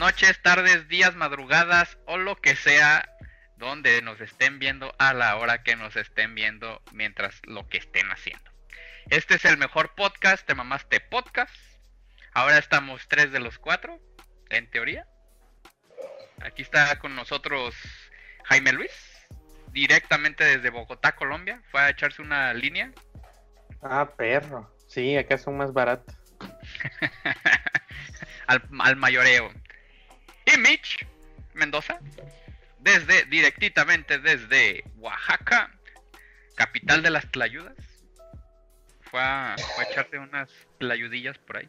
noches, tardes, días, madrugadas o lo que sea donde nos estén viendo a la hora que nos estén viendo mientras lo que estén haciendo. Este es el mejor podcast, te mamaste podcast. Ahora estamos tres de los cuatro, en teoría. Aquí está con nosotros Jaime Luis, directamente desde Bogotá, Colombia. Fue a echarse una línea. Ah, perro. Sí, acá son más baratos. al, al mayoreo. Y Mitch Mendoza, desde, directamente desde Oaxaca, capital de las tlayudas. Fue a, fue a echarse unas tlayudillas por ahí.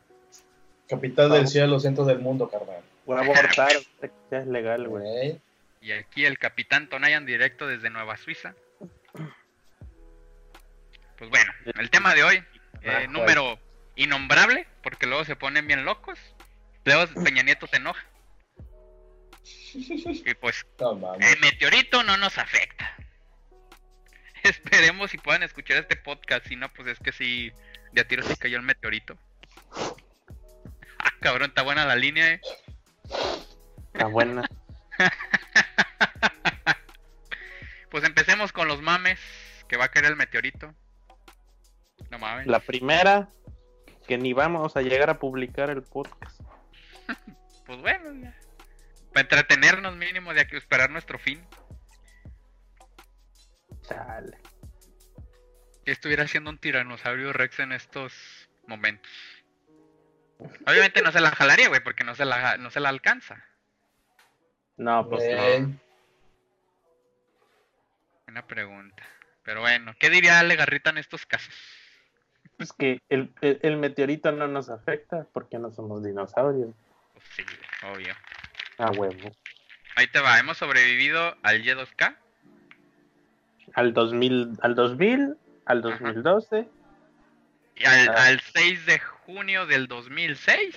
Capital del cielo, centro del mundo, carnal. Voy a abortar, ya es legal, güey. Güey. Y aquí el capitán Tonayan directo desde Nueva Suiza. Pues bueno, el tema de hoy, eh, Ah, número innombrable, porque luego se ponen bien locos. Luego Peña Nieto se enoja. Y pues No el meteorito no nos afecta. Esperemos si puedan escuchar este podcast, si no, pues es que sí, de a tiro se cayó el meteorito. Ah, cabrón, está buena la línea, eh. Está buena. Pues empecemos con los mames, que va a caer el meteorito. No mames. La primera, que ni vamos a llegar a publicar el podcast. Pues bueno, ya. Para entretenernos mínimo de aquí esperar nuestro fin. Chale. Que estuviera haciendo un tiranosaurio Rex en estos momentos. Obviamente no se la jalaría, güey, porque no se la, no se la alcanza. No, pues no. Una pregunta. Pero bueno, ¿qué diría Ale Garrita en estos casos? Es que el, el- el meteorito no nos afecta porque no somos dinosaurios. Pues sí, obvio. A huevo. Ahí te va, hemos sobrevivido al Y2K. Al 2000, al 2000, al 2012. Y al, Ah. al 6 de junio del 2006.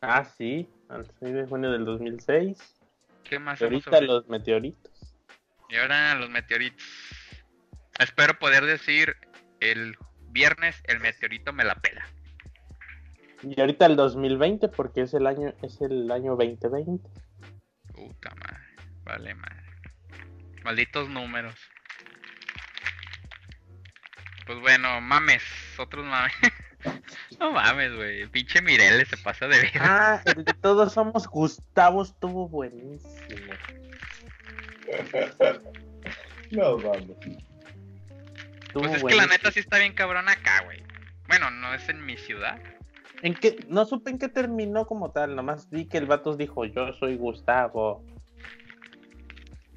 Ah, sí, al 6 de junio del 2006. ¿Qué más ahorita los meteoritos. Y ahora los meteoritos. Espero poder decir el viernes el meteorito me la pela. Y ahorita el 2020 porque es el año es el año 2020. Puta madre. Vale madre. Malditos números. Pues bueno, mames. Otros mames. no mames, güey. El pinche Mireles se pasa de ver. Ah, el de todos somos Gustavo estuvo buenísimo. No mames. Estuvo Pues es que la neta sí está bien cabrón acá, güey. Bueno, no es en mi ciudad. ¿En qué? No supe en qué terminó como tal, nomás vi que el vato dijo yo soy Gustavo.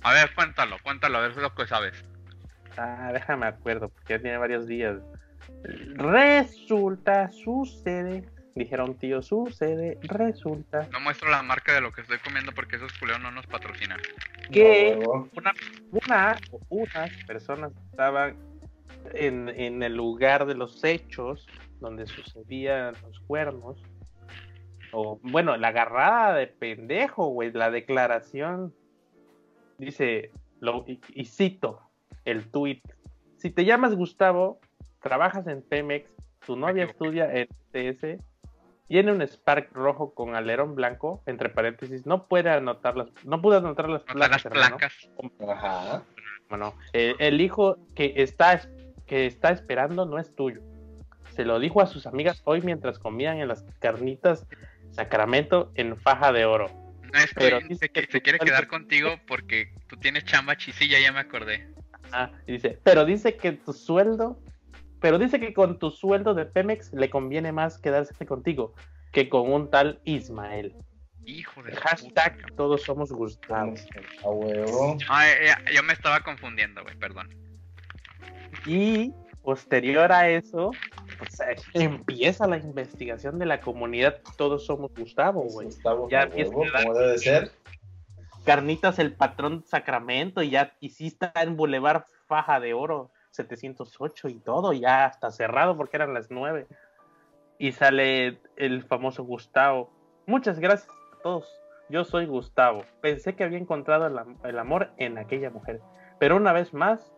A ver, cuéntalo, cuéntalo, a ver lo que sabes. Ah, déjame acuerdo, porque ya tiene varios días. Resulta, sucede. Dijeron tío, sucede, resulta No muestro la marca de lo que estoy comiendo porque esos culeos no nos patrocinan. que No, huevo. una, una o unas personas estaban en, en el lugar de los hechos donde sucedían los cuernos. O, bueno, la agarrada de pendejo, güey, la declaración. Dice, lo, y, y cito el tweet. Si te llamas Gustavo, trabajas en Pemex, tu novia estudia en TS, tiene un Spark rojo con alerón blanco, entre paréntesis, no puede anotar las, no pude anotar las las placas. Ajá. Bueno, eh, el hijo que está, que está esperando no es tuyo. Se lo dijo a sus amigas hoy mientras comían en las carnitas Sacramento en faja de oro. No es Pero que dice se, que se quiere quedar contigo porque tú tienes chamba chisilla, ya me acordé. Ah, dice, pero dice que tu sueldo, pero dice que con tu sueldo de Pemex le conviene más quedarse contigo que con un tal Ismael. Hijo de Hashtag puta. todos somos Gustavo. A huevo. Ah, eh, eh, yo me estaba confundiendo, güey, perdón. Y posterior a eso, pues, empieza la investigación de la comunidad Todos Somos Gustavo, güey. Gustavo, Ya huevo, como debe de ser. Carnitas el patrón Sacramento y ya y sí está en Boulevard Faja de Oro 708 y todo, ya está cerrado porque eran las 9. Y sale el famoso Gustavo. Muchas gracias a todos. Yo soy Gustavo. Pensé que había encontrado el amor en aquella mujer. Pero una vez más,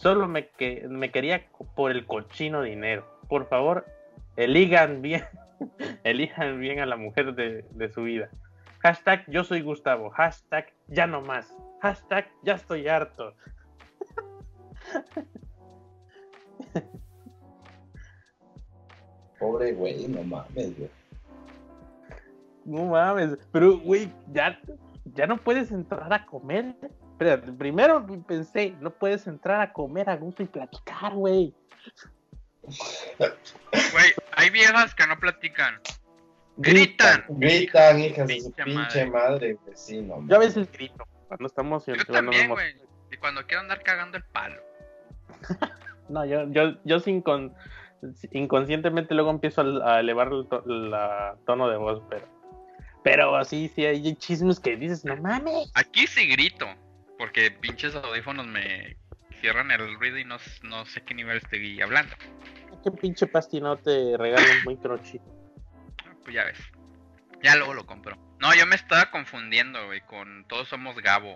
solo me, que, me quería por el cochino dinero. Por favor, eligan bien Elijan bien a la mujer de, de su vida. Hashtag yo soy Gustavo. Hashtag ya no más. Hashtag ya estoy harto. Pobre güey, no mames, güey. No mames. Pero, güey, ya, ya no puedes entrar a comer. Espérate, primero pensé, no puedes entrar a comer a gusto y platicar, güey. Güey, hay viejas que no platican. Gritan. Gritan, hijas de su Pinche madre, güey. Sí, no Yo a veces grito cuando estamos Yo cuando también, güey. Y cuando quiero andar cagando el palo. No, yo, yo, yo sin con- inconscientemente luego empiezo a, a elevar el to- la tono de voz, pero pero así sí hay chismes que dices, no mames. Aquí sí grito. Porque pinches audífonos me cierran el ruido y no, no sé qué nivel estoy hablando. Qué pinche pasti no te regala un micro chip. Pues ya ves. Ya luego lo compro. No, yo me estaba confundiendo, güey, con Todos Somos Gabo.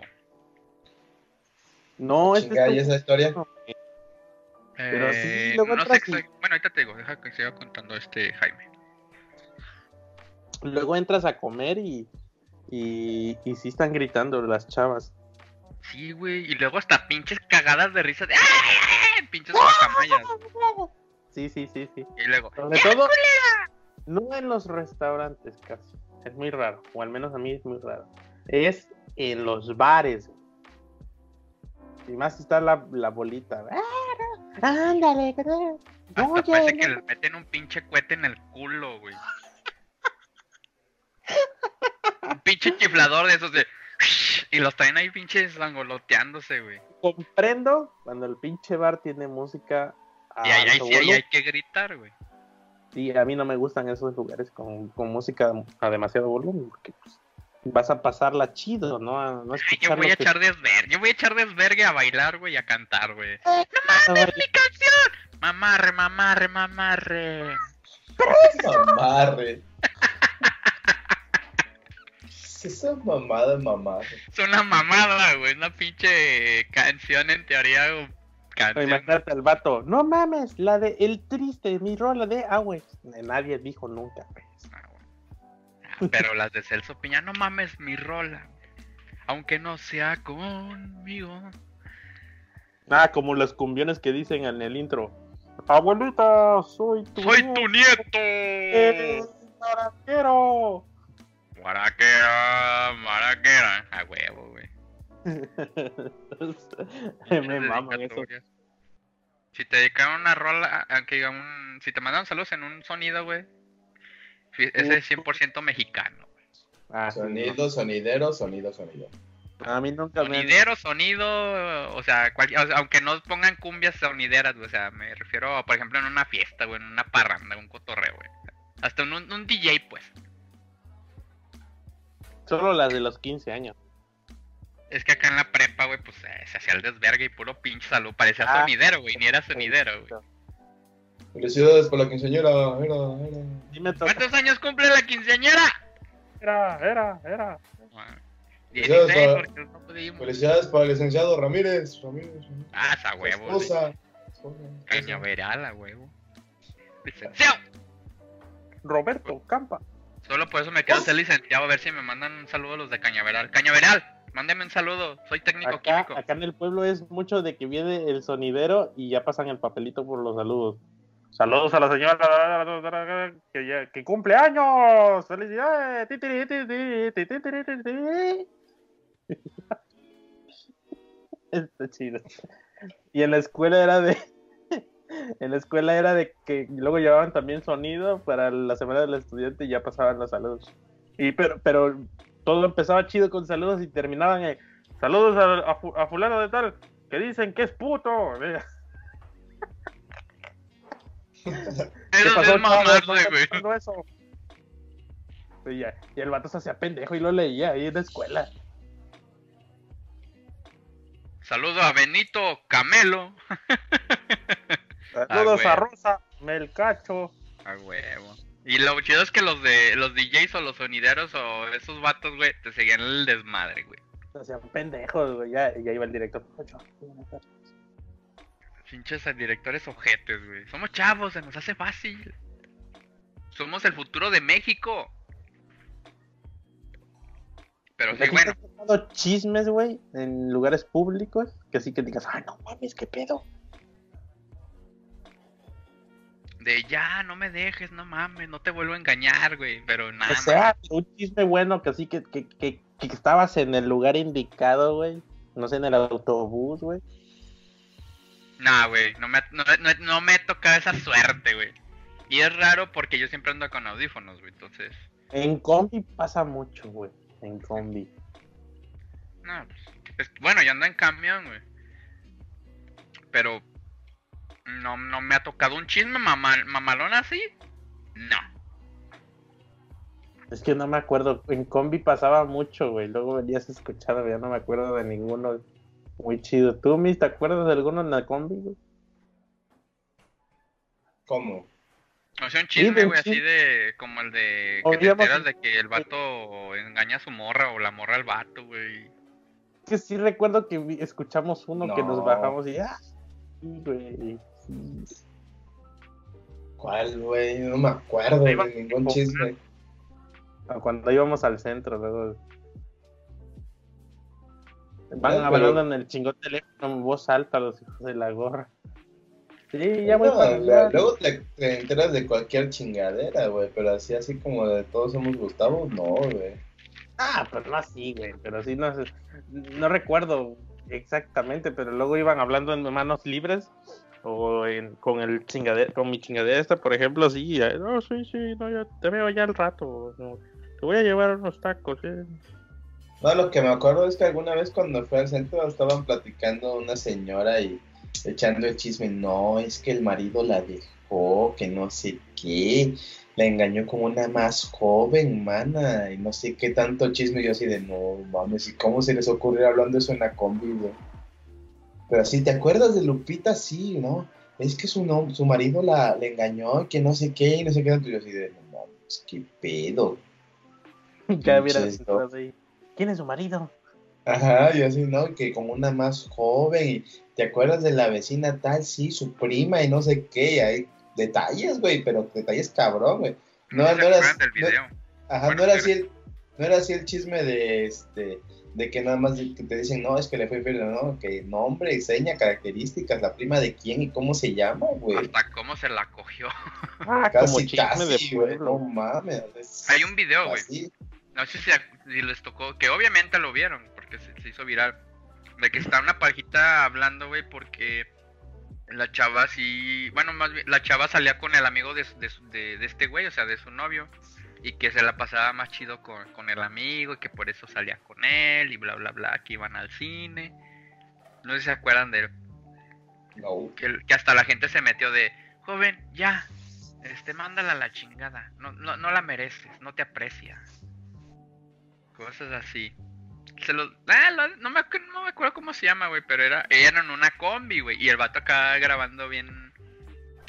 No, este Chinga, ¿y es esa historia? Pero sí, Eh, luego no sé y- Bueno, ahorita te digo, deja que siga contando este Jaime. luego entras a comer y y, y sí están gritando las chavas. Sí, güey, y luego hasta pinches cagadas de risa de ¡Ay! Pinches guacamayas. Sí, sí, sí, sí. Y luego, Sobre todo no en los restaurantes casi. Es muy raro, o al menos a mí es muy raro. Es en los bares. Y más está la, la bolita. Ah, Ándale, hasta Oye, parece que les meten un pinche cohete en el culo, güey. un pinche chiflador de esos de. Y los traen ahí pinches angoloteándose, güey. comprendo cuando el pinche bar tiene música. a Y ahí, sí ahí hay que gritar, güey. Y a mí no me gustan esos lugares con, con música a demasiado volumen, porque pues, vas a pasarla chido, ¿no? A, no Ay, yo voy a que- echar desvergue, yo voy a echar desvergue a bailar, güey, a cantar, güey. Ay, ¡Mi canción! Mamarre, mamarre, mamarre. Mamarre. ¿Qué es esa mamada, mamarre? Es una mamada, güey, una pinche canción en teoría, canción. Imagínate al vato, no mames, la de El Triste, mi rola de ah, güey. Nadie dijo nunca. Ah, güey. Ah, Pero las de Celso Piña, no mames, mi rola. Aunque no sea conmigo. Ah, como los cumbiones que dicen en el intro. Abuelita, soy tu ¡Soy nieto, tu nieto! eres maraquero". Maraquera, maraquera. A huevo, güey. Me maman eso. Si te dedicaron una rola, aunque un, si te mandaron saludos en un sonido, güey, ese es 100% mexicano. güey. Ah, Sonido, sonidero, sonido, sonido. A mí nunca me Sonidero, sonido, o sea, cual- o sea, aunque no pongan cumbias sonideras, güey, o sea, me refiero, a, por ejemplo, en una fiesta, güey, en una parranda, un cotorreo, güey. Hasta en un, un DJ, pues. Solo las de los 15 años. Es que acá en la prepa, güey, pues eh, se hacía el desvergue y puro pinche salud. Parecía Ah. sonidero, güey, ni era sonidero, güey. Felicidades por la quinceañera, era, era. ¿Cuántos años cumple la quinceañera? Era, era, era. Bueno, Felicidades 16, para- porque no pudimos. Felicidades para el licenciado Ramírez. Ramírez, Ramírez. Ah, esa huevo. esposa, Cañaveral, a huevo. Licenciado. Roberto Campa. Solo por eso me quedo ser licenciado, a ver si me mandan un saludo a los de Cañaveral. ¡Cañaveral! Mándeme un saludo, soy técnico acá, químico. Acá en el pueblo es mucho de que viene el sonidero y ya pasan el papelito por los saludos. Saludos a la señora que, ya, que cumple años. ¡Felicidades! Está chido. Y en la escuela era de En la escuela era de que luego llevaban también sonido para la semana del estudiante y ya pasaban los saludos. Y pero, pero todo empezaba chido con saludos y terminaban en saludos a, a fu- a fulano de tal que dicen que es puto. Y el vato se hacía pendejo y lo leía ahí en la escuela. Saludo a Benito Camelo. Saludos güey. a Rosa, Melcacho. A huevo. Y lo chido es que los de los DJs o los sonideros o esos vatos, güey, te seguían el desmadre, güey. Se hacían pendejos, güey. Ya, y ya iba el director. Pinches directores ojetes, güey. Somos chavos, se nos hace fácil. Somos el futuro de México. Pero sí, bueno, chismes, güey, en lugares públicos, que así que digas, ay, no mames, qué pedo. De ya, no me dejes, no mames, no te vuelvo a engañar, güey. Pero nada, O sea, un chisme bueno, que así que, que, que, que estabas en el lugar indicado, güey. No sé, en el autobús, güey. Nah, güey, no me, no, no- no me toca esa suerte, güey. Y es raro porque yo siempre ando con audífonos, güey. Entonces, En combi pasa mucho, güey. En combi. no, pues, es- bueno, yo ando en camión, güey. Pero no, no me ha tocado un chisme mamal, mamalón así. No. Es que no me acuerdo. En combi pasaba mucho, güey. Luego venías escuchado, ya no me acuerdo de ninguno. Muy chido. ¿Tú, Mis, te acuerdas de alguno en la combi, güey? ¿Cómo? O sea, un chisme, güey, así de como el de que te enteras de que el vato engaña a su morra o la morra al vato, güey. Que sí recuerdo que escuchamos uno que nos No. bajamos y ah, sí, güey. ¿Cuál, güey? No me acuerdo de ningún chisme. Ah, Cuando íbamos al centro, luego. Van hablando pero- en el chingón teléfono en voz alta los hijos de la gorra. Sí, ya voy No, para la- luego te, te enteras de cualquier chingadera, güey, pero así, así como de todos somos Gustavo, no, güey. Ah, pues no así, güey, pero sí no no recuerdo exactamente, pero luego iban hablando en manos libres o en- con el chingadera, con mi chingadera esta, por ejemplo, sí, no, sí, sí, no, ya te veo ya al rato, te voy a llevar unos tacos, eh. No, lo que me acuerdo es que alguna vez cuando fui al centro estaban platicando una señora y echando el chisme, no, es que el marido la dejó, que no sé qué, la engañó con una más joven, mana, y no sé qué tanto chisme, yo así de, no mames, ¿y cómo se les ocurre hablando eso en la combi? Pero sí, ¿te acuerdas de Lupita? Sí, ¿no? Es que su, no, su marido la, le engañó, que no sé qué, y no sé qué tanto, y yo así de, no mames, qué pedo. Ya estado ahí. ¿Quién es su marido? Ajá, y así, ¿no? Que como una más joven, y ¿te acuerdas de la vecina tal? Sí, su prima y no sé qué, y hay detalles, güey, pero detalles cabrón, güey. No, se no era- no- video. Ajá, Bueno, no era sí, así el, no era así el chisme de este, de que nada más que te dicen, no, es que le fue infiel, no, que nombre, seña, características, la prima de quién y cómo se llama, güey. Hasta cómo se la cogió. Ah, como Casi, chisme de casi, güey, pueblo. no mames. es Hay un video, güey. No sé si, si les tocó, que obviamente lo vieron, porque se, se hizo viral. De que está una parejita hablando, güey, porque la chava sí. Bueno, más bien, la chava salía con el amigo de, su- de, de- de este güey, o sea, de su novio. Y que se la pasaba más chido con, con el amigo, y que por eso salía con él, y bla, bla, bla, que iban al cine. No sé si se acuerdan de No, que, que hasta la gente se metió de, joven, ya, este, mándala a la chingada, no, no, no la mereces, no te aprecia. Cosas así. Se lo, ah, lo- no, me, no me acuerdo cómo se llama, güey, pero era, ella era en una combi, güey, y el vato acá grabando bien,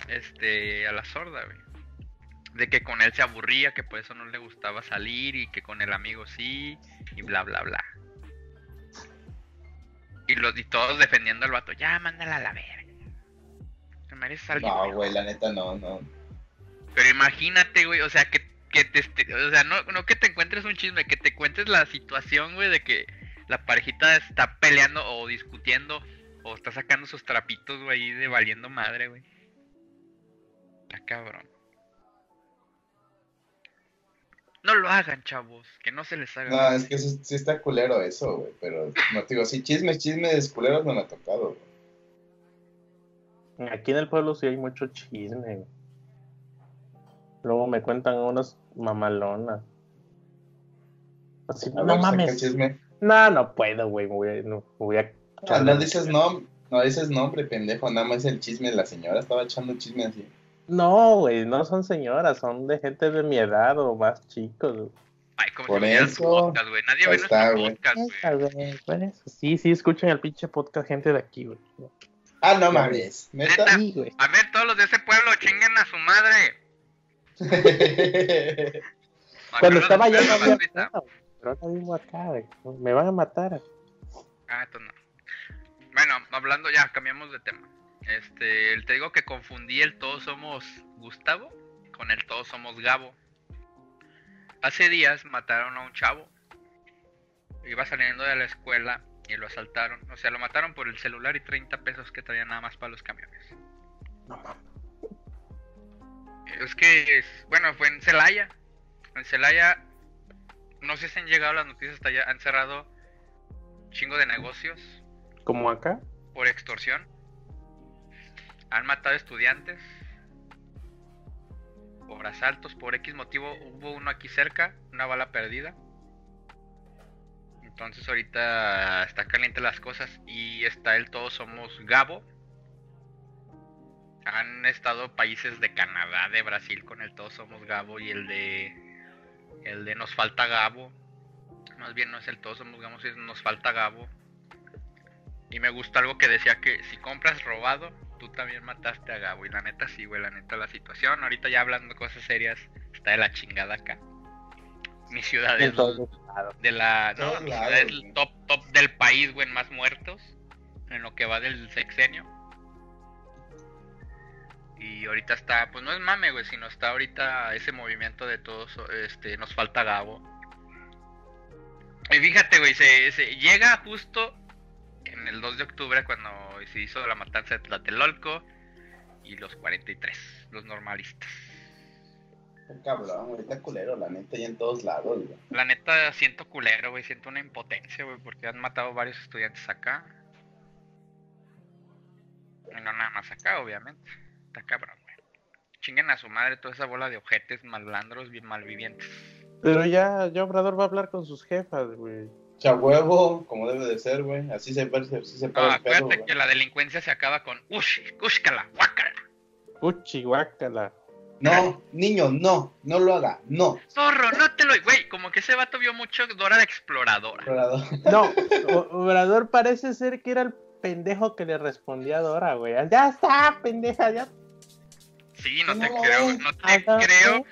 este, a la sorda, güey. De que con él se aburría, que por eso no le gustaba salir, y que con el amigo sí, y bla, bla, bla. Y, los, y todos defendiendo al vato, ya, mándala a la verga. Te mereces no, mejor". güey, la neta no, no. Pero imagínate, güey, o sea, que, que te, este- o sea, no, no que te encuentres un chisme, que te cuentes la situación, güey, de que la parejita está peleando o discutiendo o está sacando sus trapitos, güey, de valiendo madre, güey. Está cabrón. No lo hagan, chavos, que no se les haga. No, es que sí, sí está culero eso, güey, pero no te digo, sí, chismes, chismes culeros no me ha tocado, güey. Aquí en el pueblo sí hay mucho chisme. güey. Luego me cuentan unas mamalonas. Así, A no mames. chisme. No, no puedo, güey. me Voy a, no, voy a Ah, no dices nombre, no dices nombre, pendejo, nada más el chisme, la señora estaba echando chisme así. No, güey, no son señoras, son de gente de mi edad o más chicos. Ay, como Por si eso, podcast, güey. Nadie ve está, nuestro güey. podcast, güey. Por eso. Sí, sí, escuchen el pinche podcast gente de aquí, güey. Ah, no mames, neta. A ver, todos los de ese pueblo, chinguen a su madre. Cuando estaba allá no había. Pero ahora vivo acá, güey. Me van a matar. Ah, no. Bueno, hablando ya, cambiamos de tema. Este, te digo que confundí el todos somos Gustavo con el Todos Somos Gabo. Hace días mataron a un chavo. Iba saliendo de la escuela y lo asaltaron. O sea, lo mataron por el celular y 30 pesos que traía nada más para los camiones. Es que, es- bueno, fue en Celaya. En Celaya, no sé si han llegado las noticias hasta allá. Han cerrado chingo de negocios Como acá. por extorsión. Han matado estudiantes. Por asaltos, por X motivo. Hubo uno aquí cerca, una bala perdida. Entonces ahorita está caliente las cosas. Y está el Todos Somos Gabo. Han estado países de Canadá, de Brasil con el Todos Somos Gabo y el de... El de Nos Falta Gabo. Más bien no es el Todos Somos Gabo, es Nos Falta Gabo. Y me gusta algo que decía que si compras robado, tú también mataste a Gabo. Y la neta sí, güey, la neta la situación. Ahorita ya hablando cosas serias, está de la chingada acá. Mi ciudad es de la... No, mi ciudad es el top, top del país, güey, en más muertos. En lo que va del sexenio. Y ahorita está, pues no es mame, güey, sino está ahorita ese movimiento de todos, este, nos falta Gabo. Y fíjate, güey, se, se llega justo en el 2 de octubre cuando se hizo la matanza de Tlatelolco y los 43, los normalistas. Cabrón, güey, está culero, la neta, y en todos lados, güey. La neta siento culero, güey, siento una impotencia, güey, porque han matado varios estudiantes acá. Y no nada más acá, obviamente. Está cabrón, güey. Chinguen a su madre toda esa bola de ojetes malblandros, bien malvivientes. Pero ya, ya Obrador va a hablar con sus jefas, güey. Chahuevo, como debe de ser, güey. Así se, así se No, para el pedo, acuérdate que la delincuencia se acaba con ush, cúscala, guácala. Uchi, guácala. No, niño, no, no lo haga, no. Zorro, no te lo. Güey, como que ese vato vio mucho Dora la exploradora. Explorador. No, Obrador parece ser que era el pendejo que le respondía a Dora, güey. Ya está, pendeja, ya. Sí, no te No. creo, no te Ajá. creo.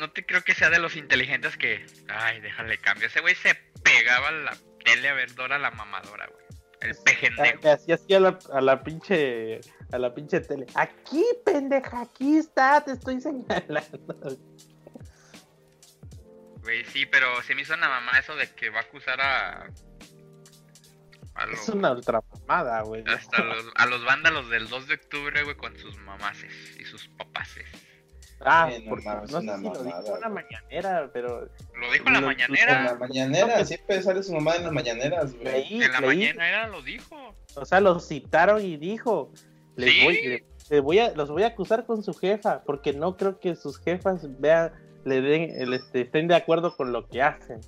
No te creo que sea de los inteligentes que. Ay, déjale cambio. Ese güey se pegaba a la tele a ver Dora la mamadora, güey. El pejendejo. Hacía así a la, a la pinche a la pinche tele. Aquí, pendeja, aquí está, te estoy señalando. Güey, sí, pero se me hizo una mamá eso de que va a acusar a. A los, Es una ultramamada, güey. hasta los, a los vándalos del 2 de octubre, güey, con sus mamases y sus papaces. Ah, Sí, no porque no, mames, sé una si lo dijo en güey. mañanera, pero Lo dijo en la Lo- En la mañanera. mañanera, siempre sale su mamá en las mañaneras, güey. leí, En la leí, mañanera lo dijo. o sea, los citaron y dijo, les Sí. voy, le- le voy a, los voy a acusar con su jefa, porque no creo que sus jefas vean, le den, este, estén de acuerdo con lo que hacen.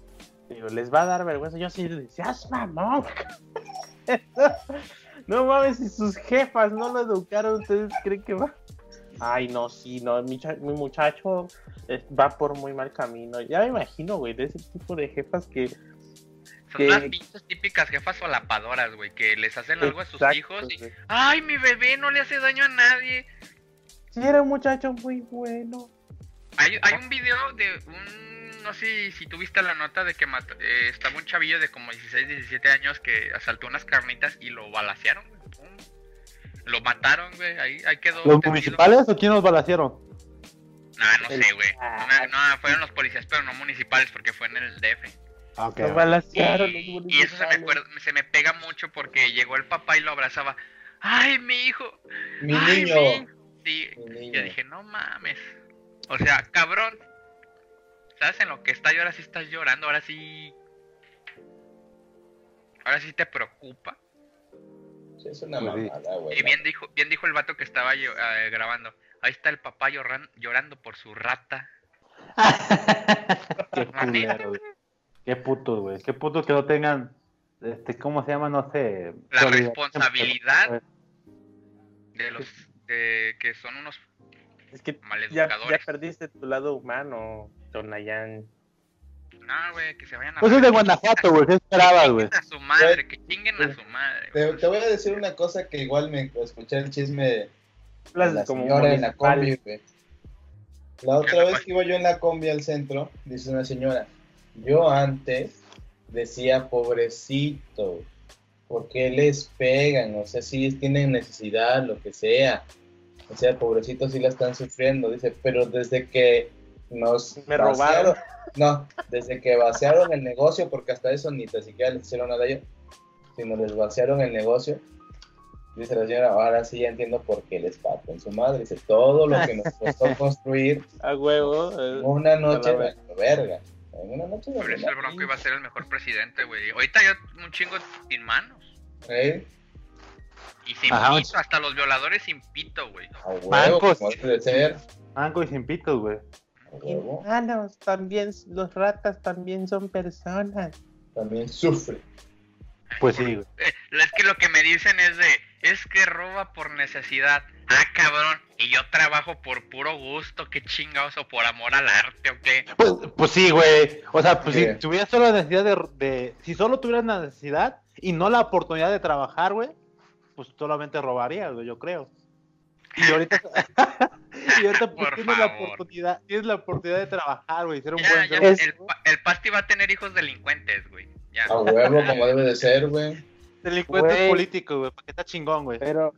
Digo, les va a dar vergüenza. Yo sí decía, "Haz mamón. no mames, si sus jefas no lo educaron, ¿ustedes creen que va? Ay, no, sí, no, mi, cha- mi muchacho eh, va por muy mal camino. Ya me imagino, güey, de ese tipo de jefas que Son las pinches típicas jefas solapadoras, güey, que les hacen algo a sus hijos y. güey. ¡Ay, mi bebé no le hace daño a nadie! Sí, era un muchacho muy bueno. Hay, hay un video de un. No sé si tuviste la nota de que eh, estaba un chavillo de como 16, 17 años que asaltó unas carnitas y lo balacearon. Lo mataron, güey. Ahí, ahí quedó. ¿Los municipales o quién los balacearon? Nah, no El- sé, güey. Ah. No, no, fueron los policías, pero no municipales porque fue en el DF. Ah, ok. Lo balacearon los Y, y eso se me, acuerda- se me pega mucho porque llegó el papá y lo abrazaba. ¡Ay, mi hijo! Mi ¡Ay, niño. mi! Sí, Mi niño. yo dije, no mames. O sea, cabrón. ¿Sabes en lo que está? Y ahora sí estás llorando, ahora sí. Ahora sí te preocupa. Sí, es una Pues mamada, güey. Y bien dijo, bien dijo el vato que estaba yo- eh, grabando. Ahí está el papá lloran- llorando por su rata. Qué culero, güey. Qué putos, güey. Qué putos que no tengan, este, ¿cómo se llama? No sé. La responsabilidad de los de que son unos Es que ya, maleducadores. ya perdiste tu lado humano, Tonayan. No, güey, que se vayan a. Pues es de Guanajuato, güey. ¿Qué esperabas, güey? Que chinguen a su madre, que chinguen a su madre. Te, voy a decir una cosa que igual me escuché el chisme de la como señora en la combi, güey. La otra vez que iba yo en la combi al centro, dice una señora, yo antes decía, pobrecito, ¿por qué les pegan? O sea, si tienen necesidad, lo que sea. O sea, pobrecitos sí la están sufriendo, dice, pero desde que nos Me robaron. no, desde que vaciaron el negocio, porque hasta eso ni tan siquiera les hicieron nada a ellos, sino les vaciaron el negocio, dice la señora, ahora sí ya entiendo por qué les parten su madre, dice, todo lo que nos costó construir A huevo. eh, en una noche, la verga. en una noche, Por eso el Bronco iba a ser el mejor presidente, güey. Ahorita ya un chingo sin manos. ¿Eh? Y sin Ajá. pito, hasta los violadores sin pito, güey. A huevo, Bancos. como debe de ser, Manco y sin pitos, güey. Humanos, también, los ratas también son personas. también sufre. Pues sí, güey. Eh, es que lo que me dicen es de, es que roba por necesidad. Ah, cabrón, y yo trabajo por puro gusto, qué chingados, o por amor al arte, o qué. Pues, pues sí, güey. O sea, pues si tuvieras solo la necesidad de, de- Si solo tuvieras la necesidad y no la oportunidad de trabajar, güey, pues solamente robarías, güey, yo creo. Y ahorita. y ahorita pues Por tienes la oportunidad, tienes la oportunidad de trabajar, güey, ser un Ya, buen ya, ser el, el Pasti va a tener hijos delincuentes, güey. Ya. A huevo, como debe de ser, güey. delincuente Güey. político, güey, porque está chingón, güey. Pero,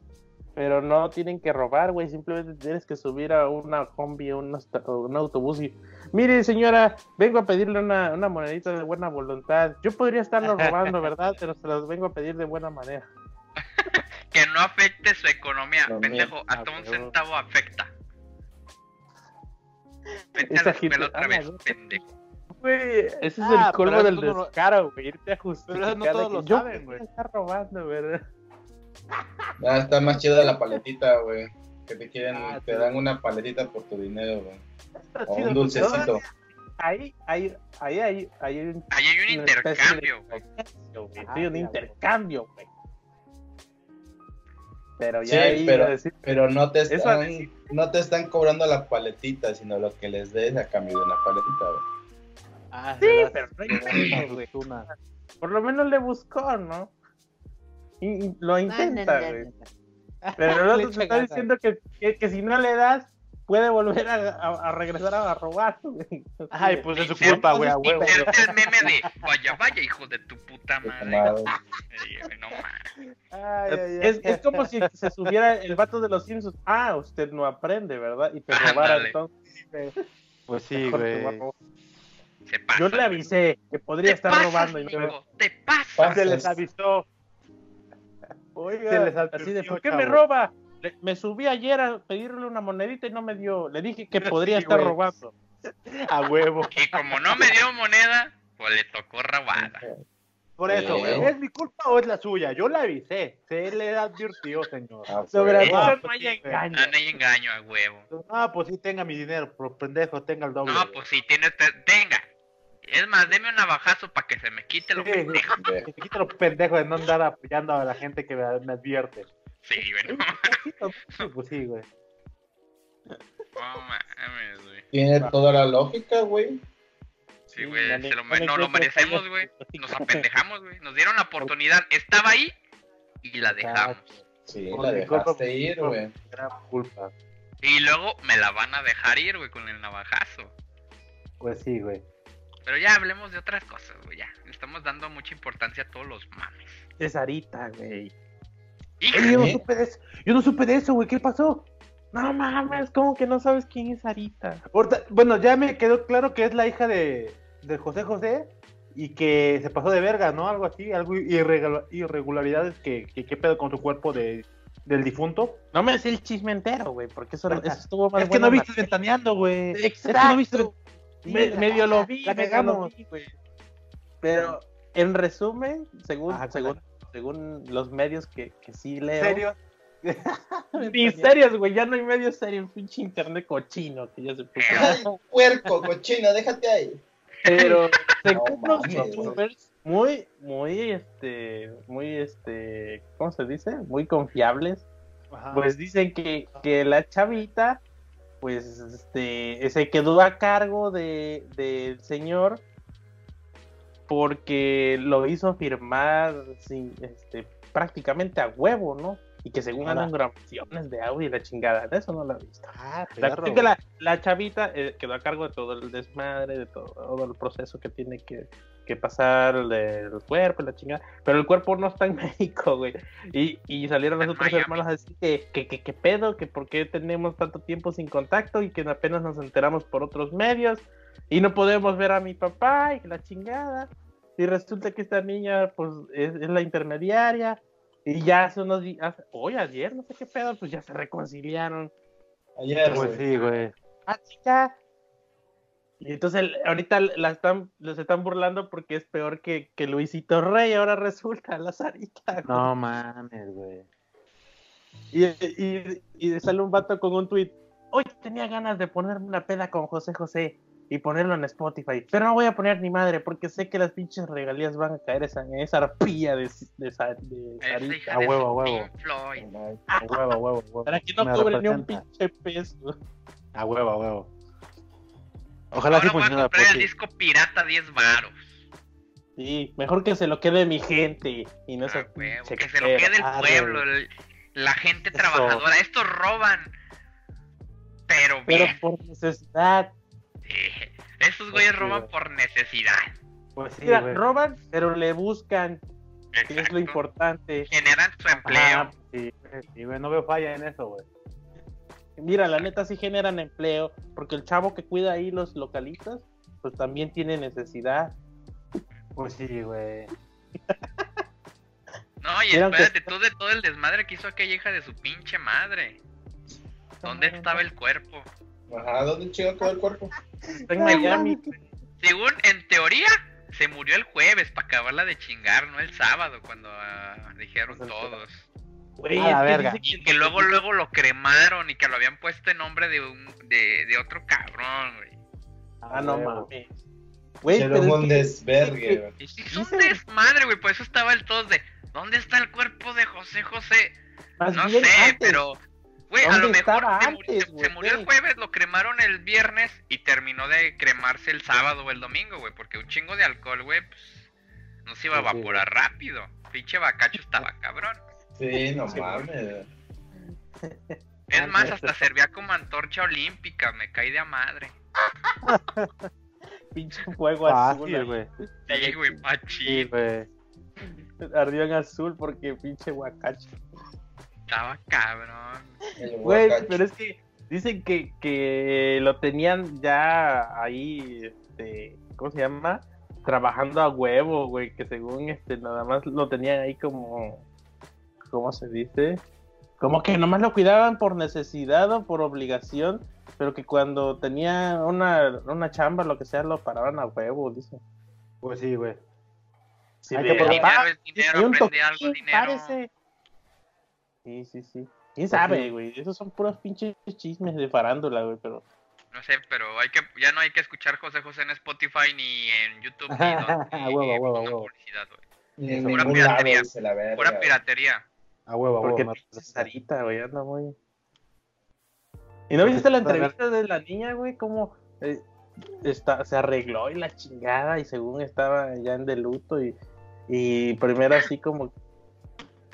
pero no tienen que robar, güey. Simplemente tienes que subir a una combi, un, o un autobús y. Mire, señora, vengo a pedirle una, una monedita de buena voluntad. Yo podría estarlo robando, ¿verdad? Pero se las vengo a pedir de buena manera. Que no afecte su economía, No, pendejo. Hasta un centavo afecta. Vete a Esa la escuela otra ah, vez, pendejo. Güey, ese es Ah, el colmo pero del no descaro, güey. Irte a justificar. Pero eso no de todos lo yo saben, güey. estar robando, ¿verdad? Ah, está más chida la paletita, güey. Que te quieren, Ah, te sí. dan una paletita por tu dinero, güey. Está O chido, un dulcecito. Ahí, ahí, ahí, ahí, ahí hay un Ahí hay un intercambio, güey. Ah, Sí, un intercambio, güey. Pero ya Sí, ahí pero- decir, Pero no te están, no te están cobrando la paletita, sino lo que les des a cambio de una paletita, güey. Ah, Sí, pero güey. por lo menos le buscó, ¿no? Y, y lo intenta, güey. Pero el otro te está diciendo que, que, que si no le das, puede volver a, a- a regresar a, robar, güey. Ay, pues es su culpa, güey, a huevo. Inserte el meme de, vaya, vaya, hijo de tu puta madre. no mames. Es, es como si se subiera el vato de los Simpsons. Ah, usted no aprende, ¿verdad? Y te robara entonces. Pues sí, güey. Se pasa. Yo le avisé que podría Te estar pasas, robando. y no- te pasa. Pasas. Se les avisó. Oiga, Se les así de, ¿por qué me roba? Le- me subí ayer a pedirle una monedita y no me dio. Le dije que podría Sí, estar güey. robando. A huevo. Y como no me dio moneda, pues le tocó robada. Por eso, Sí. güey. ¿Es mi culpa o es la suya? Yo le avisé. Se le advirtió, señor. Ah, Sobre güey. eso Ah, no pues hay sí, güey. engaño. Ah, no hay engaño a huevo. Ah, pues sí, tenga mi dinero, pero pendejo, tenga el doble. No, pues si tienes. te- Tenga. Es más, deme un navajazo para que se me quite lo Sí. pendejo. Te quite lo pendejo de no andar apoyando a la gente que me, me advierte. Sí, güey. No, Sí, pues sí, güey. no mames, güey. Tiene toda la lógica, güey. Sí, güey. dale, se lo no lo merecemos, güey. Nos apendejamos, güey. Nos dieron la oportunidad. Estaba ahí y la dejamos. Sí, la culpa, dejaste ir, güey. Gran culpa. Y luego me la van a dejar ir, güey, con el navajazo. Pues sí, güey. Pero ya hablemos de otras cosas, güey. Ya. Le estamos dando mucha importancia a todos los mames. Cesarita, güey. Yo no supe de eso. Yo no supe de eso, güey. ¿Qué pasó? No mames, ¿cómo que no sabes quién es Sarita? Ahorita- bueno, ya me quedó claro que es la hija de, de José José y que se pasó de verga, ¿no? Algo así, algo irregula- irregularidades que, que qué pedo con su cuerpo de, del difunto. No me sé el chisme entero, güey, porque eso, eso estuvo más es que no viste ventaneando, güey. Es que Exacto. no viste Me- medio lo vi, la medio cagamos. lo vi, güey. Pero, en resumen, según, Ajá, según, según los medios que, que sí leo. ¿En serio? Ni serios, güey, ya no hay medios serios, pinche internet cochino que ya se puso. Ay, puerco, cochino, déjate ahí. Pero según No los youtubers muy, muy, este, muy, este, ¿cómo se dice? Muy confiables, Ajá. pues dicen que, que la chavita, pues, este, se quedó a cargo de, del señor porque lo hizo firmar sin, este, prácticamente a huevo, ¿no? Y que según andan grabaciones de audio y la chingada, de eso no lo he visto. Ah, La que la, la chavita eh, quedó a cargo de todo el desmadre, de todo, todo el proceso que tiene que, que pasar el, cuerpo y la chingada. Pero el cuerpo no está en México, güey. Y, y salieron los En otros Miami. hermanos a decir que, que, que, que pedo, que por qué tenemos tanto tiempo sin contacto y que apenas nos enteramos por otros medios y no podemos ver a mi papá y que la chingada. Y resulta que esta niña, pues, es, es la intermediaria. Y ya hace unos días, hoy, ayer, no sé qué pedo, pues ya se reconciliaron. Ayer, Pues güey. sí, güey. Ah, chica. Y entonces el- ahorita la están, los están burlando porque es peor que, que Luisito Rey, ahora resulta la Sarita. güey. No mames, güey. Y, y, y sale un vato con un tweet. Hoy tenía ganas de ponerme una peda con José José y ponerlo en Spotify, pero no voy a poner ni madre porque sé que las pinches regalías van a caer esa- en esa arpilla de, de, de a huevo, a huevo. Floyd. A huevo, a huevo, a huevo. Para que no Me cobre ni un representa. pinche peso. A huevo, a huevo. Ojalá Ahora sí voy a el disco pirata 10 varos. Sí, mejor que se lo quede mi gente y no Ah, esa huevo, pinche que se lo quede el pueblo, el- la gente Eso. trabajadora. Estos roban. Pero Pero bien. por necesidad. Sí. Estos güeyes sí, roban güey. por necesidad. Pues sí, Mira, güey. roban, pero le buscan, que es lo importante. Generan su empleo. Ah, sí, sí, güey, no veo falla en eso, güey. Mira, la neta sí generan empleo, porque el chavo que cuida ahí los localistas, pues también tiene necesidad. Pues sí, güey. No, y espérate, está- tú de todo el desmadre que hizo aquella hija de su pinche madre. ¿Dónde estaba el cuerpo? Ajá, ¿dónde chido quedó el cuerpo? Está en Miami. Según, en teoría, se murió el jueves para acabarla de chingar, no el sábado, cuando ah, dijeron Pues el todos. Güey, A la es que verga. dice Y que luego, luego lo cremaron y que lo habían puesto en nombre de un de, de otro cabrón, güey. Ah, no mames. Güey, pero es un desvergue, güey. Es un desmadre, güey, por eso estaba el todos de, ¿dónde está el cuerpo de José José? más No sé, antes. pero, güey, a ¿Dónde lo mejor se, murió, antes, se- güey? se murió el jueves, lo cremaron el viernes y terminó de cremarse el sábado o el domingo, güey, porque un chingo de alcohol, güey, pues, no se iba a Pues sí, evaporar rápido. Pinche bacacho estaba cabrón. Sí, no mames. Es más, hasta servía como antorcha olímpica, me caí de a madre. Pinche fuego azul. Güey. Sí, güey, Sí, machín. güey. Ardió en azul porque pinche guacacho. Estaba cabrón. Güey, pero es que dicen que, que lo tenían ya ahí, este, ¿cómo se llama? Trabajando a huevo, güey, que según este nada más lo tenían ahí como, ¿cómo se dice? Como que nomás lo cuidaban por necesidad o por obligación, pero que cuando tenía una, una chamba, lo que sea, lo paraban a huevo, dicen. Pues sí, güey. Sí, Hay que El probar. dinero es dinero, Hay un aprende algo, dinero. párese. Sí, sí, sí. ¿Quién sabe, sí. güey? Esos son puros pinches chismes de farándula, güey, pero... No sé, pero hay que, ya no hay que escuchar José José en Spotify ni en YouTube ni, A huevo, a huevo, huevo. publicidad, güey. Pura piratería. dice. Pura piratería. A huevo, a huevo. Porque. Sarita, güey, anda muy... ¿Y no viste la entrevista de la niña, güey? Cómo eh, está, se arregló y la chingada y según estaba ya en de luto y, y primero así como...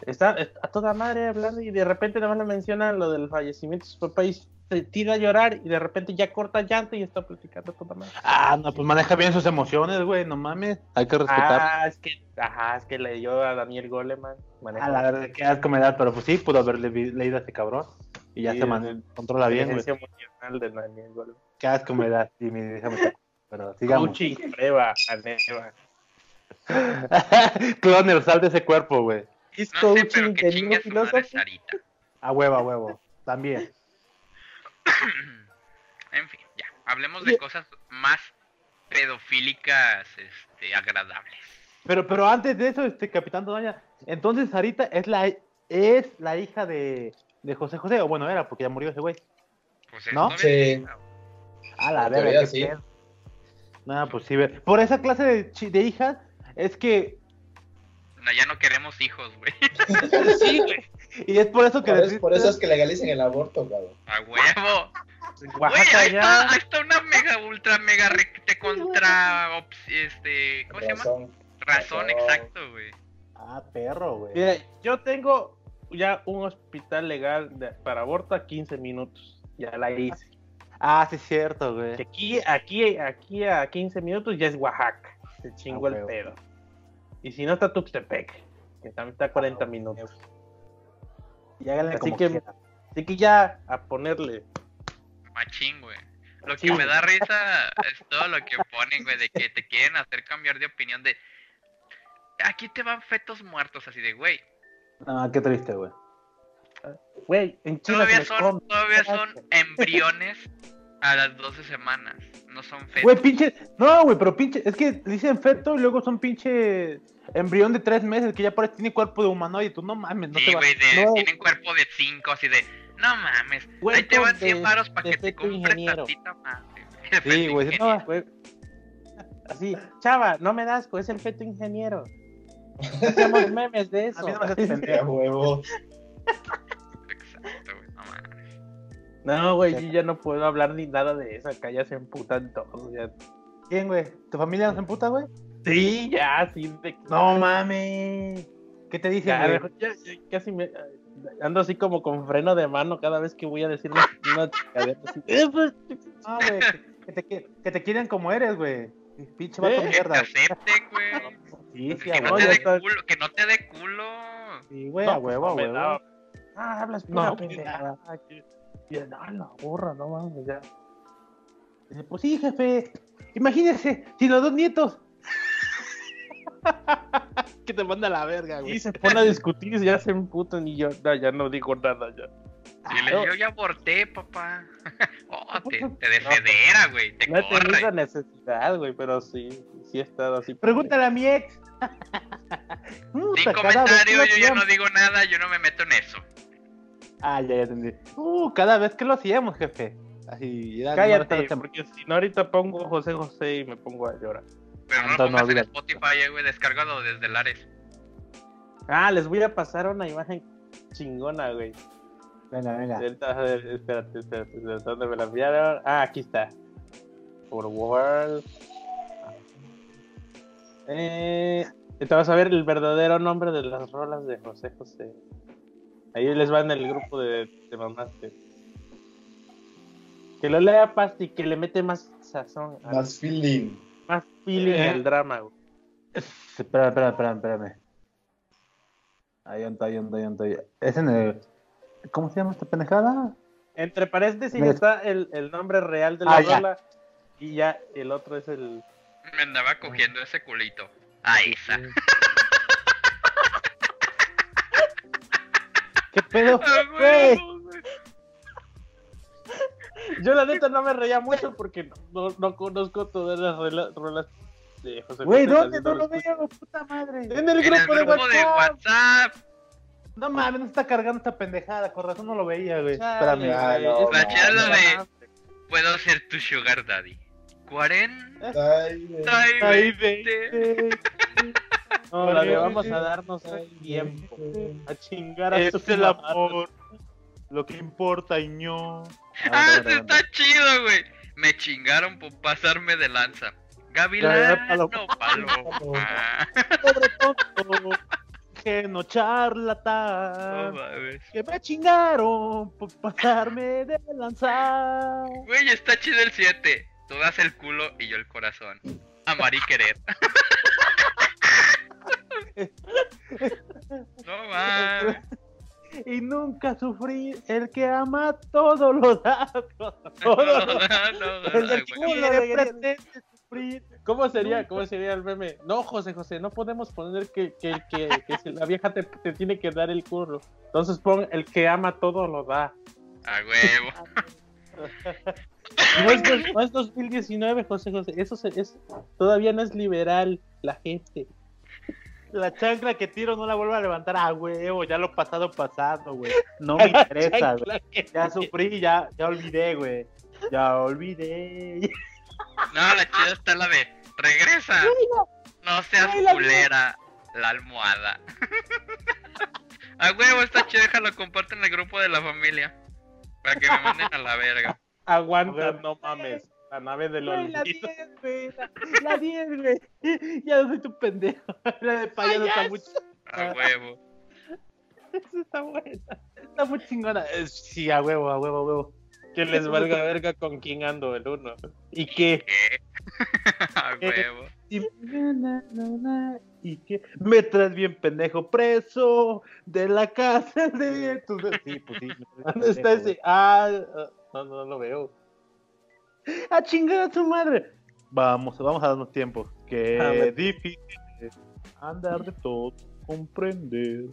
Está, está a toda madre hablando y de repente nada más le mencionan lo del fallecimiento de su papá y se tira a llorar y de repente ya corta llanto y está platicando toda madre. Ah, no, pues maneja bien sus emociones, güey, no mames. Hay que respetar. Ah, es que, ajá, es que le dio a Daniel Goleman. maneja- A la verdad, qué asco me da, pero pues sí, pudo haberle leído a ese cabrón. Y ya Sí, se man- controla bien, güey. emocional de Daniel Goleman. Qué asco me da. Sí, mi, déjame tocar. Pero sigamos. Coaching, prueba, Aneva. Cloner, sal de ese cuerpo, güey. Es No sé, pero coaching que de niño filósofo. A huevo, a huevo. También. en fin, ya. Hablemos de cosas más pedofílicas, este, agradables. Pero, pero antes de eso, este Capitán Doña, entonces Sarita es la es la hija de, de José José, o bueno, era porque ya murió ese güey. Pues es ¿No? Sí. A la verga, sí. No, pues sí. Por esa clase de, hijas es que. No, ya no queremos hijos, güey. Sí, güey. Y es por eso que. Por, les eso, por eso es que legalicen el aborto, cabrón. A huevo. Oaxaca ahí ya. está, ahí está una mega, ultra, mega recte contra, ops- este, ¿cómo se llama? Razón. Exacto, güey. Ah, perro, güey. Mira, yo tengo ya un hospital legal de- para aborto a 15 minutos. Ya la hice. Ah, sí, es cierto, güey. Que Aquí, aquí, aquí a 15 minutos ya es Oaxaca. te chingo Ah, el pedo. Y si no está Tuxtepec, que también está a 40 minutos. Y háganle Así como que-. Así que ya, a ponerle. Machín, güey. Lo que me da risa es todo lo que ponen, güey, de que te quieren hacer cambiar de opinión de... Aquí te van fetos muertos, así de, güey. No, qué triste, güey. Güey, en China Todavía son, todavía son embriones a las 12 semanas. No son fetos. Güey, pinche. No, güey, pero pinche. Es que dicen feto y luego son pinche embrión de tres meses que ya parece tiene cuerpo de humanoide. Tú no mames, no sí, te va. güey, de- no. tienen cuerpo de 5, así de... No mames. Ahí Cuerpo te van de- 100 varos para que te compres ingeniero. tantita madre. Sí, güey, no, Güey, Así, chava, no me das, pues es el feto ingeniero. Hacemos memes de A eso. mí no me haces A pendejo. huevo. Exacto, güey, no mames. No, güey, yo ya no puedo hablar ni nada de eso. Acá ya se emputan todos. Ya. ¿Quién, güey? ¿Tu familia no se emputa, güey? Sí, ya, sí. de- No mames. ¿Qué te dicen, Ya, güey? ya- ya casi me. Ando así como con freno de mano cada vez que voy a decir una, una chingadera así. Eh, pues, No, güey. Que, que te, que te quieren como eres, güey. Pinche vato Eh, Que te mierda. acepten, güey. Sí, sí, Que no te está. culo, que no te dé culo. Sí, güey, No, a huevo, a pues, no huevo. Ah, hablas No, pura pues, pendejada. No, la burra, no mames, ya. Dice, Pues sí, jefe. Imagínese, si los dos nietos. que te manda a la verga, Y güey. se pone a discutir y ya se emputan y yo no, ya no digo nada ya. Dile, no. yo ya aborté, papá. oh, te, te desfedera, güey. Te No he tenido corre. la necesidad, güey, pero sí, sí he estado así. Pregúntale a mi ex. Sin comentario, yo ya no digo nada, yo no me meto en eso. Ah, ya, ya entendí. Uh, cada vez que lo hacíamos, jefe. Así, Cállate, porque si no ahorita pongo José José y me pongo a llorar. Pero no no en. Spotify, eh, güey. Descárgalo desde Lares. Ah, les voy a pasar una imagen chingona, güey. Venga, venga. Espérate, espérate, espérate, ¿dónde me la enviaron? Ah, aquí está. Forward. Eh, te vas a ver el verdadero nombre de las rolas de José José. Ahí les va en el grupo de, de mamás. Que, lo lea Pasti, que le mete más sazón, Más feeling. Feeling Eh. al drama, güey. Espera, espera, espera, espérame. Ahí anda, ahí anda, ahí anda. ahí. Es en el. ¿Cómo se llama esta pendejada? Entre paréntesis Me- está el, el nombre real de la Ah, ya. y ya el otro es el... Me andaba cogiendo ese culito. A esa. ¿Qué pedo? Ah. Yo la neta no me reía mucho porque no, no, no conozco todas las rolas de José Güey, ¿dónde? No lo veo, puta madre. En el En grupo, el grupo de de WhatsApp. No mames, no está cargando esta pendejada. Con razón no lo veía, güey. Espérame. Ah, no, La chela de- Puedo ser tu sugar daddy. 40. Ay, güey. Ay, veinte. No, la de vamos a darnos tiempo. A chingar a Es su el amor. Lo que importa, Iño. Ah, ese está chido, güey. Me chingaron por pasarme de lanza. Gavilán, Palo- no paloma. Pobre tonto. Que no No charlatán. mames. Que me chingaron por pasarme de lanzar. Güey, está chido el 7. Tú das el culo y yo el corazón. Amar y querer. no mames. Y nunca sufrir. El que ama todo lo da. Todo lo no, da. no, El no, que güey. quiere pretende sufrir. ¿Cómo sería, ¿Cómo sería el meme? No, José José, no podemos poner que, que, que, que si la vieja te, te tiene que dar el curro. Entonces pon el que ama todo lo da. A huevo. No es, dos- no es 2019, José José. Eso se- es, todavía no es liberal la gente. La chancla que tiro no la vuelvo a levantar a huevo. Ya lo pasado, pasado, güey. No me interesa, güey. Ya sufrí, ya, ya olvidé, güey. Ya olvidé. No, la chida está la de regresa. No seas culera, la almohada. A huevo, está chido, déjalo, comparte en el grupo de la familia. Para que me manden a la verga. Aguanta, no mames. La nave del Güey, la olvido. 10, güey. La, la 10, güey. Ya no soy tu pendejo. La de payaso está muy, A huevo. está buena. Está muy chingona. Eh, Sí, a huevo, a huevo, a huevo. Que les valga verga con quién ando el uno. ¿Y qué? ¿Qué? A huevo. Y, na, na, na, y que me traes bien pendejo preso de la casa de tu... Sí, pues sí. ¿Dónde está ese? Ah, ah, no, no lo veo. ¡A chingar a su madre! Vamos, vamos a darnos tiempo. Que difícil es andar de todo, comprender.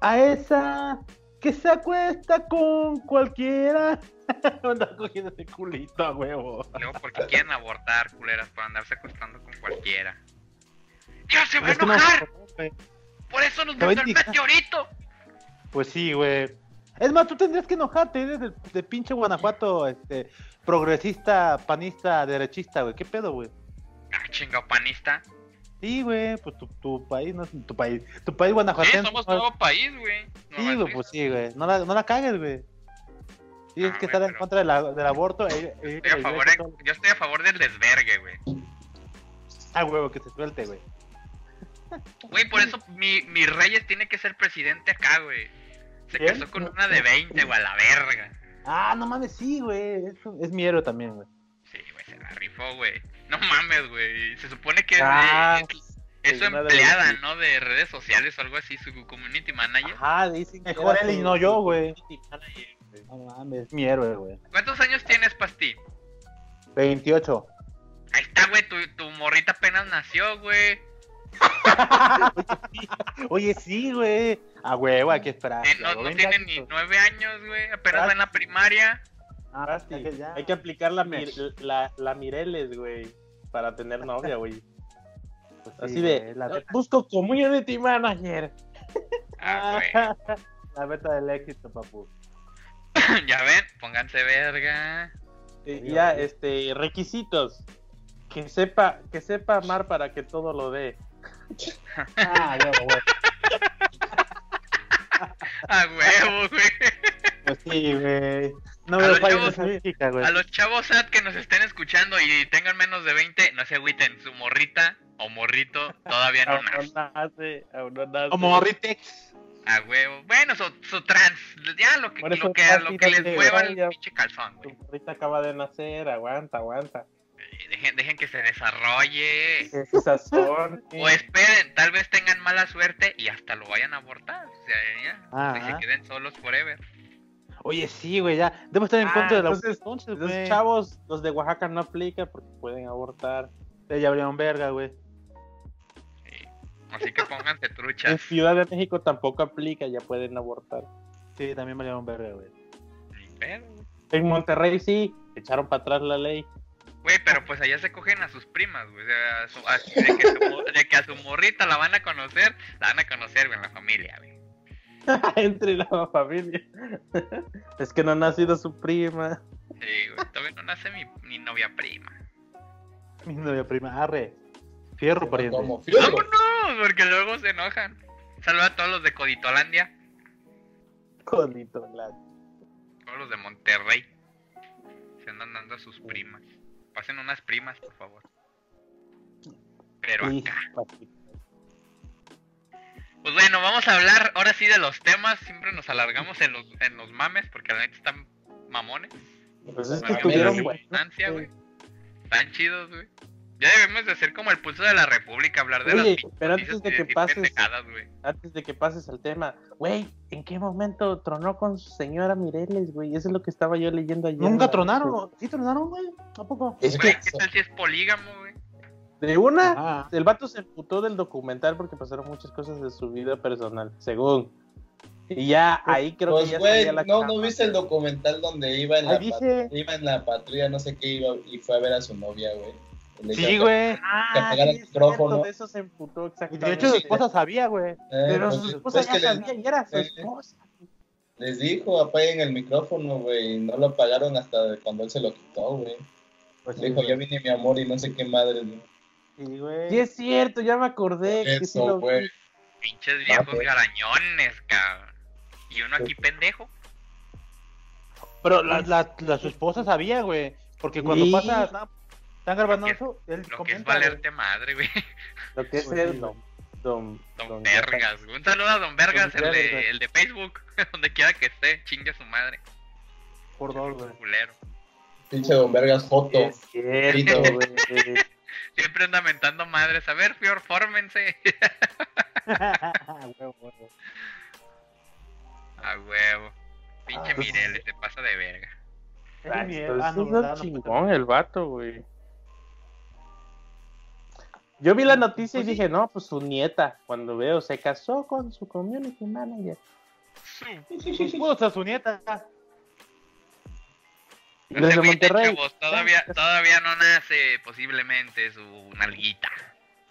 A esa que se acuesta con cualquiera. Anda cogiendo ese culito a huevo. Luego porque quieren abortar, culeras, por andarse acostando con cualquiera. ¡Ya se va a no- enojar! Por eso nos mandó el meteorito. Pues sí, güey. Es más, tú tendrías que enojarte, eres de, de pinche Guanajuato, este, progresista, panista, derechista, güey. ¿Qué pedo, güey? Ah, chingado panista. Sí, güey, pues tu, tu país no es tu país. Tu país Sí, guanajuatense. somos no es- nuevo país, güey. Sí, güey, pues sí, güey. No la, no la cagues, güey. Tienes Ah, que estar en contra de la- del aborto. e- e- Estoy a e- favor e- de- yo estoy a favor del desvergue, güey. Ah, huevo, que se suelte, güey. Güey, por eso mi, mi Reyes tiene que ser presidente acá, güey. Se ¿Quién? casó con una de 20, güey, a la verga. Ah, no mames, sí, güey. Es, es mi héroe también, güey. Sí, güey, se la rifó, güey. No mames, güey. Se supone que es, Ah, de- es- es su una de empleada. ¿no? De redes sociales o algo así, su community manager. Ajá, dicen que Mejor él y su- no yo, su güey. No mames, es mi héroe, güey. ¿Cuántos años tienes, Pasti? 28. Ahí está, güey, tu, tu morrita apenas nació, güey. Oye, sí, güey. A huevo, hay que esperar. Eh, no no ven, tiene ya, ni nueve años, güey. Apenas va en la primaria. Ah, Basti, ya que ya. Hay que aplicar la, la, la Mireles, güey, para tener novia, güey. Pues sí, Así de, La, beta- busco community manager. Ah, güey. la beta del éxito, papu. ya ven, pónganse verga. Ya, este, requisitos. Que sepa, que sepa amar para que todo lo dé. Ah, huevo. A huevo, güey. Pues sí, güey. No A me los falles chavos- esa chica, güey. A los chavos SAT que nos estén escuchando y tengan menos de 20, no se agüiten. Su morrita o morrito todavía no Aún no nace. nace, aún no nace. Como Ritex. A huevo. Bueno, su, su trans. Ya lo que, lo que, lo que les mueva el pinche calzón, güey. morrita acaba de nacer, aguanta, aguanta. Dejen, dejen que se desarrolle. Ese sazón. O esperen, tal vez tengan mala suerte y hasta lo vayan a abortar. O sea, ya. Ah. Y se queden solos forever. Oye, sí, güey, ya. Debo estar en Ah, contra de la entonces, entonces, Los güey. chavos, los de Oaxaca no aplica porque pueden abortar. Ya abrieron verga, güey. Sí. Así que pónganse En truchas. Ciudad de México tampoco aplica, ya pueden abortar. Sí, también abrieron verga, güey. En Monterrey sí, echaron para atrás la ley. Güey, pero pues allá se cogen a sus primas, güey. O sea, a su- a- de, que su, mo- de que a su morrita la van a conocer, la van a conocer, güey, en la familia, güey. Entre la familia. es que no ha nacido su prima. Sí, güey. Todavía no nace mi, mi novia prima. Mi novia prima, arre. Fierro, pariente. Como fierro. ¡Vámonos! Porque luego se enojan. Saluda a todos los de Coditolandia, Colito, la- todos los de Monterrey. Se andan dando a sus primas. Pasen unas primas, por favor. Pero acá. Pues bueno, vamos a hablar ahora sí de los temas. Siempre nos alargamos en los, en los mames porque la neta están mamones. Pues es que buenos. redundancia, güey. Están chidos, güey. Ya debemos de hacer como el pulso de la república, hablar de Oye, las pero antes de que pases-. Antes de que pases al tema, güey, ¿en qué momento tronó con su señora Mireles, güey? Eso es lo que estaba yo leyendo ayer. Nunca tronaron. ¿Sí tronaron, güey? ¿Tampoco? Es que ¿qué tal si es polígamo, güey? De una, Ajá. el vato se emputó del documental porque pasaron muchas cosas de su vida personal, según. Y ya ahí creo pues, que ya güey, salía la no, cama. ¿no viste el documental donde iba en, la dice. iba en la patrulla, no sé qué, iba, y fue a ver a su novia, güey? Sí, güey. que Ah, apagara sí, el es cierto, micrófono. de eso se emputó Y de hecho su Sí. esposa sabía, güey. Eh, Pero pues, su esposa pues ya que les- sabía y era su eh, esposa. Les dijo, apaguen el micrófono, güey, y no lo apagaron hasta cuando él se lo quitó, güey. Pues Le dijo, ya vine mi amor y no sé qué madre, güey. Sí, güey. Sí, es cierto, ya me acordé. que sí Eso, lo vi. güey. Pinches viejos pues. garañones, cabrón. Y uno aquí pendejo. Pero la, la, la- su esposa sabía, güey. Porque cuando Sí. pasa, están, grabando Lo que- eso, él Lo que es valerte madre, güey. Lo que es Pues el don, don, Don Vergas. Un saludo a Don Vergas, Don el de, el de Facebook. Donde quiera que esté, chingue a su madre. güey, por dos, güey. Culero. Pinche Don Vergas Joto. Es cierto, güey. Siempre anda mentando madres. A ver, Fior, fórmense. Huevo, huevo. A huevo. Pinche Ah, pues- Mireles, te pasa de verga. Es mi- entonces ah, no, es. No, chingón el vato, güey. Yo vi la noticia y Pues dije, no, pues su nieta, cuando veo, se casó con su community manager. Pues ser su nieta. Desde Monterrey. chavos, todavía, todavía no nace posiblemente su nalguita.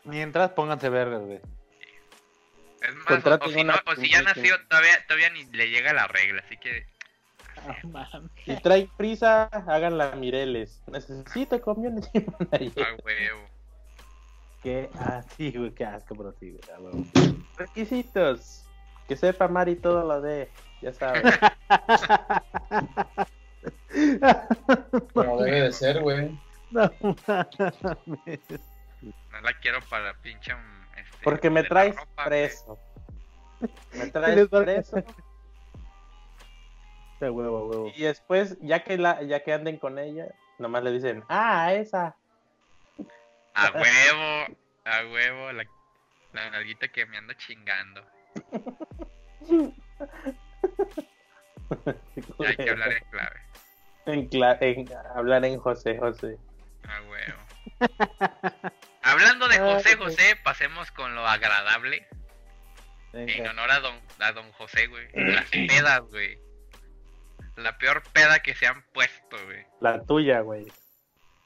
Mientras pónganse vergas, güey. Es más, o, Contraten o si, no, o si ya nació, todavía, todavía ni le llega la regla, así que Si trae prisa, háganla Mireles. Necesito community manager. a huevo. Qué así, güey, qué asco, pero sí, güey. Requisitos. Que sepa Mari todo lo de. Ya sabes. Como debe de ser, güey. No, No la quiero para pinche. mm, Este, Porque me traes ropa, preso. Me traes preso. De huevo, huevo. Y después, ya que la, ya que anden con ella, nomás le dicen, ah, esa. A huevo, a huevo, la, la nalguita que me ando chingando. Ya hay que hablar en clave. En, cla- en- hablar en José José. A huevo. Hablando de José. José, pasemos con lo agradable. En honor a don, a don José, güey. Las pedas, güey. La peor peda que se han puesto, güey. La tuya, güey.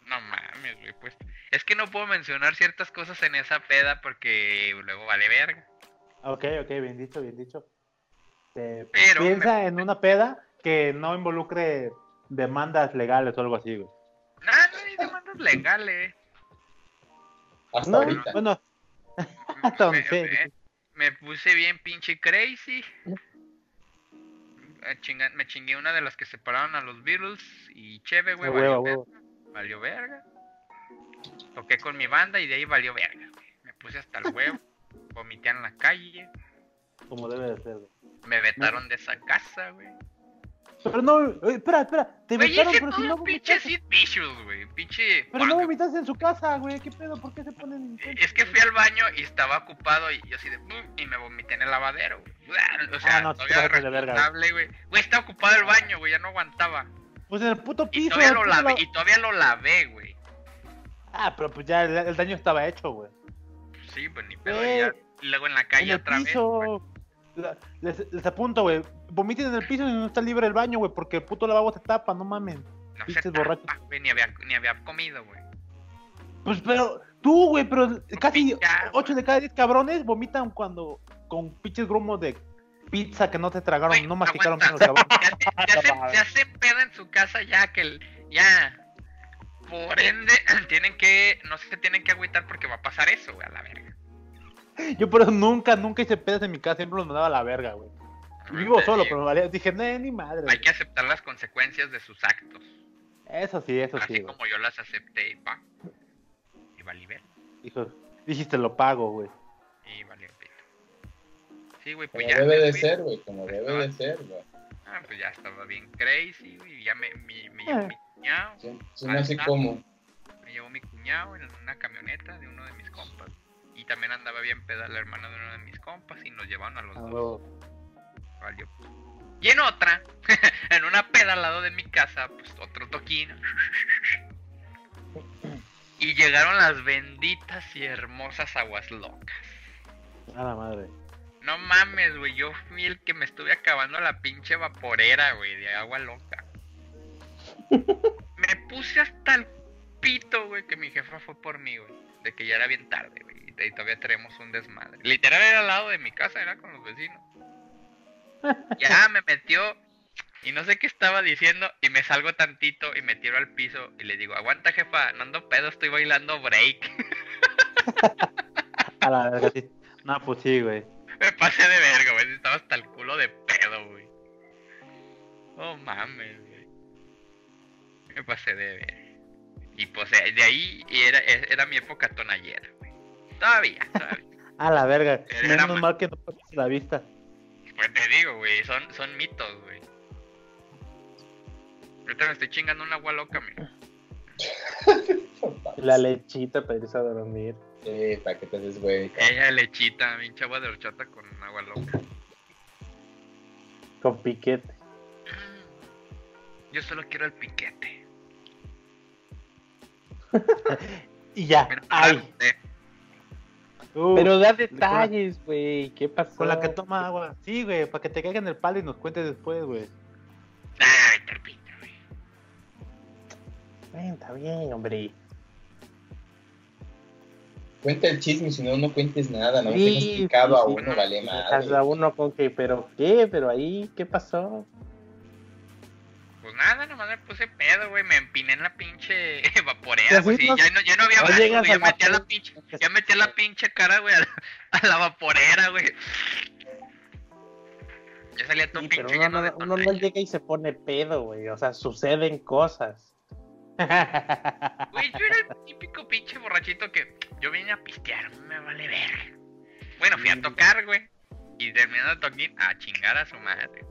No mames, güey. Pues es que no puedo mencionar ciertas cosas en esa peda porque luego vale verga. Ok, ok, bien dicho, bien dicho. Eh, Pero piensa en una peda que no involucre demandas legales o algo así, güey. No, no hay demandas legales. Hasta No, ahorita. Bueno, hasta me, sé. me- me puse bien pinche crazy. A chinga- me chingué una de las que separaron a los Beatles y chévere, güey. Valió, valió verga. Toqué con mi banda y de ahí valió verga. güey. Me puse hasta el huevo. Vomité en la calle. Como debe de ser, güey. Me vetaron de esa casa, güey. Pero no, oye, espera, espera. Te Güey, vetaron, pero si no pinche. Sid Vicious, güey. Pinche. Pero no vomitaste en su casa, güey. ¿Qué pedo? ¿Por qué se ponen Es que fui al baño y estaba ocupado y yo así de y me vomité en el lavadero, güey. O sea, Ah, no, todavía responsable, güey. Güey, estaba ocupado el baño, güey, ya no aguantaba. Pues en el puto Y piso. todavía el lo lavé, la- y todavía lo lavé, güey. Ah, pero pues ya el, el daño estaba hecho, güey. Sí, pues ni pedo. Y ya- y luego en la En calle el otra vez. piso. La- les, les apunto, güey. Vomiten en el piso y no está libre el baño, güey. Porque el puto lavabo se tapa, no mames. No se borrachos. tapa, güey, ni había, ni había comido, güey. Pues, pero tú, güey, pero casi agua. 8 de cada 10 cabrones vomitan cuando con pinches grumos de pizza que no te tragaron, no masticaron bien los cabrones. Se hace, se, se hace pedo en su casa ya que el, ya. Por ende, tienen que, no se tienen que agüitar porque va a pasar eso, güey, a la verga. Yo por eso nunca, nunca hice pedas en mi casa, siempre los mandaba a la verga, güey. Vivo solo, digo, pero me valía. Dije, no, ni madre. Hay güey". que aceptar las consecuencias de sus actos. Eso sí, eso así sí, güey. como yo las acepté y pa. Y valí ver. Dijo, dijiste, lo pago, güey. Y valió pito. Sí, güey, pues Como ya. debe de fui. ser, güey. Como debe de ser, güey. Ah, pues ya estaba bien crazy, güey. Ya me, me, me Eh. llevó mi cuñado. Sí, sí, no así como. Me llevó mi cuñado en una camioneta de uno de mis compas. Y también andaba bien peda la hermana de uno de mis compas y nos llevaron a los Ah, dos. Valió. Y en otra, en una peda al lado de mi casa, pues otro toquín. Y llegaron las benditas y hermosas aguas locas. A la madre. No mames, güey, yo fui el que me estuve acabando la pinche vaporera, güey, de agua loca. Me puse hasta el pito, güey, que mi jefa fue por mí, güey. De que ya era bien tarde, güey, y todavía tenemos un desmadre. Literal era al lado de mi casa, era con los vecinos. Ya me metió y no sé qué estaba diciendo y me salgo tantito y me tiro al piso y le digo, aguanta jefa, no ando pedo, estoy bailando break. A la verga, sí. No, pues sí, güey. Me pasé de verga, güey. Estaba hasta el culo de pedo, güey. Oh mames, güey. Me pasé de verga. Y pues de ahí era, era mi época tonallera, güey. Todavía, todavía. A la verga. Era Menos ma- mal que no perdiste la vista. Pues te digo, güey, son, son mitos, güey. Ahorita me estoy chingando una agua loca, mira. La lechita para irse a dormir. Sí, para que te des güey. Ella lechita, pinche agua de horchata con agua loca. Con piquete. Yo solo quiero el piquete. Y ya. Mira, Ay. Uh, Pero da detalles, güey. ¿Qué pasó? Con la que toma agua. Sí, güey, para que te caiga en el palo y nos cuentes después, güey. Ay, terpita, güey. Ven, está bien, hombre. Cuenta el chisme, si no, no cuentes nada. No Sí, dejas picado a sí, uno, vale Dejas a madre. uno con que, pero qué, pero ahí, ¿qué pasó? Nada, nomás me puse pedo, güey. Me empiné en la pinche vaporera, güey. ya, no, ya no había güey. Ya metí a la pinche, ya metí a la pinche cara, güey, a la, a la vaporera, güey. Ya salía todo Sí, pinche pero uno, no, uno no tonallas. llega y se pone pedo, güey. O sea, suceden cosas. Güey, yo era el típico pinche borrachito que yo vine a pistear, me vale ver. Bueno, fui a tocar, güey. Y terminando de tocar, a chingar a su madre.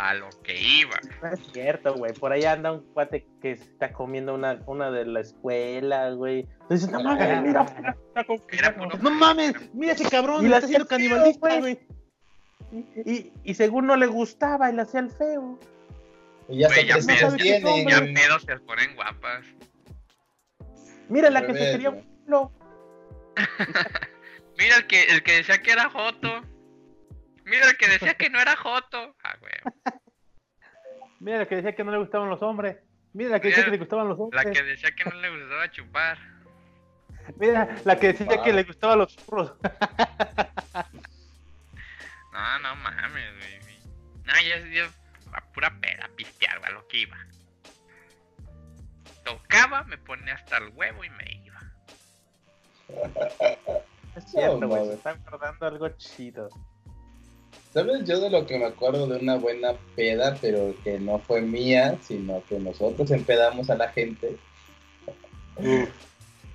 A lo que iba. No es cierto, güey. Por ahí anda un cuate que está comiendo una, una de la escuela, güey. Dices, no mames, mira, Era no mames, mira ese cabrón, Y la está haciendo canibalista, güey. güey. Y, y según no le gustaba y le hacía el feo. Y ya Güey, ya hijos ya- tienen. Ya güey. pedos se ponen guapas. Mira la que se quería un culo. Mira el que, el que decía que era Joto. Mira el que decía que no era Joto. Ah, güey. Mira la que decía que no le gustaban los hombres. Mira la que decía que le gustaban los La hombres. que decía que no le gustaba chupar. Mira la que decía que le gustaban los churros. No, no mames, güey. No, ya yo a pura peda, pistear, a lo que iba. Tocaba, me ponía hasta el huevo y me iba. Es cierto, No, güey. se está acordando algo chido. ¿Sabes yo de lo que me acuerdo de una buena peda, pero que no fue mía, sino que nosotros empedamos a la gente?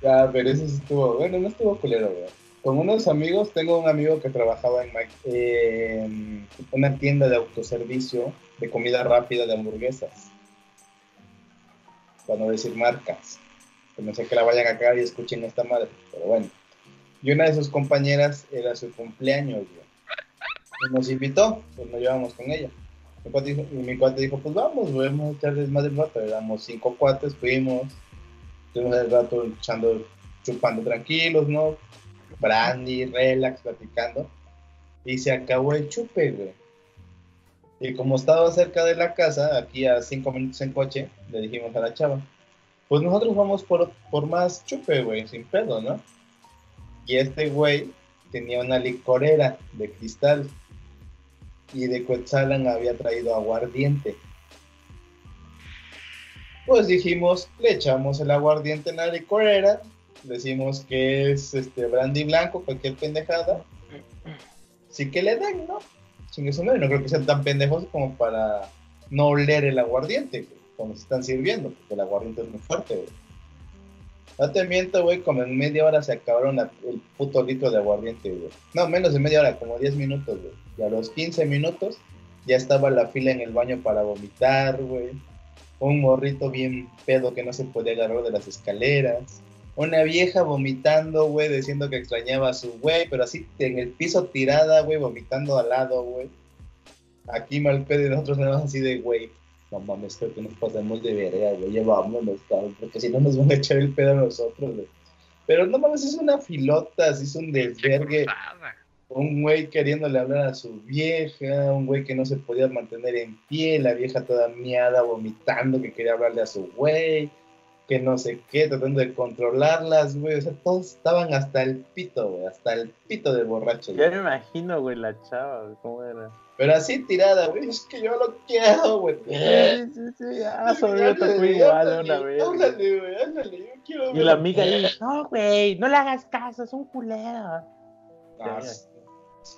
Ah, pero eso sí estuvo, bueno, no estuvo culero, güey. Con unos amigos, tengo un amigo que trabajaba en, en una tienda de autoservicio de comida rápida de hamburguesas. Para no decir marcas. Que no sé que la vayan a cagar y escuchen esta madre, pero bueno. Y una de sus compañeras era su cumpleaños, güey. Nos invitó, pues nos llevamos con ella. Mi cuate dijo, pues vamos, vamos a echarles más del rato. Éramos cinco cuates, fuimos, estuvimos el rato echando, chupando tranquilos, ¿no? Brandy, relax, platicando. Y se acabó el chupe, güey. Y como estaba cerca de la casa, aquí a cinco minutos en coche, le dijimos a la chava, pues nosotros vamos por, por más chupe, güey, sin pedo, ¿no? Y este güey tenía una licorera de cristal y de Coetzalan había traído aguardiente. Pues dijimos, le echamos el aguardiente en la licorera, decimos que es este brandy blanco, cualquier pendejada. Sí que le den, ¿no? Sin eso no, no creo que sean tan pendejos como para no oler el aguardiente, cuando se están sirviendo, porque el aguardiente es muy fuerte. No te miento, güey, como en media hora se acabaron el puto litro de aguardiente, güey. No, menos de media hora, como 10 minutos, güey. Y a los 15 minutos ya estaba la fila en el baño para vomitar, güey. Un morrito bien pedo que no se podía agarrar de las escaleras. Una vieja vomitando, güey, diciendo que extrañaba a su güey, pero así en el piso tirada, güey, vomitando al lado, güey. Aquí mal pedo y nosotros nada más así de, güey, no mames, creo que nos pasamos de verga, güey, ya vámonos, cabrón, porque si no nos van a echar el pedo a nosotros, güey. Pero no mames, es una filota, así es un desvergue un güey queriéndole hablar a su vieja, un güey que no se podía mantener en pie, la vieja toda miada, vomitando, que quería hablarle a su güey, que no sé qué, tratando de controlarlas, güey, o sea, todos estaban hasta el pito, güey, hasta el pito de borrachos, Ya me imagino, güey, la chava, cómo era. Pero así tirada, güey, es que yo lo quiero, güey. Sí, sí, sí, ah, sobre me tocó igual una vez. Ándale, güey, ándale, yo quiero Y la amiga ahí, no, güey, no le hagas caso, es un culero. Ah.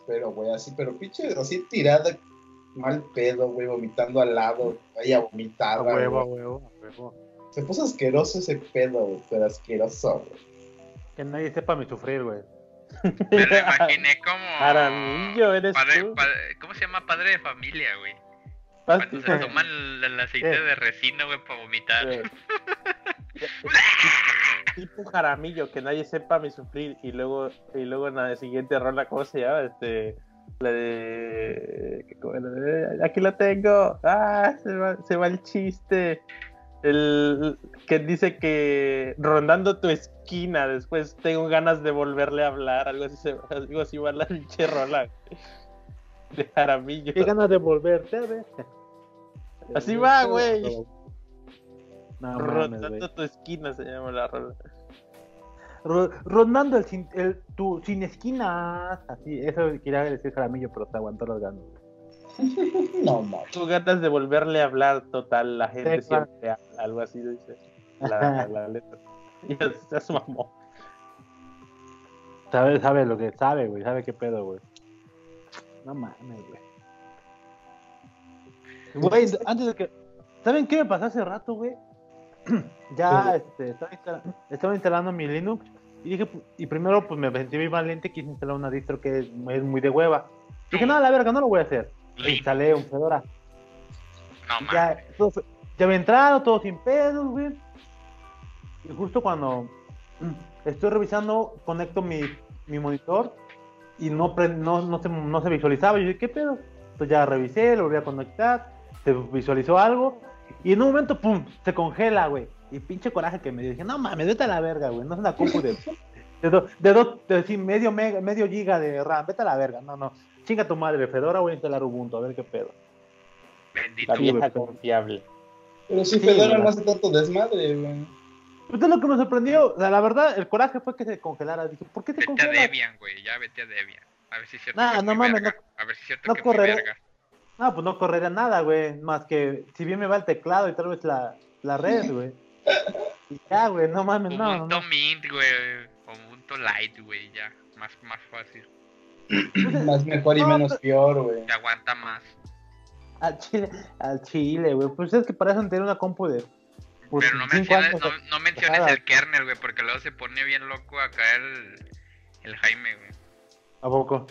Pero, güey, así, pero pinche, así tirada, mal pedo, güey, vomitando al lado, ella vomitaba, A huevo, a güey. huevo, a huevo. Se puso asqueroso ese pedo, güey, pero asqueroso, güey. Que nadie sepa mi sufrir, güey. Me lo imaginé como. Aramillo, eres padre- tú. padre- ¿Cómo se llama? Padre de familia, güey. Cuando se toman el, el aceite ¿Qué? de resina, güey, para vomitar. güey. tipo Jaramillo, que nadie sepa mi sufrir. Y luego, y luego en la siguiente rola, ¿cómo se llama? Este, la de. Eh, Aquí la tengo. Ah, se va, se va el chiste. El que dice que rondando tu esquina, después tengo ganas de volverle a hablar. Algo así, algo así va la pinche rola de Jaramillo. Qué ganas de volverte a ver. Así va, güey. No mames, güey. Rondando tu esquina se llama la rola. Ro- Rondando el sin, el, tu, sin esquinas. Así, eso quería decir Jaramillo, pero te aguantó las ganas. No, mames. Tengo ganas de volverle a hablar, total, la gente Sí, claro. siempre habla, algo así dice la, la letra. Y ya se se mamó. Sabe, sabe lo que sabe, güey. Sabe qué pedo, güey. No mames, güey. Güey, antes de que. ¿Saben qué me pasó hace rato, güey? ya este, estaba, instala- estaba instalando mi Linux y dije, y primero pues me sentí muy valiente, quise instalar una distro que es, es muy de hueva. Dije, no, la verga, no lo voy a hacer. E Linux. instalé un Fedora. No ya, todo ya había entrado, todo sin pedos, güey. Y justo cuando estoy revisando, conecto mi, mi monitor y no, pre- no, no, se, no se visualizaba. Yo dije, ¿qué pedo? Entonces ya revisé, lo volví a conectar, se visualizó algo y en un momento, ¡pum! Se congela, güey. Y pinche coraje que me dio. Dije, no mames, vete a la verga, güey. No es una compu de, de, do- de, dos- de sí, medio, mega, medio giga de RAM. Vete a la verga. No, no. Chinga tu madre, Fedora, voy a instalar Ubuntu, a ver qué pedo. Bendito. La vieja confiable. Pero si Sí, Fedora no hace tanto desmadre, güey. Pues es lo que me sorprendió. O sea, la verdad, el coraje fue que se congelara. Dije, ¿por qué se Vete a? Debian, güey. Ya vete a Debian. A ver si es cierto Nah, que no mames, verga. A ver si es cierto no que correré. verga. No, pues no correría nada, güey. Más que si bien me va el teclado y tal vez la, la red, güey. Y ya, güey, no mames, no, no, Ubuntu no. Mint, güey. Ubuntu Light, güey. Ya. Más, más fácil. Más mejor y No, menos peor, güey. Te aguanta más. Al chile, al chile, güey. Pues es que para eso tener una compu de. pues, Pero no menciones, años, no, no menciones el kernel, güey. Porque luego se pone bien loco acá el, el Jaime, güey. ¿A poco?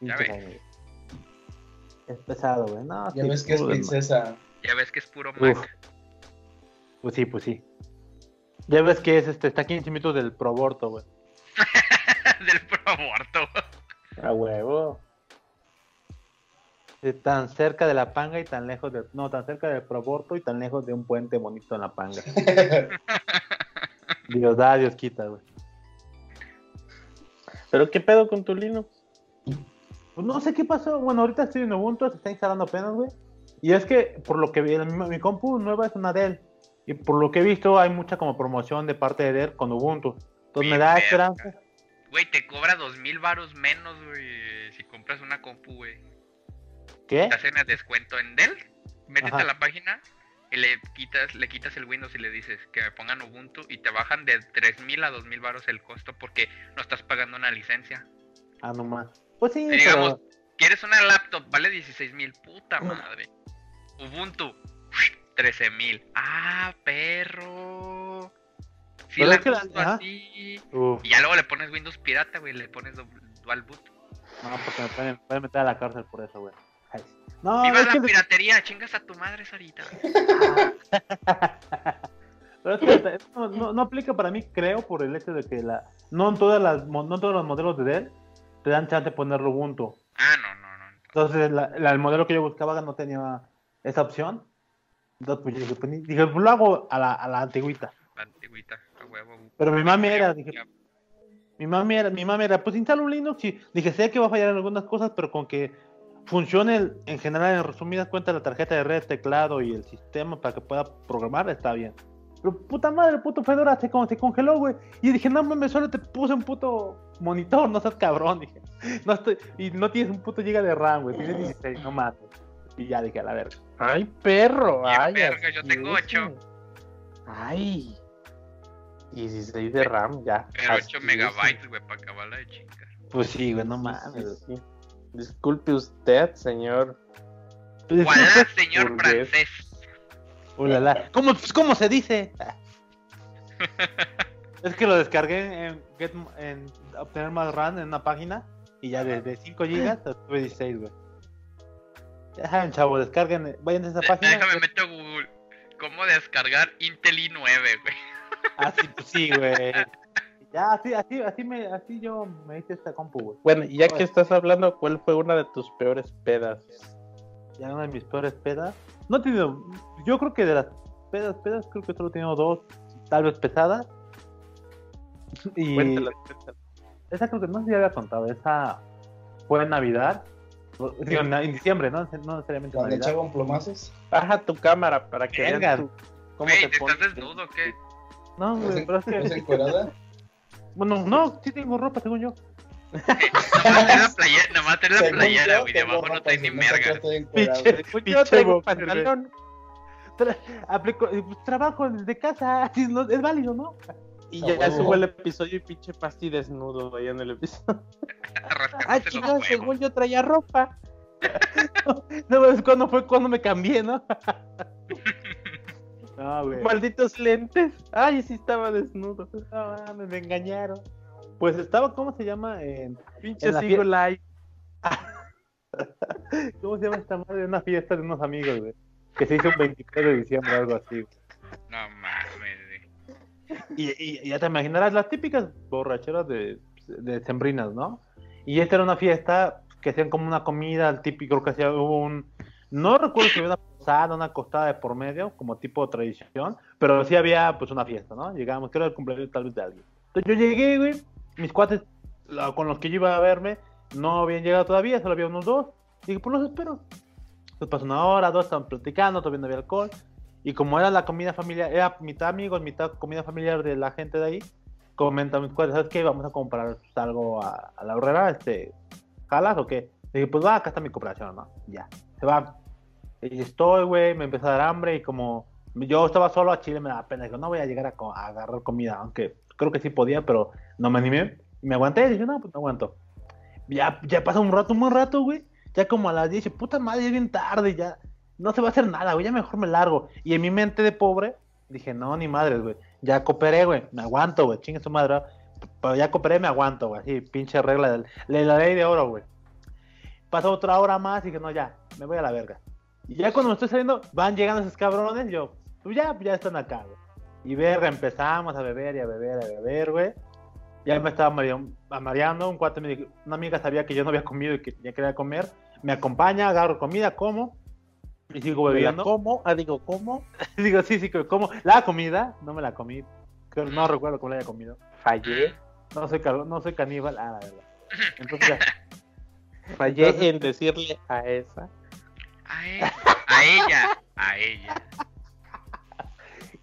Ya ves. Jaime. Es pesado, güey. No, Ya sí, ves que es puro princesa. Ya ves que es puro Uf. Mac. Pues sí, pues sí. Ya ves que es este, está a 15 minutos del proborto, güey. Del pro aborto. A huevo. Tan cerca de la panga y tan lejos de. No, tan cerca del proborto y tan lejos de un puente bonito en la panga. Dios da, Dios quita, güey. ¿Pero qué pedo con tu Linux? Pues no sé qué pasó. Bueno, ahorita estoy en Ubuntu, se está instalando apenas, güey. Y es que, por lo que vi, mi, mi compu nueva es una Dell. Y por lo que he visto, hay mucha como promoción de parte de Dell con Ubuntu. Bien me da esperanza. Güey, te cobra dos mil varos menos, güey. Si compras una compu, güey. ¿Qué? Te hacen el descuento en Dell. Métete Ajá. a la página y le quitas, le quitas el Windows y le dices que me pongan Ubuntu y te bajan de tres mil a dos mil varos el costo porque no estás pagando una licencia. Ah, no más. Pues sí, Y digamos, pero. ¿quieres una laptop? Vale 16 mil. Puta madre. Ubuntu, 13 mil. Ah, perro. Sí, la que la- así. Y ya luego le pones Windows pirata, güey. Le pones du- dual boot. no, porque me pueden, pueden meter a la cárcel por eso, güey. No, ¡Viva es la que, piratería! ¡Chingas a tu madre, Sarita! pero es que no, no- no aplica para mí, creo, por el hecho de que la no en todas las mo- no en todos los modelos de Dell te dan chance de ponerlo Ubuntu. Ah, no, no, no. Entonces, la- la- el modelo que yo buscaba no tenía esa opción. Entonces, pues yo dije, pues, dije, pues lo hago a la, a la antigüita. La antigüita. Pero mi mami era, dije, mi mami era, mi mami era, pues instala un Linux y dije, sé que va a fallar en algunas cosas, pero con que funcione el- en general, en resumidas cuentas, la tarjeta de red, teclado y el sistema para que pueda programar, está bien. Pero puta madre, el puto Fedora se, con- se congeló, güey. Y dije, no mames, solo te puse un puto monitor, no seas cabrón, dije. No estoy, y no tienes un puto giga de RAM, güey, tienes 16, no mames. Y ya dije, a la verga. Ay, perro. Ay, verga, yo tengo es, ocho. güey. Ay. 16 de RAM, ya. Pero 8 Así megabytes, güey, para acabarla de chingar. Pues sí, güey, no es. mames. Sí. Disculpe usted, señor. ¡Voilà, señor francés! Ulala. ¿Cómo, ¿Cómo se dice? es que lo descargué en, Get, en obtener más RAM en una página y ya desde 5 GB tuve 16, güey. Ya saben, chavos, descarguen, vayan a esa De- página. Déjame meto a Google. ¿Cómo descargar Intel i9, güey? Así, pues sí, güey. Ya, así, así, así, me, así yo me hice esta compu, güey. Bueno, y ya que estás hablando, ¿cuál fue una de tus peores pedas? Ya una de mis peores pedas. No he tenido, yo creo que de las pedas, pedas, creo que solo he tenido dos, tal vez pesadas. Y esa creo que no sé si había contado, esa fue en Navidad. Digo, en, diciembre, ¿no? No necesariamente Navidad. echaban plomazos. Baja tu cámara para que Venga. vean tu- cómo te ¿te pones. estás desnudo o qué? No, ¿Estás güey, pero es estás que. encuerada? Bueno, no, sí tengo ropa, según yo. La playera, nomás traes la playera, güey. De abajo no traes ni no, ¿para qué merga. Pinche- yo pantalón Tra- aplico, eh, pues, trabajo desde casa, es válido, ¿no? y ya huevo. subo el episodio y pinche pasti desnudo ahí en el episodio. Ah, huevos. según yo traía ropa. No, es cuando fue cuando me cambié, ¿no? No, güey. Malditos lentes. Ay, sí estaba desnudo. No, mames, me engañaron. Pues estaba, ¿cómo se llama? En- Pinche sigo live. ¿Cómo se llama esta madre? Una fiesta de unos amigos, güey. Que se hizo un 23 de diciembre, algo así. No mames, güey. Y, ya te imaginarás las típicas borracheras de, de sembrinas, ¿no? Y esta era una fiesta que hacían como una comida, el típico que hacía, hubo un... No recuerdo si había una posada, una costada de por medio, como tipo de tradición, pero sí había pues una fiesta, ¿no? Llegábamos, creo el cumpleaños tal vez de alguien. Entonces yo llegué, güey, mis cuates con los que yo iba a verme no habían llegado todavía, solo había unos dos. Y dije, pues los espero. Entonces pasó una hora, dos, estaban platicando, todavía no había alcohol. Y como era la comida familiar, era mitad amigos, mitad comida familiar de la gente de ahí, comentan mis cuates, ¿sabes qué? Vamos a comprar algo a, a la horrera, este, ¿jalas o qué? Y dije, pues va, acá está mi cooperación, ¿no? Ya, se va. Y estoy, güey, me empezó a dar hambre y como yo estaba solo a Chile me daba pena, digo, no voy a llegar a, agarrar comida, aunque creo que sí podía, pero no me animé. Y me aguanté dije, no, pues no aguanto. Ya, ya pasó un rato, un buen rato, güey. Ya como a las 10, puta madre, es bien tarde, ya no se va a hacer nada, güey, ya mejor me largo. Y en mi mente de pobre, dije, no, ni madres, güey. Ya cooperé, güey, me aguanto, güey, chingue su madre. Pero ya cooperé, me aguanto, güey, así, pinche regla de la ley de oro, güey. Pasó otra hora más y dije, no, ya, me voy a la verga. Y ya cuando me estoy saliendo, van llegando esos cabrones, yo, pues ya, ya están acá, güey. Y verga, empezamos a beber y a beber, a beber, güey. Ya me estaba mareando, un cuate me dijo, una amiga sabía que yo no había comido y que ya quería comer, me acompaña, agarro comida, como, y sigo ¿Me la bebiendo. como? Ah, digo, ¿cómo? Digo, sí, sí, que como la comida, no me la comí, no recuerdo cómo la haya comido. Fallé. No soy, no soy caníbal, ah, la verdad. Entonces ya, Fallé Entonces- en decirle a esa. A ella, a ella, a ella.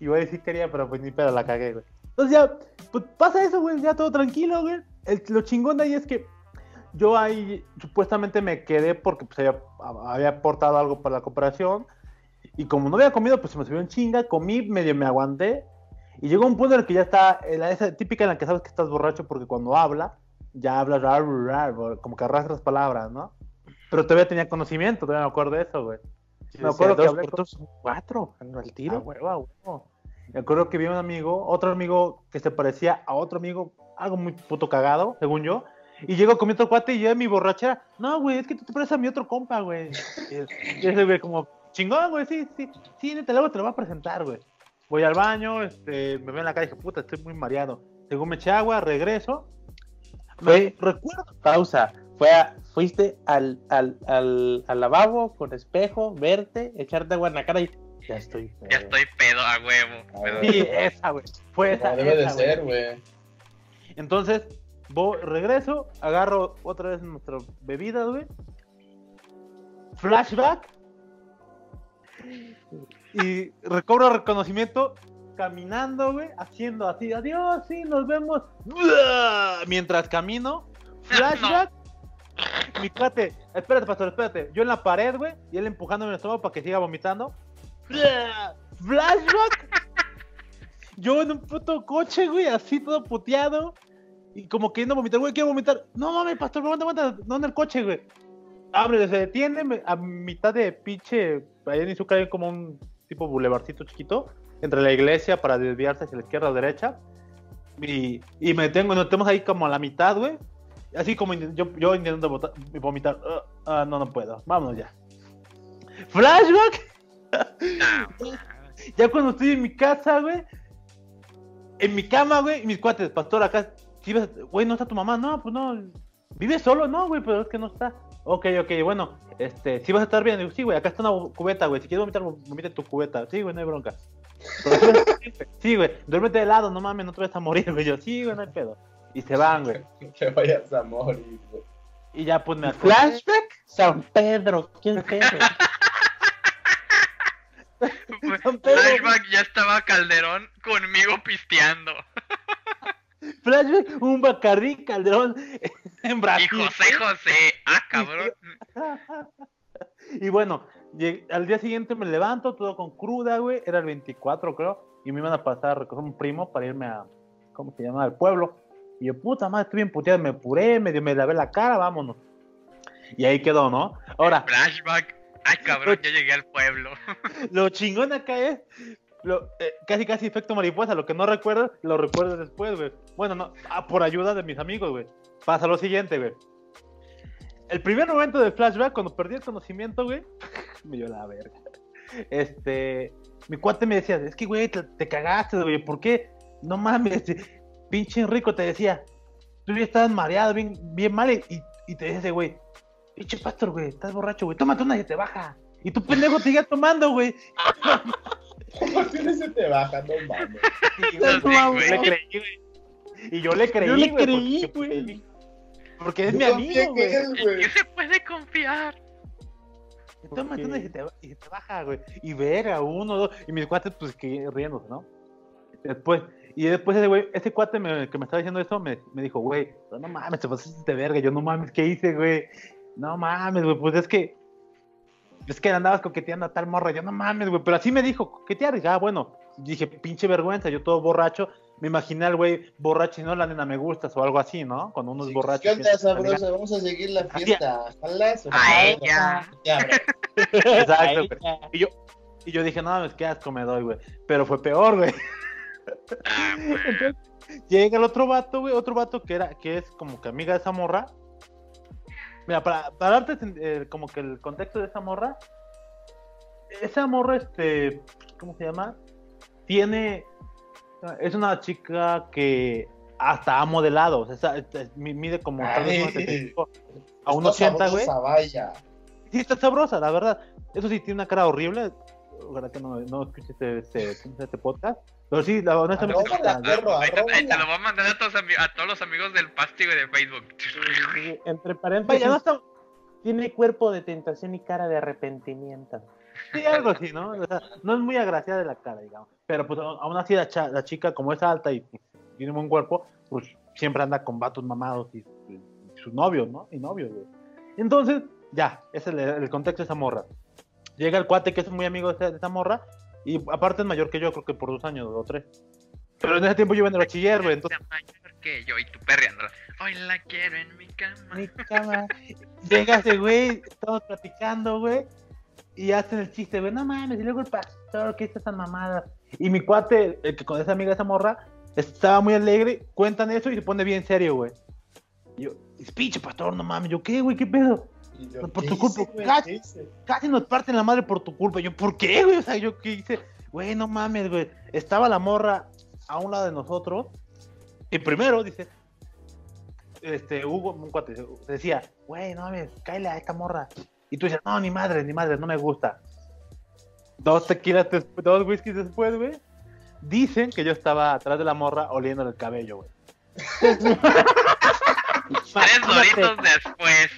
a decir quería, pero pues ni pedo la cagué, güey. Entonces ya, pues pasa eso, güey, ya todo tranquilo, güey. Lo chingón de ahí es que yo ahí supuestamente me quedé porque pues había, aportado algo para la cooperación. Y como no había comido, pues se me subió en chinga, comí, medio me aguanté. Y llegó un punto en el que ya está, esa típica en la que sabes que estás borracho porque cuando habla, ya hablas como que arrastras palabras, ¿no? Pero todavía tenía conocimiento, todavía me acuerdo de eso, güey. Me acuerdo que hablé con- cuatro. Al Ah, tiro. huevo, a huevo. Me acuerdo que vi a un amigo, otro amigo que se parecía a otro amigo, algo muy puto cagado, según yo. Y llego con mi otro cuate y yo en mi borrachera, no, güey, es que tú te pareces a mi otro compa, güey. Y ese güey como, chingón, güey, sí, sí, sí, neta, luego te lo voy a presentar, güey. Voy al baño, este, me veo en la calle y dije, puta, estoy muy mareado. Según me eché agua, regreso. Me Fue- recuerdo, Pausa. Fue a- fuiste al, al, al, al lavabo con espejo, verte, echarte agua en la cara y ya estoy. Ya feo". estoy pedo a huevo. Ah, pedo. sí, esa, güey. Fue esa, Como debe de esa, ser, güey. Entonces, voy, regreso, agarro otra vez nuestra bebida, güey. Flashback. Y recobro reconocimiento caminando, güey, haciendo así, adiós, sí, nos vemos. Mientras camino, flashback. Mi cuate, espérate, pastor, espérate. Yo en la pared, güey, y él empujándome el estómago para que siga vomitando. Flashback. Yo en un puto coche, güey, así todo puteado. Y como queriendo vomitar, güey, quiero vomitar. No mames, pastor, aguanta, aguanta. No en el coche, güey. Abre, se detiene a mitad de pinche. Allá en Izuka hay como un tipo bulevarcito chiquito. Entre la iglesia para desviarse hacia la izquierda o derecha. Y, y me detengo, nos tenemos ahí como a la mitad, güey. Así como yo, yo intentando vomitar. Ah, no, no puedo. Vámonos ya. Flashback. Ah, Ya cuando estoy en mi casa, güey. en mi cama, güey, y mis cuates, pastor, acá, güey, ¿no está tu mamá? No, pues no, ¿vive solo? No, güey, pero es que no está. Ok, ok, bueno, este, si vas a estar bien, digo, sí, güey, acá está una cubeta, güey, si quieres vomitar, vomita en tu cubeta. Sí, güey, no hay bronca. Sí, güey, duérmete de lado, no mames, no te vas a morir, güey. Yo, sí, güey, no hay pedo. Y se van, güey. Que vayas a morir, güey. Y ya, pues me acosté. Flashback, San Pedro, ¿quién pedo? San Pedro. Flashback ya estaba Calderón conmigo pisteando. Flashback, un Bacardí Calderón en Y Brasil. José José. Ah, cabrón. Y bueno, al día siguiente me levanto, todo con cruda, güey. Era el 24, creo. Y me iban a pasar a recoger un primo para irme a, ¿cómo se llama? Al pueblo. Y yo, puta madre, estoy bien puteado. Me apuré, medio me lavé la cara, vámonos. Y ahí quedó, ¿no? Ahora, Flashback. Ay, cabrón, ya llegué al pueblo. lo chingón acá es lo, eh, casi casi efecto mariposa. Lo que no recuerdas, lo recuerdas después, güey. Bueno, no, ah, por ayuda de mis amigos, güey. Pasa lo siguiente, güey. El primer momento de flashback, cuando perdí el conocimiento, güey, me dio la verga. Este, mi cuate me decía, es que, güey, te, te cagaste, güey, ¿por qué? No mames, pinche Enrico te decía, tú ya estabas mareado, bien, bien mal, y, y te dice, güey, pinche pastor, güey, estás borracho, güey, tómate una y te baja. Y tu pendejo te sigue tomando, güey. ¿Por qué no se te baja? No mames. Y, yo le creí, güey. Y yo le creí, Yo le güey, creí, porque- güey. Porque es mi Yo confié amigo, que güey. él, ¿En güey. qué se puede confiar? Tómate Ok. una y se, te, ba- y se te baja, güey. Y verga, uno, dos. Y mis cuates, pues, que riéndose, ¿no? Después, y después ese güey, ese cuate me- que me estaba diciendo eso, me, me dijo, güey, no mames, te pasaste de verga. Yo, no mames, ¿qué hice, güey? No mames, güey, pues es que. Es que andabas coqueteando a tal morra. Yo, no mames, güey. Pero así me dijo, coquetear. Dije, ah, bueno. Dije, pinche vergüenza. Yo todo borracho. Me imaginé al güey borracho y no la nena me gustas o algo así, ¿no? Cuando uno es Sí, borracho. ¿Qué onda, sabrosa? Vamos a seguir la fiesta. Ojalá su A ella. Ya. Exacto, ya. Y yo, y yo dije, no mames, qué asco me doy, güey. Pero fue peor, güey. Ah, man. Entonces, llega el otro vato, güey, otro vato que era, que es como que amiga de esa morra. Mira, para, para darte eh, como que el contexto de esa morra, esa morra, este, ¿cómo se llama? Tiene, es una chica que hasta ha modelado, o sea, mide como tal vez Ay. unos 75 a un Está 80, güey. sabrosa, Vaya. Sí, está sabrosa, la verdad. Eso sí, tiene una cara horrible. Ojalá que no, no escuche este, este, este podcast. Pero sí, la, honestamente. Perro, Ahí te, ahí te arróbala. lo voy a mandar a todos, a todos los amigos del Pasti, güey, de Facebook. Sí, Entre paréntesis, Vaya, no está. tiene cuerpo de tentación y cara de arrepentimiento. Sí, algo así, ¿no? O sea, no es muy agraciada de la cara, digamos. Pero pues aún así la, cha- la chica, como es alta y pues, tiene buen cuerpo, pues siempre anda con vatos mamados y, y sus novios, ¿no? Y novios, güey. Entonces, ya, ese es el, el contexto de esa morra. Llega el cuate que es muy amigo de esa, de esa morra y aparte es mayor que yo, creo que por dos años o tres. Pero en ese tiempo yo iba en el bachiller, güey. Entonces, mayor que yo y tú perreándola. Hoy la quiero en mi cama. mi cama. Llega ese güey, estamos platicando, güey, y hacen el chiste, güey, no mames, y luego el pastor, ¿qué es esa mamada? Y mi cuate, el que con esa amiga, esa morra, estaba muy alegre, cuentan eso y se pone bien serio, güey. Y yo, es pinche pastor, no mames, yo, ¿qué, güey? ¿Qué pedo? Yo, Por ¿qué tu culpa, hice? Casi nos parten la madre por tu culpa. Yo, ¿por qué, güey? O sea, yo, ¿qué hice? Güey, no mames, güey. Estaba la morra a un lado de nosotros. Y primero, dice, este, Hugo, un cuate, decía, güey, no mames, cállale a esta morra. Y tú dices, no, ni madre, ni madre, no me gusta. Dos tequilas, dos whiskies después, güey. Dicen que yo estaba atrás de la morra oliendo el cabello, güey. Tres doritos después.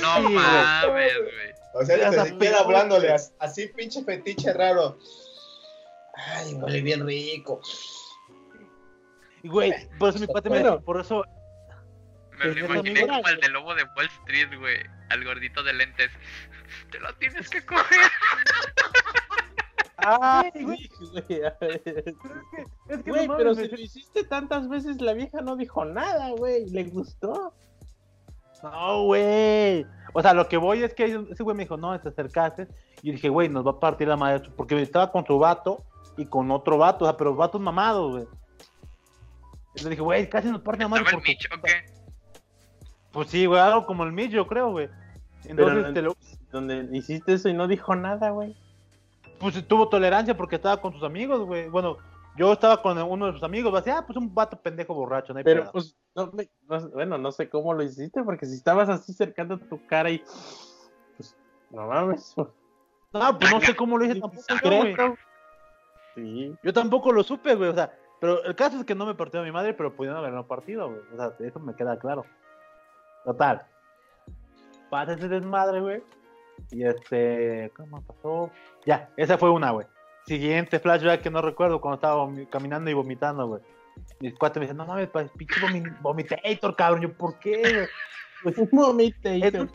No Sí, mames, güey. O sea, se hablándole así, pinche fetiche raro. Ay, huele bien rico. Y, güey, por eso mi cuate me por eso Me lo Desde imaginé como el de lobo de Wall Street, güey. Al gordito de lentes. Te lo tienes que coger. Ay, güey. güey. Es que Güey, no pero mames, si lo hiciste tantas veces, la vieja no dijo nada, güey. Le gustó. No, güey. O sea, lo que voy es que ese güey me dijo, no, te acercaste. Y yo dije, güey, nos va a partir la madre. Porque estaba con su vato y con otro vato, o sea, pero vatos mamados, güey. Entonces dije, güey, casi nos parte la madre. ¿Estaba el Mitch o culpa". qué? Pues sí, güey, algo como el Mitch, yo creo, güey. Entonces, Pero- te lo- Donde hiciste eso y no dijo nada, güey. Pues tuvo tolerancia porque estaba con sus amigos, güey. Bueno, yo estaba con uno de sus amigos, va a decir, ah, pues un vato pendejo borracho, no hay Pero, pedo. pues, no, bueno, no sé cómo lo hiciste, porque si estabas así cercando tu cara y. Pues, no mames. No, pues no sé cómo lo hice tampoco, güey. Sí. Yo tampoco lo supe, güey, o sea, pero el caso es que no me partió a mi madre, pero pudieron el partido, güey, o sea, eso me queda claro. Total. Pasa ese desmadre, güey, y este, ¿cómo pasó? Ya, esa fue una, güey. Siguiente flashback que no recuerdo, cuando estaba caminando y vomitando, güey. Mis cuates me dicen, no mames, pa- pinche vomi- vomitator, cabrón, yo, ¿por qué, güey? Pues, en, un,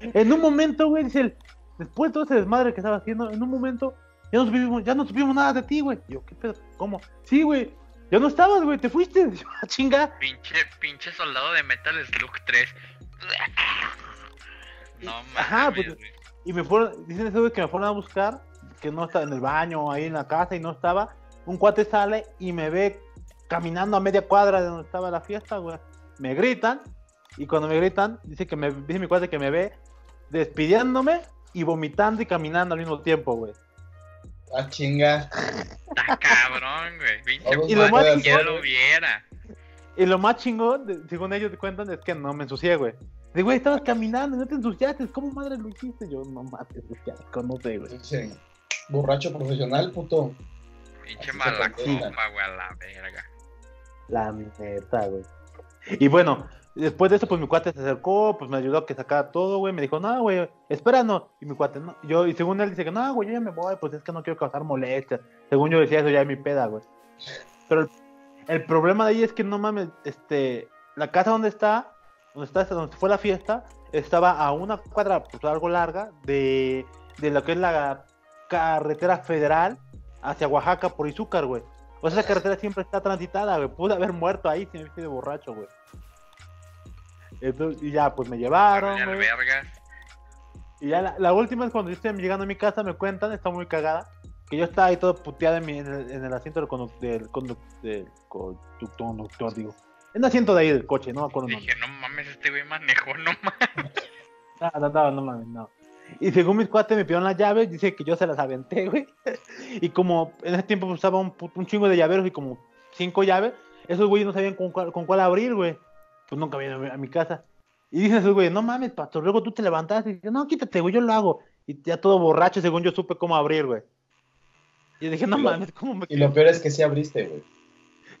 en un momento, güey, dice él, después de todo ese desmadre que estaba haciendo, en un momento, ya no supimos, ya no supimos nada de ti, güey. Yo, ¿qué pedo? ¿Cómo? Sí, güey, ya no estabas, güey, te fuiste. Yo, "Ah, chinga. Pinche, pinche soldado de Metal Slug 3. No mames, Ajá, pues, güey. Y me fueron, dicen ese güey que me fueron a buscar, que no estaba en el baño, ahí en la casa, y no estaba. Un cuate sale y me ve caminando a media cuadra de donde estaba la fiesta, güey. Me gritan, y cuando me gritan, dice que me, dice mi cuate que me ve despidiéndome y vomitando y caminando al mismo tiempo, güey. Ah, chinga. Está cabrón, güey. Y lo más chingón- lo viera. Y lo más chingón, según ellos te cuentan, es que no me ensucié, güey. Digo, güey, estabas caminando y no te ensuciaste. ¿Cómo madre lo hiciste? Yo, no mames, qué asco, no sé, güey. Pinche borracho profesional, puto. Pinche mala copa, güey, a la verga. La neta, güey. Y bueno, después de eso, pues mi cuate se acercó, pues me ayudó a que sacara todo, güey. Me dijo, no, güey, espera, no. Y mi cuate, no. Yo, y según él dice que, no, güey, yo ya me voy, pues es que no quiero causar molestias. Según yo decía eso, ya es mi peda, güey. Pero el, el problema de ahí es que no mames, este, la casa donde está, donde está, donde fue la fiesta, estaba a una cuadra, pues algo larga, de, de lo que es la carretera federal hacia Oaxaca por Izúcar, güey. O sea, esa carretera siempre está transitada, güey. Pude haber muerto ahí si me hubiese ido borracho, güey. Entonces, y ya, pues me llevaron, güey. Y ya la, la última es cuando yo estoy llegando a mi casa, me cuentan, está muy cagada, que yo estaba ahí todo puteado en, mi- en el, en el asiento del, conduc- del, conduc- del conductor, conductor, digo. En el asiento de ahí del coche, no me. Dije, no mames, este güey manejó, no mames. No, no, no, no mames, no. Y según mis cuates me pidieron las llaves, dice que yo se las aventé, güey. Y como en ese tiempo usaba un, pu- un chingo de llaveros y como cinco llaves, esos güeyes no sabían con cuál, con cuál abrir, güey. Pues nunca vienen a mi casa. Y dicen esos güeyes, no mames, pastor, luego tú te levantaste y dices, no, quítate, güey, yo lo hago. Y ya todo borracho, según yo supe cómo abrir, güey. Y yo dije, no Y lo- mames, ¿cómo me Y lo peor es que sí abriste, güey.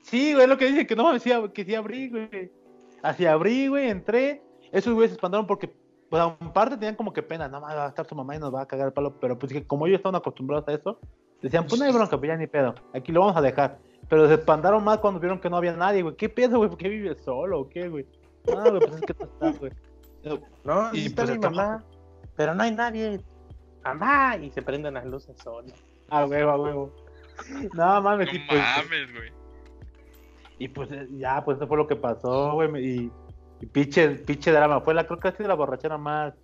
Sí, güey, es lo que dicen, que no mames, sí, que sí abrí, güey. Así abrí, güey, entré. Esos güeyes se espantaron porque, pues, a un parte tenían como que pena, no mames, va a estar su mamá y nos va a cagar el palo. Pero pues que como ellos estaban acostumbrados a eso, decían, pues no hay bronca, pues ya ni pedo, aquí lo vamos a dejar. Pero se espantaron más cuando vieron que no había nadie, güey. ¿Qué pedo, güey? ¿Por qué vives solo o qué, güey? No, güey, pues es que tú estás, güey. No, Y está pues mi mamá. Pero no hay nadie. Mamá. Y se prenden las luces solas. A huevo, a huevo. No mames, No sí, pues. mames, güey. Y pues eh, ya, pues eso fue lo que pasó, güey. Y, y pinche, pinche drama. Fue la, creo que ha sido la borrachera más,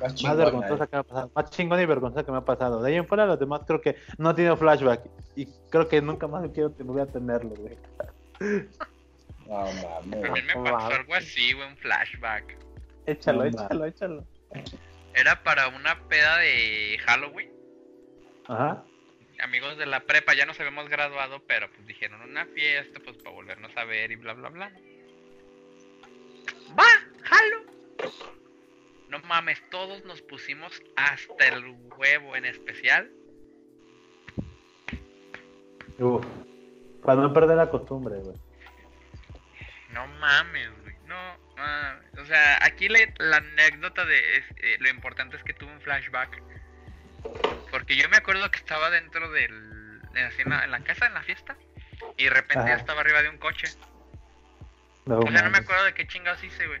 Más más chingona, vergonzosa eh. que me ha pasado. Más chingona y vergonzosa que me ha pasado. De ahí en fuera, los demás creo que no he tenido flashback. Y creo que nunca más quiero que me voy a tenerlo, güey. No A mames. mí me pasó algo así, güey, un flashback. Échalo, No, échalo, échalo. Era para una peda de Halloween. Ajá. Amigos de la prepa, ya nos habíamos graduado, pero pues dijeron una fiesta, pues para volvernos a ver y bla, bla, bla. ¡Va! ¡Jalo! No mames, todos nos pusimos hasta el huevo en especial. Uf. Para no perder la costumbre, güey. No mames, güey. No, mames. O sea, aquí la, la anécdota de es- eh, lo importante es que tuve un flashback. Porque yo me acuerdo que estaba dentro del. En, la, en la casa, en la fiesta. Y de repente Ajá. yo estaba arriba de un coche. No, O sea, no me acuerdo de qué chingados hice, güey.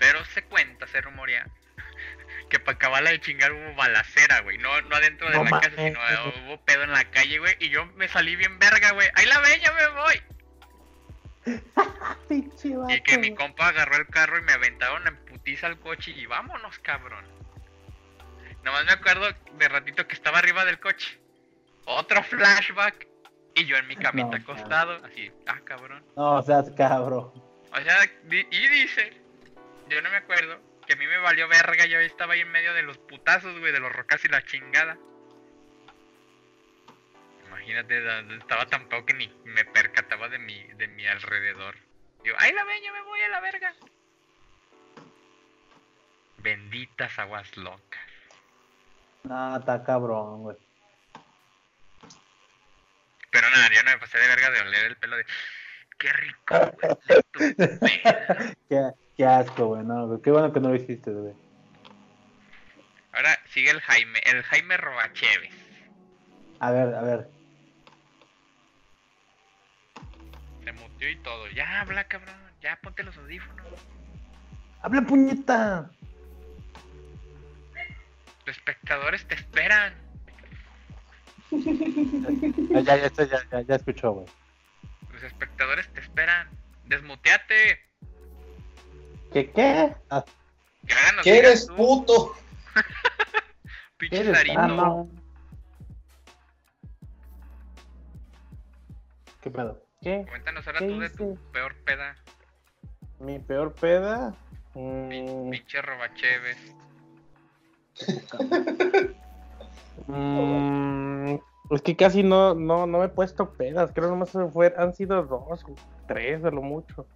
Pero se cuenta, se rumorea. Que para acabarla de chingar hubo balacera, güey. No, no adentro de No la casa, sino hubo pedo en la calle, güey. Y yo me salí bien verga, güey. Ahí la ve, ya me voy. Y que mi compa agarró el carro y me aventaron en putiza al coche y vámonos, cabrón. Nomás me acuerdo de ratito que estaba arriba del coche. Otro flashback. Y yo en mi camita No, acostado. Así, ah, cabrón. No, seas cabrón. O sea, y dice, yo no me acuerdo, que a mí me valió verga, yo estaba ahí en medio de los putazos, güey, de los rocas y la chingada. imagínate, estaba tan pedo que ni me percataba de mi, de mi alrededor. Yo, ¡ay la ven, yo me voy a la verga! Benditas aguas locas. No, está cabrón, güey. Pero nada, yo no me pasé de verga de oler el pelo de. ¡Qué rico, güey! tu pelo". Qué, qué asco, güey. No. Qué bueno que no lo hiciste, güey. Ahora sigue el Jaime, el Jaime Robacheves. A ver, a ver. Se muteó y todo. Ya habla, cabrón. Ya ponte los audífonos. ¡Habla, puñeta! Los espectadores te esperan. Ya, ya, ya, estoy- ya, ya, ya escuchó, güey. Los espectadores te esperan. Desmuteate. ¿Qué qué? Ah, Que hagan los ¿Qué eres tú, puto? Pinche eres? Sarito. Ah, no. ¿Qué pedo? ¿Qué? Cuéntanos ahora ¿Qué tú de tu hice? peor peda. ¿Mi peor peda? Mm, Pinche Robacheves. Mm, es que casi no, no, no me he puesto pedas. Creo nomás fue, han sido dos, tres a lo mucho.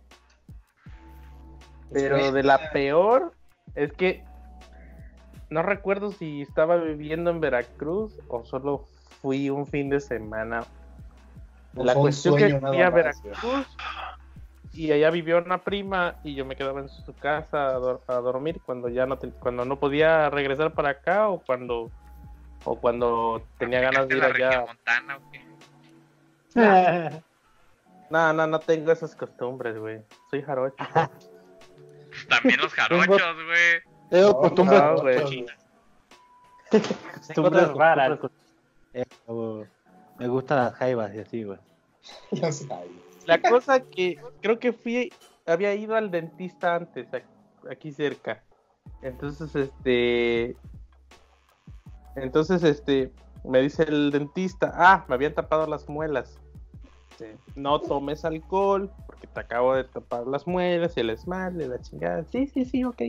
Pero de la peor es que no recuerdo si estaba viviendo en Veracruz o solo fui un fin de semana. La cuestión que fui a Veracruz y allá vivió una prima y yo me quedaba en su casa a, dor- a dormir cuando ya no te- cuando no podía regresar para acá o cuando o cuando tenía ganas de ir ¿Aplicaste la allá. qué? No, no, no tengo esas costumbres, güey. Soy jarocho. Pues también los jarochos, güey. Tengo No, costumbres no, güey. cochinas. Costumbres raras. Eh, güey. Me gustan las jaivas y así, güey. Ya sabes. La cosa que creo que fui, había ido al dentista antes, aquí cerca. Entonces, este, entonces, este, me dice el dentista, ah, me habían tapado las muelas. No tomes alcohol porque te acabo de tapar las muelas el esmalte, la chingada. Sí, sí, sí, ok.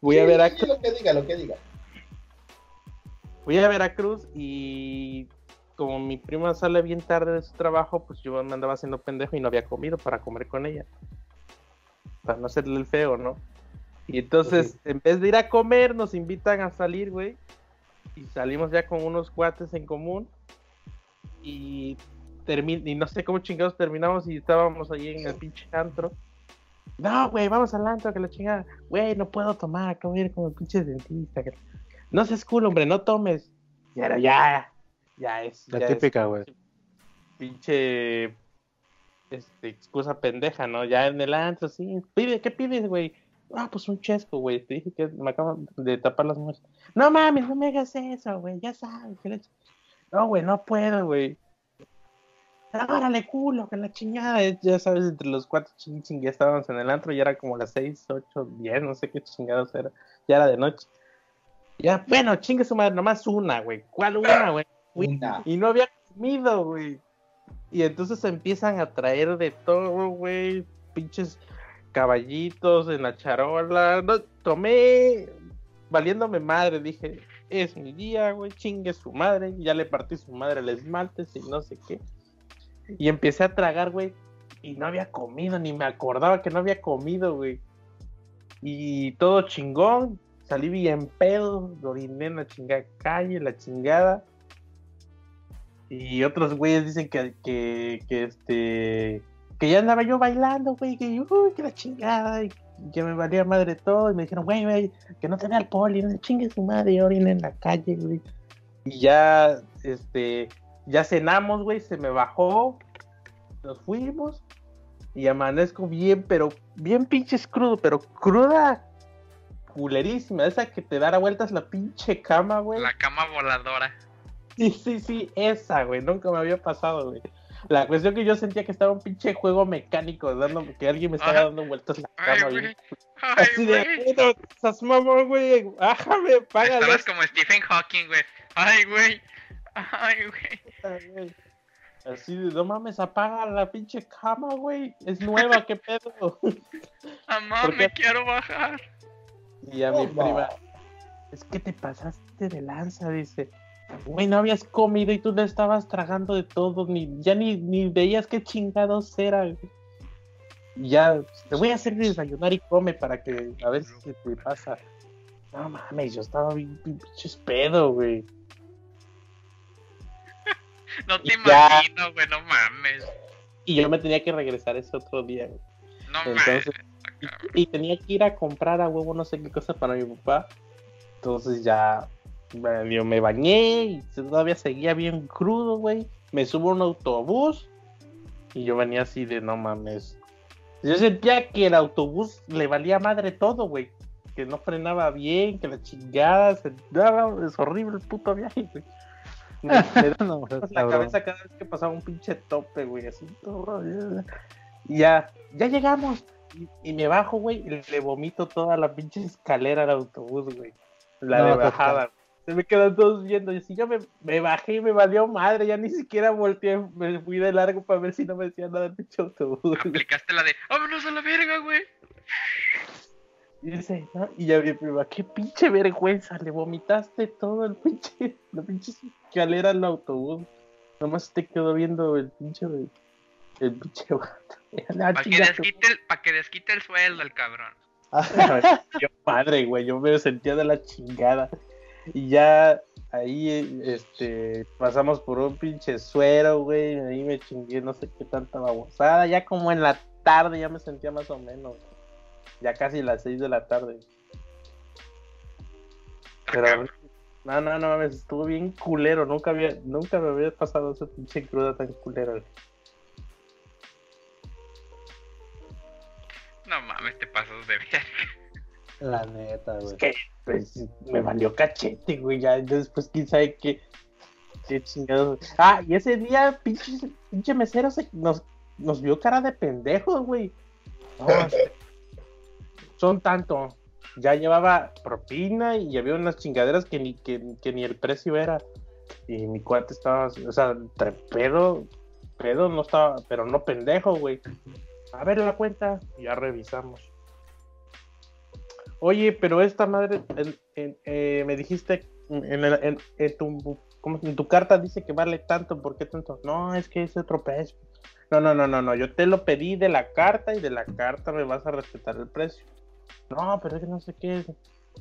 Voy a Sí, Veracruz, Lo que diga, lo que diga. fui a Veracruz y como mi prima sale bien tarde de su trabajo, pues yo me andaba haciendo pendejo y no había comido para comer con ella. Para no hacerle el feo, ¿no? Y entonces, en vez de ir a comer, nos invitan a salir, güey. Y salimos ya con unos cuates en común. Y, y no sé cómo chingados terminamos y estábamos ahí en el pinche antro. No, güey, vamos al antro, que la chingada. Güey, no puedo tomar, acabo de ir con el pinche dentista. que- No seas cool, hombre, no tomes. Ya, ya, ya es. La ya típica, güey. pinche este, excusa pendeja, ¿no? Ya en el antro, sí. Pide, ¿qué pides, güey? Ah, pues un chesco, güey. Te dije que me acaban de tapar las muelas. No mames, no me hagas eso, güey. Ya sabes. No, güey, no puedo, güey. Árale, culo, que la chingada. Ya sabes, entre los cuatro ching ching ya estábamos en el antro. Ya era como las seis, ocho, diez, no sé qué chingados era. Ya era de noche. Ya, bueno, chingue su madre, nomás una, güey. ¿Cuál una, güey? Güey, y no había comido, güey. Y entonces empiezan a traer de todo, güey. Pinches caballitos en la charola. No, tomé valiéndome madre. Dije, es mi día, güey. Chingue su madre. Ya le partí su madre el esmalte y no sé qué. Y empecé a tragar, güey. Y no había comido, ni me acordaba que no había comido, güey. Y todo chingón. Salí bien pedo. Oriné en la chingada calle, la chingada. Y otros güeyes dicen que, que, que este que ya andaba yo bailando, güey, que uy, que la chingada, y que me valía madre todo, y me dijeron, güey, güey, que no tenía el poli, no chingue su madre, y orina en la calle, güey. Y ya, este, ya cenamos, güey, se me bajó, nos fuimos, y amanezco bien, pero bien pinches crudo, pero cruda culerísima, esa que te dará vueltas la pinche cama, güey. La cama voladora. Sí, sí, sí, esa, güey, nunca me había pasado, güey. La cuestión que yo sentía que estaba un pinche juego mecánico, dando, que alguien me estaba dando vueltas en la cama, güey. güey. Ay, Así de, güey. "Bueno, estás mamón, güey, bájame, págale Estabas como Stephen Hawking, güey. Ay, güey. Ay, güey. esta, güey". Así de, no mames, apaga la pinche cama, güey, es nueva, qué pedo. Mamá, me quiero bajar. Y a mi prima, es que te pasaste de lanza, dice. Güey, no habías comido y tú le estabas tragando de todo, ni, ya ni, ni veías qué chingados era. ya, te voy a hacer desayunar y come para que a ver si te pasa. No mames, yo estaba bien pinches pedo, güey. No te Y ya. imagino, güey, no mames. Y yo me tenía que regresar ese otro día, güey. No Entonces, mames. Y, y tenía que ir a comprar a huevo no sé qué cosa para mi papá. Entonces ya medio me bañé y todavía seguía bien crudo, güey. Me subo a un autobús y yo venía así de no mames. Yo sentía que el autobús le valía madre todo, güey. Que no frenaba bien, que la chingada se daba. Es horrible el puto viaje, güey. Me, me da No, la cabeza cada vez que pasaba un pinche tope, güey, así todo. Y ya, ya llegamos. Y, y me bajo, güey, y le vomito toda la pinche escalera al autobús, güey. La No, de pues, bajada. Se me quedan todos viendo. Y así yo me, me bajé y me valió madre. Ya ni siquiera volteé. Me fui de largo para ver si no me decía nada el pinche autobús. Aplicaste la de, vámonos a la verga, güey. Y dice, ¿no? Y ya mi prima, qué pinche vergüenza. Le vomitaste todo el pinche, la pinche escalera al autobús. Nomás te quedó viendo el pinche, el pinche vato. Ah, Para que, desquite el, pa' que desquite el sueldo el cabrón. yo padre, güey, yo me sentía de la chingada. Y ya ahí este pasamos por un pinche suero, güey, ahí me chingué no sé qué tanta babosada, ya como en la tarde ya me sentía más o menos. Ya casi las 6 de la tarde. Pero no, no, no mames, estuvo bien culero, nunca había nunca me había pasado esa pinche cruda tan culera. No mames, te pasas de verga. La neta, güey. que pues, me valió cachete, güey. Ya después, quién sabe qué, qué chingados. Ah, y ese día, pinche, pinche mesero se, nos, nos vio cara de pendejos, güey. No, son tanto. Ya llevaba propina y había unas chingaderas que ni, que, que ni el precio era. Y mi cuate estaba, o sea, entre pedo, pedo no estaba, pero no pendejo, güey. A ver la cuenta, ya revisamos. Oye, pero esta madre, en- en- eh, me dijiste en, tu, ¿cómo- en tu carta dice que vale tanto, ¿por qué tanto? No, es que es otro precio. No, no, no, no, no, yo te lo pedí de la carta y de la carta me vas a respetar el precio. No, pero es que no sé qué.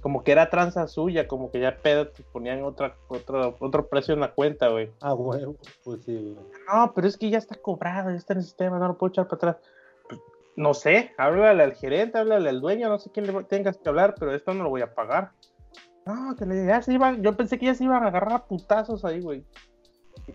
Como que era tranza suya, como que ya pedo te ponían otra, otro, otro precio en la cuenta, güey. Ah, huevo. Pues sí, güey. No, pero es que ya está cobrado, ya está en el sistema, no lo puedo echar para atrás. No sé, háblale al gerente, háblale al dueño, no sé quién le tengas que hablar, pero esto no lo voy a pagar. No, que le ya se iban, yo pensé que ya se iban a agarrar a putazos ahí, güey.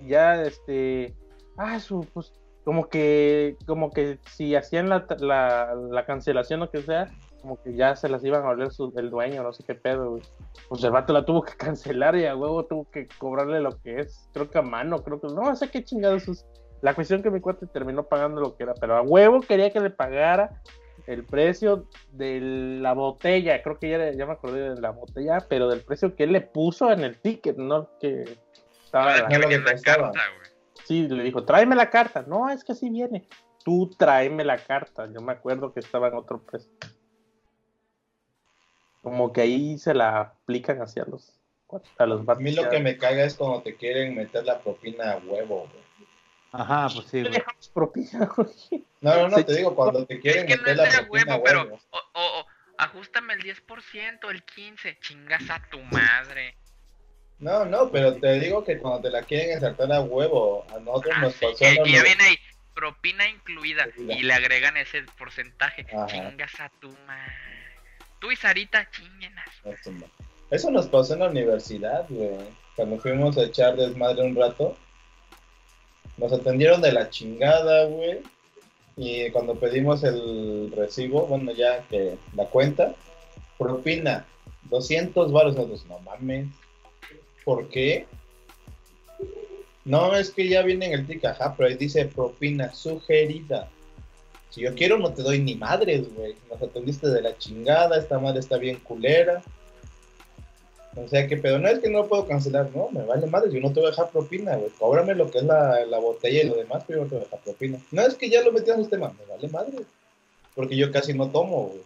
Ya, este, ah, su, pues, como que, como que si hacían la, la, la cancelación o que sea, como que ya se las iban a volver el dueño, no sé qué pedo, güey. Pues el vato la tuvo que cancelar y a huevo tuvo que cobrarle lo que es, creo que a mano, creo que, no sé qué chingados es. La cuestión que mi cuate terminó pagando lo que era, pero a huevo quería que le pagara el precio de la botella, creo que ya, ya me acordé de la botella, pero del precio que él le puso en el ticket, no que estaba... Ahora que la carta. Sí, le dijo, tráeme la carta. No, es que así viene. Tú tráeme la carta. Yo me acuerdo que estaba en otro precio. Como que ahí se la aplican hacia los a los A mí lo que me caga es cuando te quieren meter la propina a huevo, güey. Ajá, pues sí, ¿Qué güey. propina, güey? No, no, no, te digo, cuando te Es quieren que no meter es la de huevo, pero. O, o, o, ajustame el 10%, el 15%. Chingas a tu madre. No, no, pero te digo que cuando te la quieren ensartar a huevo, a nosotros Ah, nos sí, pasó que, que ya viene ahí. Propina incluida. Incluida. Y le agregan ese porcentaje. Ajá. Chingas a tu madre. Tú y Sarita, chinguenas. Eso nos pasó en la universidad, güey. Cuando fuimos a echar desmadre un rato, nos atendieron de la chingada, güey. Y cuando pedimos el recibo, bueno, ya que la cuenta, propina, 200 baros. Nosotros, no mames. ¿Por qué? No, es que ya viene en el tic, ajá, pero ahí dice propina sugerida. Si yo quiero, no te doy ni madres, güey. Nos atendiste de la chingada, esta madre está bien culera. O sea, que pedo, no es que no puedo cancelar, no, me vale madre, yo no te voy a dejar propina, güey. Cóbrame lo que es la, la botella y lo demás, pero yo no te voy a dejar propina. No es que ya lo metí al sistema, me vale madre. Porque yo casi no tomo, güey.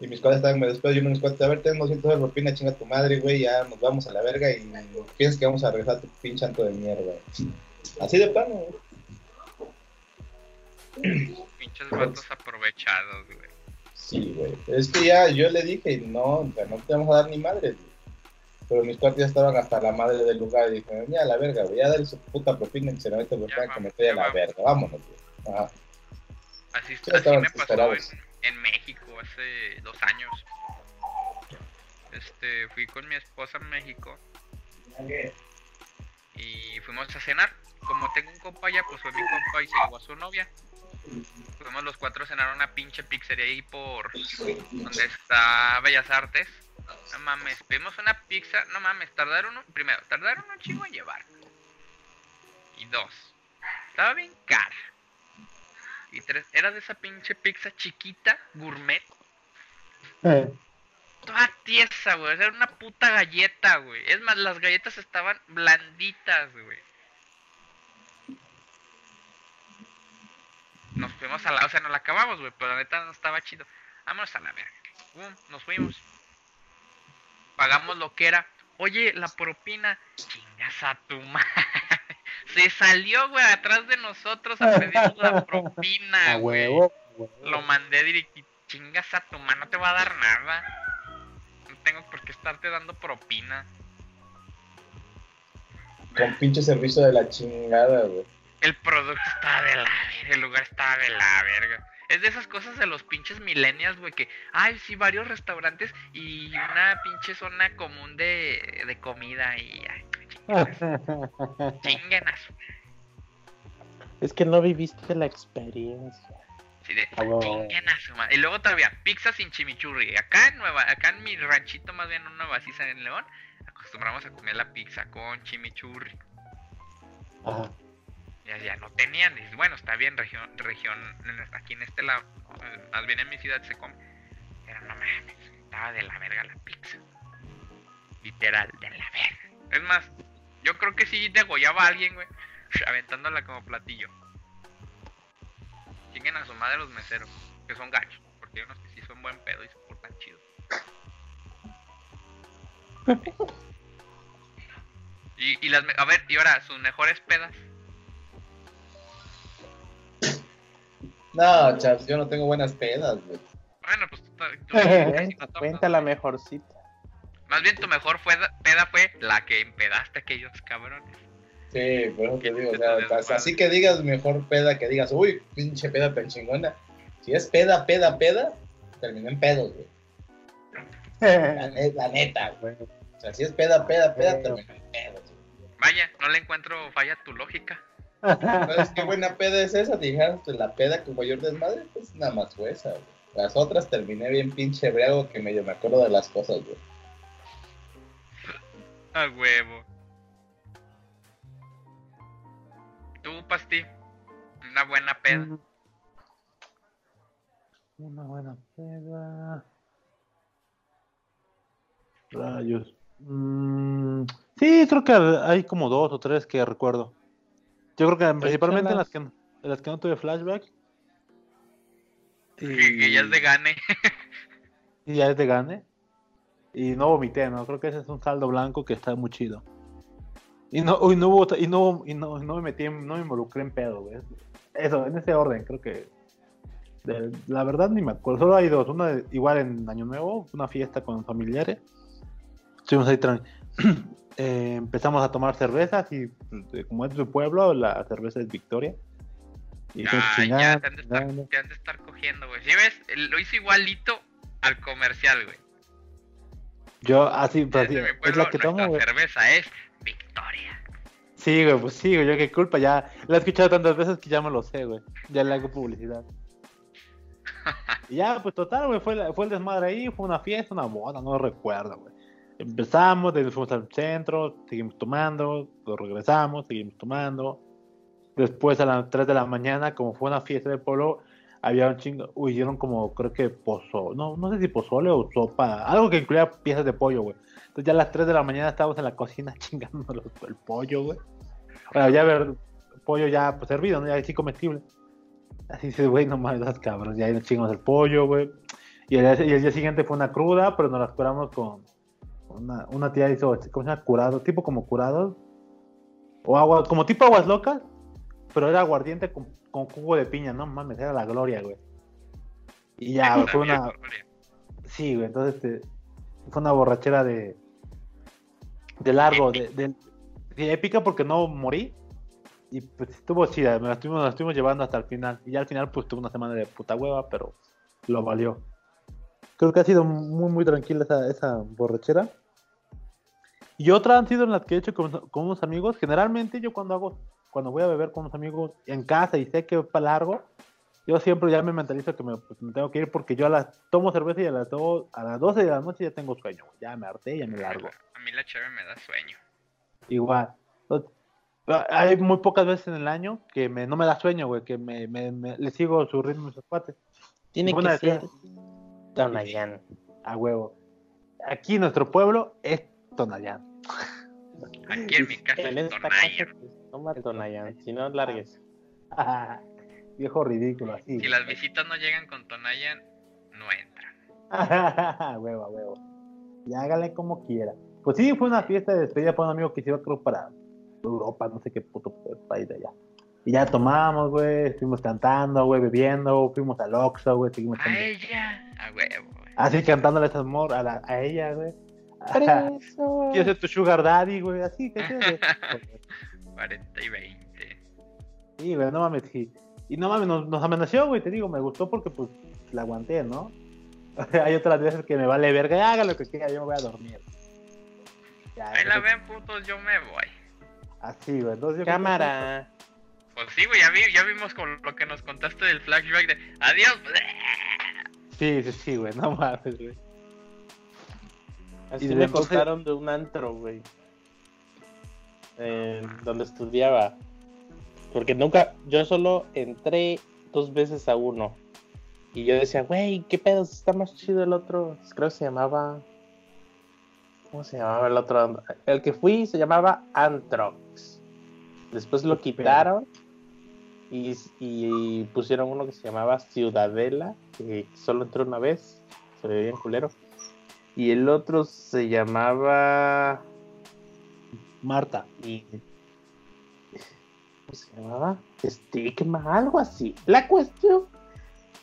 Y mis cuates estaban, me despido yo mis cuates, a ver, tengo 200 de propina, chinga tu madre, güey, ya nos vamos a la verga y piensas que vamos a regresar a tu pinche anto de mierda. Así de plano, güey. Pinches vatos aprovechados, güey. Sí, güey. Es que ya yo le dije, no, no te vamos a dar ni madre, güey. Pero mis cuates ya estaban hasta la madre del lugar y dije, ya a la verga, güey, ya dale su puta propina la mete propina que me estoy a la vamos. verga, vámonos. Ajá. Así, así me pasó en, en México hace dos años. Este, fui con mi esposa a México y fuimos a cenar. Como tengo un compa allá, pues fue mi compa y se llevó a su novia. Fuimos los cuatro a cenar a una pinche pizzería ahí por donde está Bellas Artes. No mames, pedimos una pizza, no mames, tardaron un, primero, tardaron un chingo en llevar. Y dos, estaba bien cara. Y tres, era de esa pinche pizza chiquita, gourmet, Eh, toda tiesa, güey. Era una puta galleta, güey. Es más, las galletas estaban blanditas, güey. Nos fuimos a la... O sea, nos la acabamos, güey. Pero la neta no estaba chido. Vámonos a la verga. Pum, nos fuimos. Pagamos lo que era. Oye, la propina. Chingas a tu madre. Se salió, güey, atrás de nosotros a pedirnos la propina, a güey. huevo. huevo. Lo mandé directo. Chingas a tu mano, no te va a dar nada. No tengo por qué estarte dando propina. Con pinche servicio de la chingada, güey. El producto estaba de la verga, el lugar estaba de la verga. Es de esas cosas de los pinches millennials, güey, que, ay, sí, varios restaurantes y una pinche zona común de, de comida y ay, su- Es que no viviste la experiencia. sí, de. Y luego todavía, pizza sin chimichurri. Acá en Nueva, acá en mi ranchito, más bien en Nueva Cisa en León, acostumbramos a comer la pizza con chimichurri. Ajá. Ya, ya no tenían. Y bueno, está bien, región, región, aquí en este lado, eh, más bien en mi ciudad se come. Pero no mames, estaba de la verga la pizza. Literal, de la verga. Es más, yo creo que sí degollaba a alguien, güey, aventándola como platillo. Chinguen a su madre los meseros, que son gachos, porque hay unos que sí son buen pedo y se portan chido. y, y las, a ver, y ahora, sus mejores pedas. No, chavos, yo no tengo buenas pedas, güey. Bueno, pues tú, Cuenta, la mejorcita. Más bien tu mejor fue, peda fue la que empedaste a aquellos cabrones. Sí, por eso te digo, o sea, así que digas mejor peda, que digas, uy, pinche peda tan chingona. Si es peda, peda, peda, terminé en pedos, güey. La, la neta, güey. O sea, si es peda, peda, peda, Bueno. terminé en pedos, güey. Vaya, no le encuentro falla a tu lógica. ¿Sabes qué buena peda es esa? Dijeron, pues la peda con mayor desmadre, pues nada más fue esa, güey. Las otras terminé bien pinche briago que medio me acuerdo de las cosas, güey. A huevo. Tú, Pasti, una buena peda. Mm. Una buena peda. Rayos. Mm, sí, creo que hay como dos o tres que recuerdo. Yo creo que principalmente en las que, en las que no tuve flashback. Que, que ya es de gane. Y ya es de gane. Y no vomité, ¿no? Creo que ese es un saldo blanco que está muy chido. Y no, y no hubo, y no, y no, no me metí, en- no me involucré en pedo, güey. Eso, en ese orden, creo que. de- la verdad ni me acuerdo. Solo hay dos. Una igual en Año Nuevo, una fiesta con familiares. Estuvimos ahí tran- eh, empezamos a tomar cervezas y pues, de- como es de pueblo, la cerveza es Victoria. Y estuvimos ya te han de estar, chingando. te han de estar cogiendo, güey. ¿Sí ves? Lo hizo igualito al comercial, güey. Yo, así, pues, así, es la que tomo, güey. cerveza es Victoria. Sí, güey, pues sí, güey, yo qué culpa, ya la he escuchado tantas veces que ya me lo sé, güey. Ya le hago publicidad. Y ya, pues total, güey, fue, la- fue el desmadre ahí, fue una fiesta, una boda, no recuerdo, güey. Empezamos, de ahí nos fuimos al centro, seguimos tomando, luego regresamos, seguimos tomando. Después a las 3 de la mañana, como fue una fiesta del pueblo, había un chingo, uy, dieron como, creo que pozo, no, no sé si pozole o sopa, algo que incluía piezas de pollo, güey. Entonces ya a las 3 de la mañana estábamos en la cocina chingándonos el pollo, güey. Bueno, ya ver pollo ya pues, servido, ¿no? Ya así comestible. Así dices, güey, no mames, esas cabras, ya nos chingamos el pollo, güey. Y el, y el día siguiente fue una cruda, pero nos la curamos con una, una tía hizo, ¿cómo se llama? Curado, tipo como curado. O agua, como tipo aguas locas, pero era aguardiente con, con jugo de piña, no mames, era la gloria, güey. Y ya, fue una, Gloria. Sí, güey, entonces este, fue una borrachera de. de largo, de, de- de épica porque no morí. Y pues estuvo chida, me la estuvimos, la estuvimos llevando hasta el final. Y ya al final, pues tuve una semana de puta hueva, pero lo valió. Creo que ha sido muy, muy tranquila esa, esa borrachera. Y otra han sido en las que he hecho con, con unos amigos. Generalmente yo cuando hago, cuando voy a beber con unos amigos en casa y sé que va para largo, yo siempre ya me mentalizo que me, pues, me tengo que ir porque yo a las tomo cerveza y a las, do- a las 12 de la noche ya tengo sueño. Ya me harté, ya me largo. A mí la chave me da sueño. Igual. Entonces, Hay muy pocas veces en el año que me, no me da sueño, güey, que me, me- me- le sigo su ritmo a sus cuates. Tiene que ser decisión. Tonayán. A huevo. Aquí nuestro pueblo es Tonayán. Aquí en mi casa En es esta Tonaya. casa, pues, toma Tonayán. Si no, largues. Viejo ridículo, así. Si las visitas no llegan con Tonayan, no entran. a huevo, a huevo. Y hágale como quiera. Pues sí, fue una fiesta de despedida para un amigo que se iba creo para Europa, no sé qué puto país de allá. Y ya tomamos, güey, estuvimos cantando, güey, bebiendo, fuimos al Oxxo, güey, seguimos A ella, a huevo. güey. Así cantándole esas mor a, la- a ella, güey. Preso. Quiero ser tu sugar daddy, güey, así que sí, güey. 40 y 20. Sí, güey, no mames, sí. Y no mames, nos, nos amenazó, güey, te digo, me gustó porque pues la aguanté, ¿no? Hay otras veces que me vale verga, haga lo que quiera, yo me voy a dormir. Ya, Ahí la ven, putos, yo me voy. Así, güey, entonces yo Cámara. Pues sí, güey, ya, vi- ya vimos con lo que nos contaste del flashback de adiós. Sí, sí, sí, güey, no mames, güey. Así Y me entonces- contaron de un antro, güey. Eh, donde estudiaba. Porque nunca, yo solo entré dos veces a uno. Y yo decía, güey, ¿qué pedo? Está más chido el otro. Creo que se llamaba. ¿Cómo se llamaba el otro? El que fui se llamaba Antrox. Después lo quitaron. Y, y pusieron uno que se llamaba Ciudadela. Que solo entré una vez. Se veía bien culero. Y el otro se llamaba. Marta. y- ¿Cómo se llamaba? Stigma, algo así. La cuestión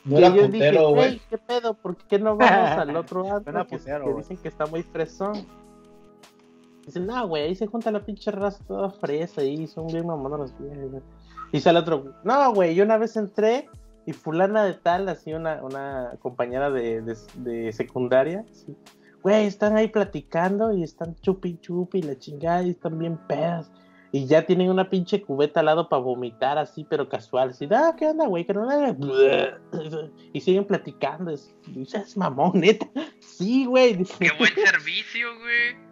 No que era yo dije, putero, güey, güey. ¿qué pedo? ¿Por qué no vamos al otro Suena antro que, dicen que está muy fresón? Dicen, no, güey, ahí se junta la pinche raza toda fresa y son bien mamonas. güey". Y sale otro, no, güey, yo una vez entré y fulana de tal, así una, una compañera de, de, de secundaria, así, güey, están ahí platicando y están chupi chupi y la chingada y están bien pedas. Y ya tienen una pinche cubeta al lado para vomitar así, pero casual. Así, ah, ¿qué onda, güey? Que no Y siguen platicando. Es, es mamón, neta. Sí, güey. Qué buen servicio, güey.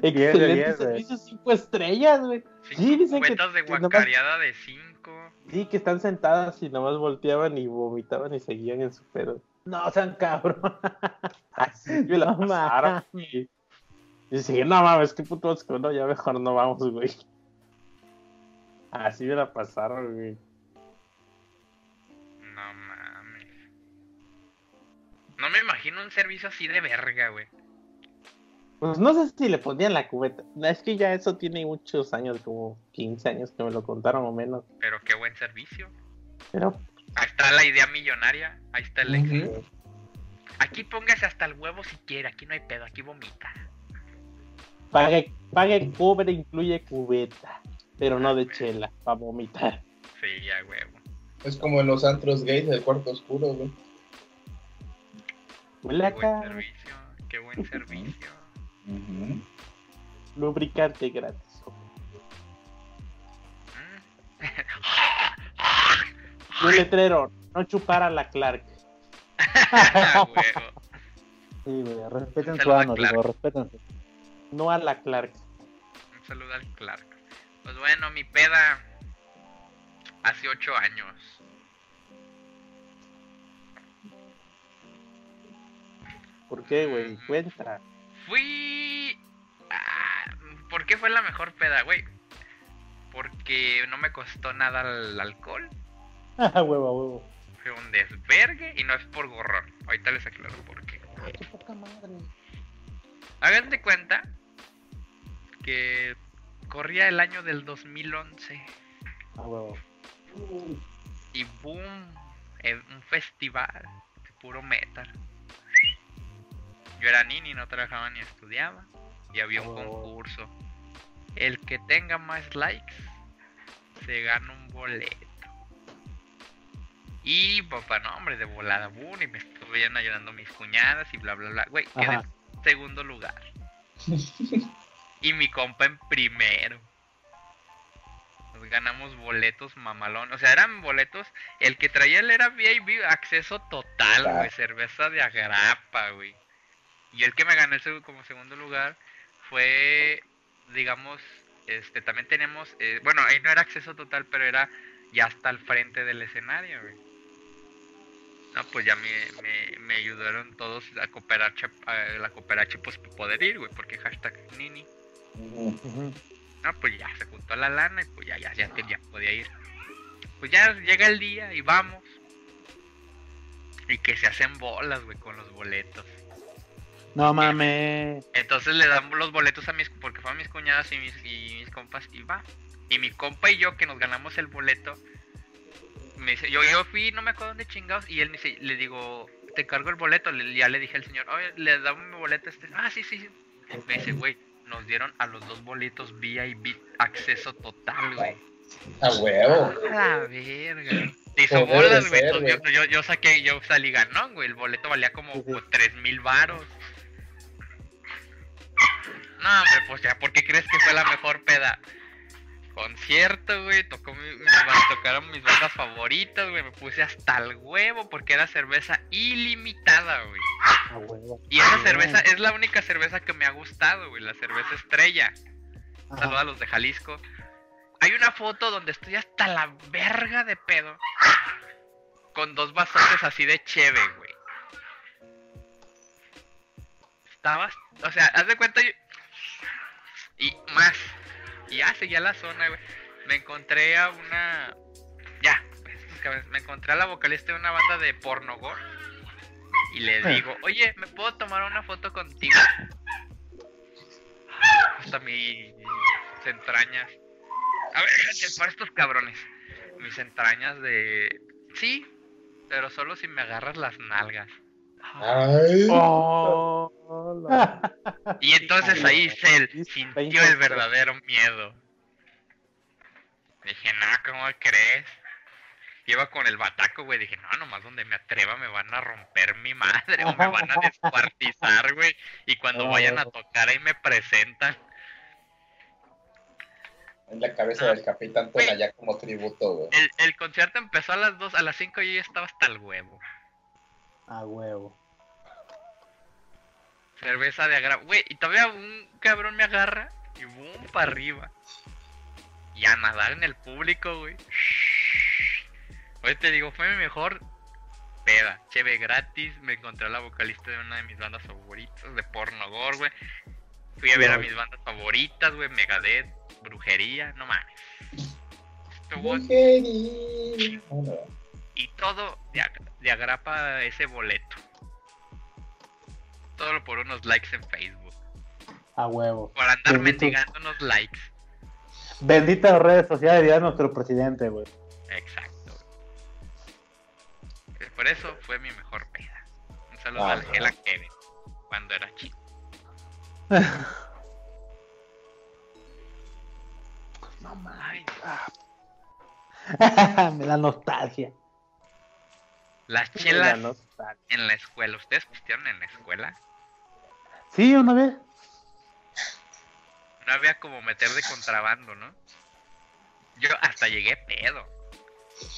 Excelente servicio, cinco estrellas, güey. Cinco Sí, dicen que- cubetas de nomás- guacareada de 5. Sí, que están sentadas y nomás volteaban y vomitaban y seguían en su pedo. No sean cabrón. Así me la güey. Y dije, no mames, qué puto asco, no, ya mejor no vamos, güey. Así me la pasaron, güey. No mames. No me imagino un servicio así de verga, güey. Pues no sé si le ponían la cubeta. Es que ya eso tiene muchos años, como 15 años que me lo contaron o menos. Pero qué buen servicio. Pero Ahí está la idea millonaria. Ahí está el éxito. Aquí póngase hasta el huevo si quiere. Aquí no hay pedo. Aquí vomita. pague, pague cobre, incluye cubeta. Pero no de chela, para vomitar. Sí, ya, huevo. Es como en los antros gays del cuarto oscuro, güey. Huele Qué buen acá, servicio. Qué buen servicio. lubricante gratis. Mm. Un letrero, no chupar a la Clark. Sí, güey, respeten su ano, digo, respétense. No a la Clark. Un saludo al Clark. Pues bueno, mi peda hace ocho años. ¿Por qué, güey? Cuenta. Fui... Ah, ¿Por qué fue la mejor peda, güey? Porque no me costó nada el alcohol. Huevo, a huevo. fue un desvergue y no es por gorrón. Ahorita les aclaro por qué. Qué poca madre. Hagan de cuenta que corría el año del 2011 Ah, huevo. y boom, un festival de puro metal. Yo era nini, no trabajaba ni estudiaba y había un Oh. concurso. El que tenga más likes se gana un boleto. Y papá, no, hombre, de volada, boom, y me estuvieron ayudando mis cuñadas y bla, bla, bla. Güey, quedé en segundo lugar. y mi compa en primero. Nos ganamos boletos mamalón. O sea, eran boletos. El que traía él era VIP, acceso total, güey. Cerveza de agrapa, güey. Y el que me ganó el como segundo lugar fue, digamos, este, también teníamos, eh, bueno, ahí no era acceso total, pero era ya hasta el frente del escenario, güey. No, pues ya me, me, me ayudaron todos a cooperar, a la cooperacha, pues para poder ir, güey, porque hashtag Nini. No, pues ya se juntó la lana y pues ya, ya, ya, ya podía ir. Pues ya llega el día y vamos. Y que se hacen bolas, güey, con los boletos. No mames. Entonces le damos los boletos a mis, porque fueron mis cuñadas y mis, y mis compas y va. Y mi compa y yo que nos ganamos el boleto, me dice, yo, yo fui, no me acuerdo dónde chingados, y él me dice, le digo, te cargo el boleto, le- ya le dije al señor, oye, le damos mi boleto a este, ah, sí, sí, sí. Me dice, güey, nos dieron a los dos boletos VIP acceso total, güey. A huevo. A la verga. Se hizo bolas, güey. Yo, yo, yo saqué, yo salí ganón, güey. El boleto valía como tres mil varos. No, hombre, pues ya, ¿por qué crees que fue la mejor peda? Concierto, güey, tocó mi, tocaron mis bandas favoritas, güey, me puse hasta el huevo porque era cerveza ilimitada, güey. Huevo. Y esa cerveza es la única cerveza que me ha gustado, güey, la cerveza estrella. Saludos a los de Jalisco. Hay una foto donde estoy hasta la verga de pedo. Con dos vasotes así de cheve, güey. Estabas, o sea, haz de cuenta yo... Y más. Y ya seguía la zona, güey. Me encontré a una... Ya, me encontré a la vocalista de una banda de porno gore. Y le Ah. digo, oye, ¿me puedo tomar una foto contigo? Hasta mis entrañas. A ver, para estos cabrones. Mis entrañas de. Sí, pero solo si me agarras las nalgas. Ay. Oh. Y entonces ahí Cell sintió el verdadero miedo. Dije, no, ¿cómo crees? Iba con el bataco, güey. Dije, no, nomás donde me atreva me van a romper mi madre o me van a descuartizar, güey. Y cuando vayan a tocar ahí me presentan. En la cabeza del capitán. Tona ya como tributo, güey. El, el concierto empezó a las 2, a las 5 y yo ya estaba hasta el huevo. A huevo. Cerveza de agra... Güey, y todavía un cabrón me agarra y boom, para arriba. Y a nadar en el público, güey. Hoy te digo, fue mi mejor peda. Cheve gratis, me encontré a la vocalista de una de mis bandas favoritas, de porno gore, güey. Fui a ver a mis bandas favoritas, güey, Megadeth, Brujería, no mames. Estuvo no. y todo de, ag- de agrapa ese boleto. Todo por unos likes en Facebook. A huevo. Por andar Bendito. mendigando unos likes. Benditas redes sociales dirá nuestro presidente, güey. Exacto. Eh, Por eso fue mi mejor peda. Un saludo Ah, a no. Angela Kevin cuando era chico. No mames. Me da nostalgia. Las chelas nostalgia. en la escuela. ¿Ustedes pistearon en la escuela? Sí, una vez. No había como meter de contrabando, ¿no? Yo hasta llegué pedo.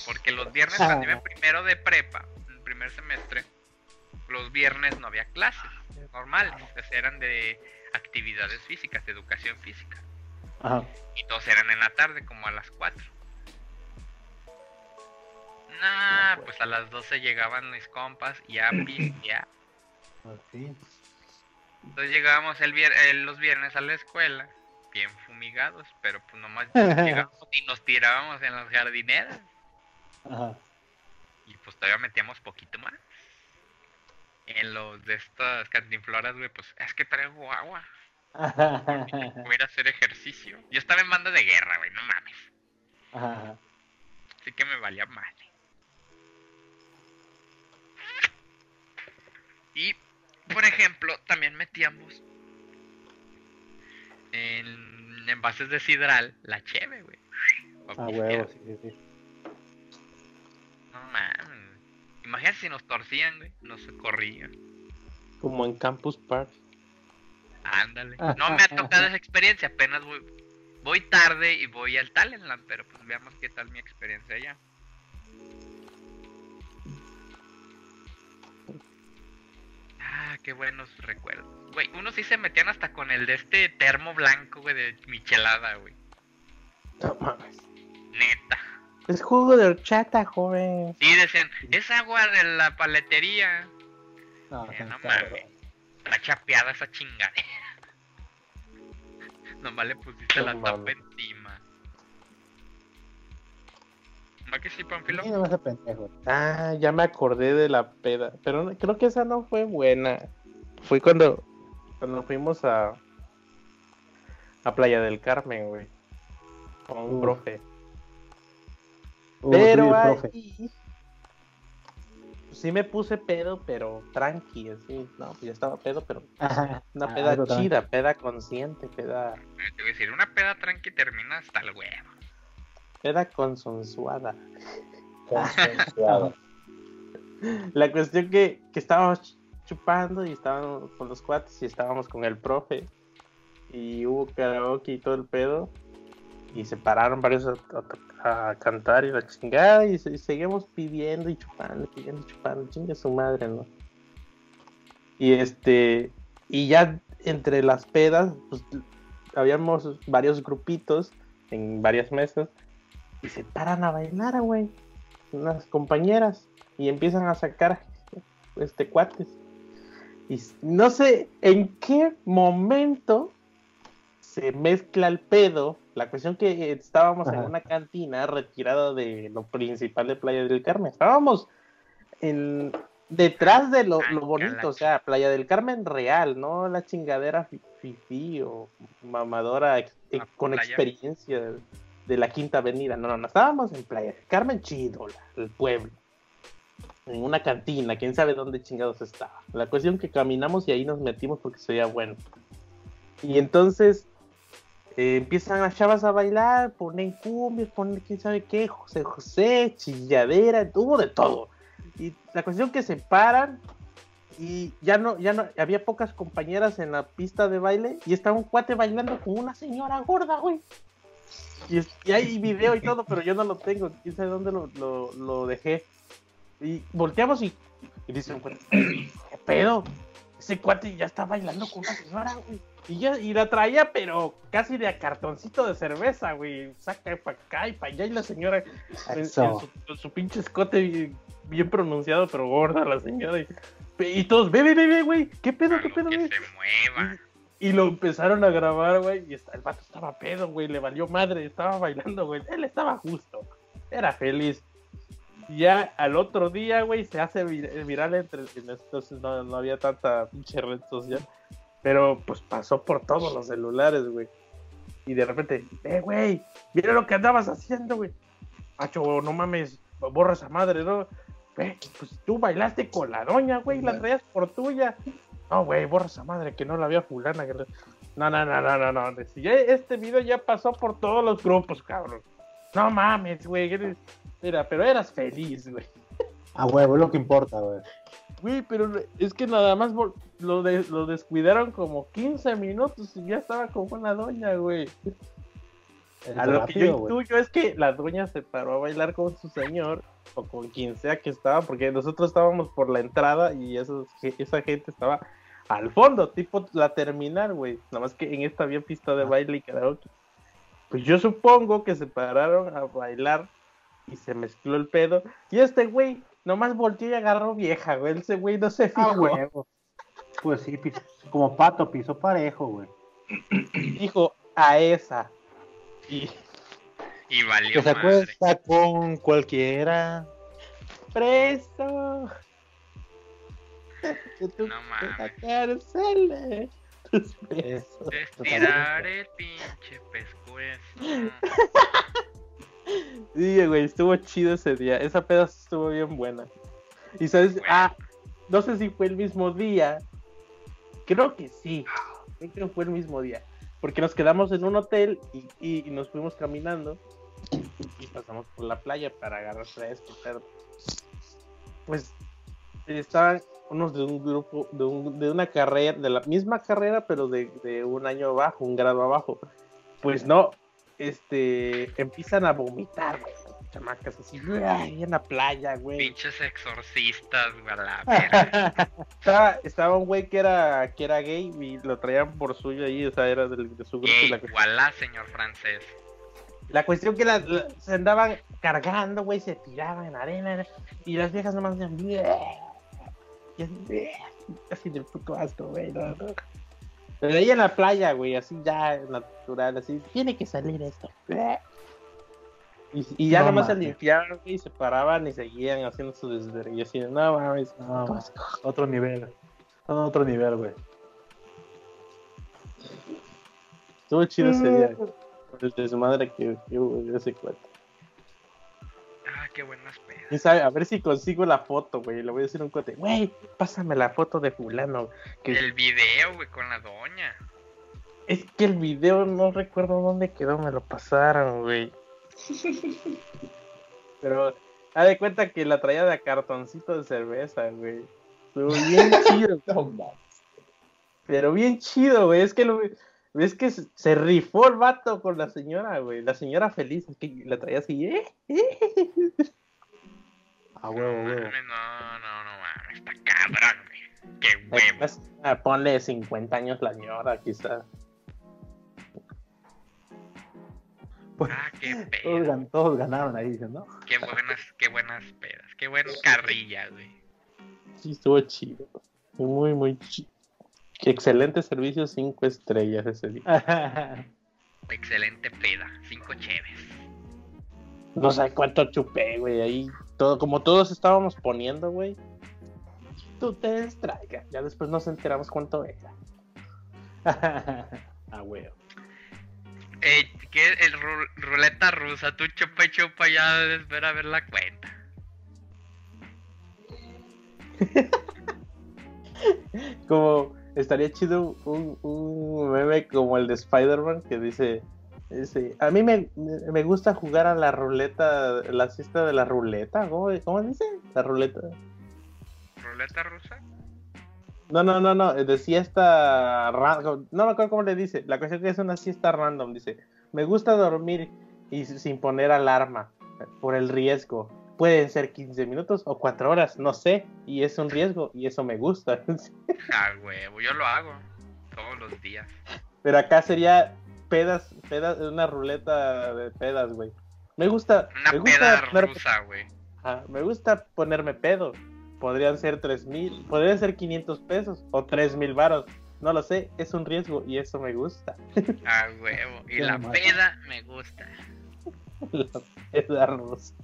Porque los viernes cuando iba en primero de prepa, en primer semestre, los viernes no había clases normales, sea, eran de actividades físicas, de educación física. Ajá. Y todos eran en la tarde, como a las 4. Nah, pues a las 12 llegaban mis compas y a pistear. Pues sí. Entonces llegábamos el vier- el- los viernes a la escuela, bien fumigados, pero pues nomás llegábamos y nos tirábamos en las jardineras. Ajá. Y pues todavía metíamos poquito más. En los de estas cantinfloras, güey, pues es que traigo agua. Voy a hacer ejercicio. Yo estaba en banda de guerra, güey, no mames. Ajá. Así que me valía mal. Y, por ejemplo, también metíamos en envases de sidral la cheve, güey. Ah, huevo, sí, sí, sí. No mames. Imagínate si nos torcían, güey. Nos corrían. Como en Campus Park. Ándale. No me ha tocado esa experiencia. Apenas voy, voy tarde y voy al Talentland. Pero pues veamos qué tal mi experiencia allá. Ah, qué buenos recuerdos. Güey, unos sí se metían hasta con el de este termo blanco, güey, de michelada, güey. No mames. Neta. Es jugo de horchata, joven. Sí, decían, es agua de la paletería. No, Eh, no cabrón. mames. Está chapeada esa chingadera. Nomás le pusiste No la tapa encima. ¿Va que sí, Panfilo? Sí, no me hace pendejo. Ah, ya me acordé de la peda. Pero no- creo que esa no fue buena. Fue cuando, cuando fuimos a, a Playa del Carmen, güey. Con un profe. Uh, Pero sí, profe. ahí sí me puse pedo, pero tranqui, así. No, pues ya estaba pedo, pero Ajá. una Ah, peda chida, peda consciente, peda, Te voy a decir, una peda tranqui termina hasta el huevo. Peda consensuada. Consensuado. La cuestión que, que estábamos ch- chupando y estábamos con los cuates y estábamos con el profe. Y hubo karaoke y todo el pedo. Y se pararon varios a, a- a cantar y la chingada. Y seguimos pidiendo y chupando, pidiendo y chupando. Chinga su madre, ¿no? Y este. Y ya entre las pedas, pues habíamos varios grupitos en varias mesas. Y se paran a bailar, güey. Unas compañeras y empiezan a sacar este cuates. Y no sé en qué momento se mezcla el pedo. La cuestión que estábamos en una cantina retirada de lo principal de Playa del Carmen. Estábamos en detrás de lo, lo bonito, o sea, Playa del Carmen real, no la chingadera fi- fifí o mamadora ex- con playa. experiencia de, la Quinta Avenida. No, no, no, estábamos en Playa Carmen chido, el pueblo. En una cantina, quién sabe dónde chingados estaba. La cuestión que caminamos y ahí nos metimos porque sería bueno. Y entonces eh, empiezan las chavas a bailar, ponen cumbias, ponen quién sabe qué, José José, chilladera, hubo de todo. Y la cuestión que se paran y ya no, ya no, había pocas compañeras en la pista de baile y estaba un cuate bailando con una señora gorda, güey. Y, es- y hay video y todo, pero yo no lo tengo, quién sabe dónde lo, lo, lo dejé. Y volteamos y, y dice un cuate, ¿qué pedo? Ese cuate ya está bailando con una señora, güey. Y, ya, y la traía, pero casi de a cartoncito de cerveza, güey. Saca para acá y para allá. Y la señora, en- en su, con su pinche escote bien, bien pronunciado, pero gorda la señora. Y, y todos, ve, ve, ve, ve, güey. ¿Qué pedo, qué pedo, que güey? se mueva. Y lo empezaron a grabar, güey. Y el vato estaba pedo, güey. Le valió madre. Estaba bailando, güey. Él estaba justo. Era feliz. Y ya al otro día, güey, se hace vir- viral entre. en Entonces no, no había tanta pinche red social. Pero pues pasó por todos los celulares, güey. Y de repente, eh, güey, mira lo que andabas haciendo, güey. Macho, no mames, borra esa madre, ¿no? Güey, pues tú bailaste con la doña, güey, la traías por tuya. No, güey, borra esa madre que no la había fulana. que no- No, no, no, no, no. Decía, este video ya pasó por todos los grupos, cabrón. No mames, güey. eres- Mira, pero eras feliz, güey. A huevo, es lo que importa, güey. Güey, pero es que nada más lo, de- lo descuidaron como 15 minutos y ya estaba como una doña, güey. A lo que yo Rápido, güey. intuyo es que la doña se paró a bailar con su señor o con quien sea que estaba, porque nosotros estábamos por la entrada y esos, esa gente estaba al fondo, tipo la terminal, güey. Nada más que en esta había pista de Ah. baile y karaoke. Pues yo supongo que se pararon a bailar y se mezcló el pedo. Y este güey nomás volteó y agarró vieja, güey. Ese güey no se A fijó. Pues sí, pis- como pato, piso parejo, güey. Dijo a esa. Y Y valió Que se madre. acuesta con cualquiera. preso. Que tú No mames. cárcel. Estirar el pinche pescuezo. Sí, güey, estuvo chido ese día. Esa peda estuvo bien buena. Y sabes, Bueno. ah, no sé si fue el mismo día. Creo que sí. Creo que fue el mismo día. Porque nos quedamos en un hotel y, y- y nos fuimos caminando. Y pasamos por la playa para agarrar fresco, pero. Pues estaban unos de un grupo, de, un- de una carrera, de la misma carrera, pero de, de un año abajo, un grado abajo. Pues no, este, empiezan a vomitar, güey. Chamacas así, ahí en la playa, güey. Pinches exorcistas, güey, a la verga. Estaba, estaba un güey que era, que era gay y lo traían por suyo ahí, o sea, era del- de, su grupo. y Ey, la, cu- voilà, señor francés. la cuestión que la- la- se andaban cargando, güey, se tiraban en arena y las viejas nomás decían. Y así, así del puto asco, güey. no, no. Pero ahí en la playa, güey, así ya natural, así, tiene que salir esto. Y, y ya No nomás se limpiaban, güey, y se paraban y seguían haciendo su desvergue. Y así, no mames, No, puto asco". Otro nivel. Son otro nivel, güey. Estuvo chido ese día. Por el desmadre que, que hubo ese cuento. Qué buenas pedas. A ver si consigo la foto, güey. Le voy a decir un cuate. Güey, pásame la foto de fulano. Que El video, güey, con la doña. es que el video no recuerdo dónde quedó, me lo pasaron, güey. Pero, haz de cuenta que la traía de cartoncito de cerveza, güey. Estuvo bien chido. Pero bien chido, güey. Es que lo, es que se, rifó el vato con la señora, güey. La señora feliz, es que la traía así, ¿eh? A huevo, no, mames, no, no, no mames, está cabrón, güey. Qué huevo. Pues, ah, ponle 50 años la señora, quizá. Pues, Ah, qué todos, pedo. gan- todos ganaron ahí, dicen, ¿no? Qué buenas, qué buenas pedas. Qué buen carrilla, güey. Sí, estuvo chido. Muy, muy chido. Excelente servicio, 5 estrellas ese día. Excelente peda. Cinco cheves. No sé cuánto chupé, güey. Ahí, todo, como todos estábamos poniendo, güey. Tú te distraigas. Ya después nos enteramos cuánto era. A huevo. Eh, ¿qué? El ru- ruleta rusa. Tú chupa y chupa ya espera a ver la cuenta. Como estaría chido un, un meme como el de Spider-Man que dice, dice, a mí me, me gusta jugar a la ruleta, la siesta de la ruleta, ¿cómo, cómo dice? La ruleta. ¿Ruleta rusa? No, no, no, no, de siesta random, no me acuerdo cómo le dice, la cuestión que es una siesta random, dice, me gusta dormir y sin poner alarma por el riesgo. Pueden ser 15 minutos o 4 horas, no sé, y es un riesgo y eso me gusta. Ah, huevo, yo lo hago. Todos los días. Pero acá sería pedas, pedas, una ruleta de pedas, güey. Me gusta, Una me gusta, peda ponerme, rusa, güey. me gusta ponerme pedo. Podrían ser tres mil, podrían ser 500 pesos o tres mil varos. No lo sé, es un riesgo y eso me gusta. Ah, huevo. Y Qué la peda me gusta. La peda rusa.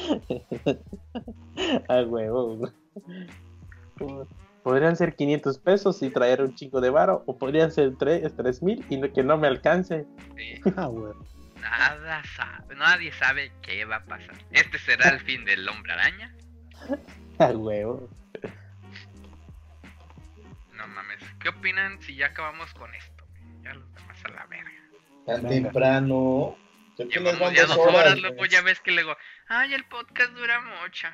A huevo. Podrían ser 500 pesos y traer un chico de varo, o podrían ser 3 mil y no- que no me alcance. Sí. A huevo. Nada sabe, nadie sabe qué va a pasar. Este será el fin del hombre araña. A huevo. No mames. ¿Qué opinan si ya acabamos con esto? Ya los demás a la verga. Tan Venga. temprano. Llevamos ya dos horas, horas, luego güey. ya ves que luego, ay, el podcast dura mucho.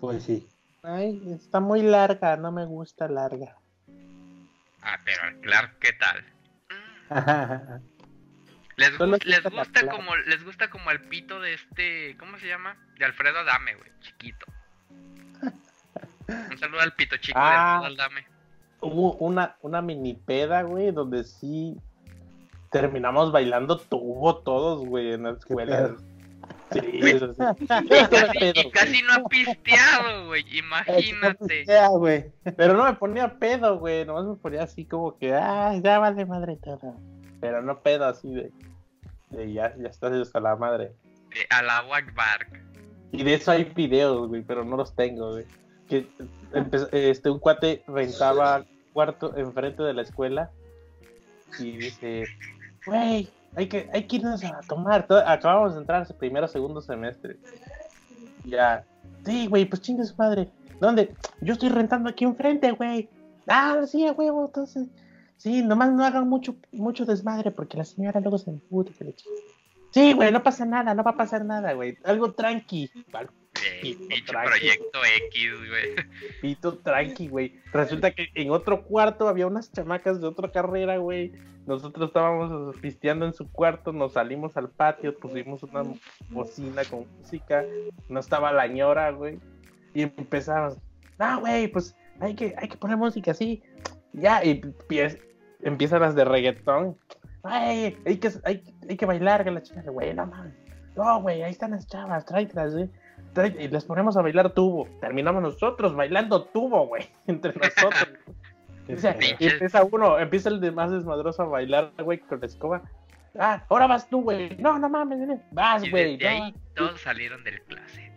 Pues sí. Ay, está muy larga, no me gusta larga. Ah, pero claro, ¿qué tal? Les, gusta como les gusta como el pito de este, ¿cómo se llama? De Alfredo Adame, güey, chiquito. Un saludo al pito chico Ah. de Alfredo Adame. Hubo una, una mini peda, güey, donde sí terminamos bailando tubo todos, güey, en la escuela. Sí, eso sí. Y casi, pedo, y casi no ha pisteado, güey, imagínate. Pero no me ponía pedo, güey, nomás me ponía así como que, ah, ya vale madre todo. Pero no pedo así de, de ya, ya estás hasta la madre. De Allahu Akbar. Y de eso hay videos, güey, pero no los tengo, güey. Que este, un cuate rentaba cuarto enfrente de la escuela y dice, güey, hay que, hay que irnos a tomar. To- Acabamos de entrar primero o segundo semestre. Ya, sí, güey, pues chingue madre. ¿Dónde? Yo estoy rentando aquí enfrente, güey. Ah, sí, huevo, entonces. Sí, nomás no hagan mucho, mucho desmadre porque la señora luego se emputa. Sí, güey, no pasa nada, no va a pasar nada, güey. Algo tranqui. Eh, Pito proyecto X, güey. pito tranqui, güey. Resulta que en otro cuarto había unas chamacas de otra carrera, güey. Nosotros estábamos pisteando en su cuarto, nos salimos al patio, pusimos una bocina con música, no estaba la ñora, güey. Y empezamos, no, güey, pues hay que, hay que poner música así. Ya, y empie- empiezan las de reggaetón. Ay, hay que, hay, hay que bailar, que la chica, güey, no mames. No, güey, ahí están las chavas, tráetelas, güey. Y les ponemos a bailar tubo. Terminamos nosotros bailando tubo, güey, entre nosotros. O sea, y Pinches. empieza uno, empieza el de más desmadroso a bailar, güey, con la escoba. Ah, ahora vas tú, güey. No, no mames, vas, güey. no ahí todos salieron del closet.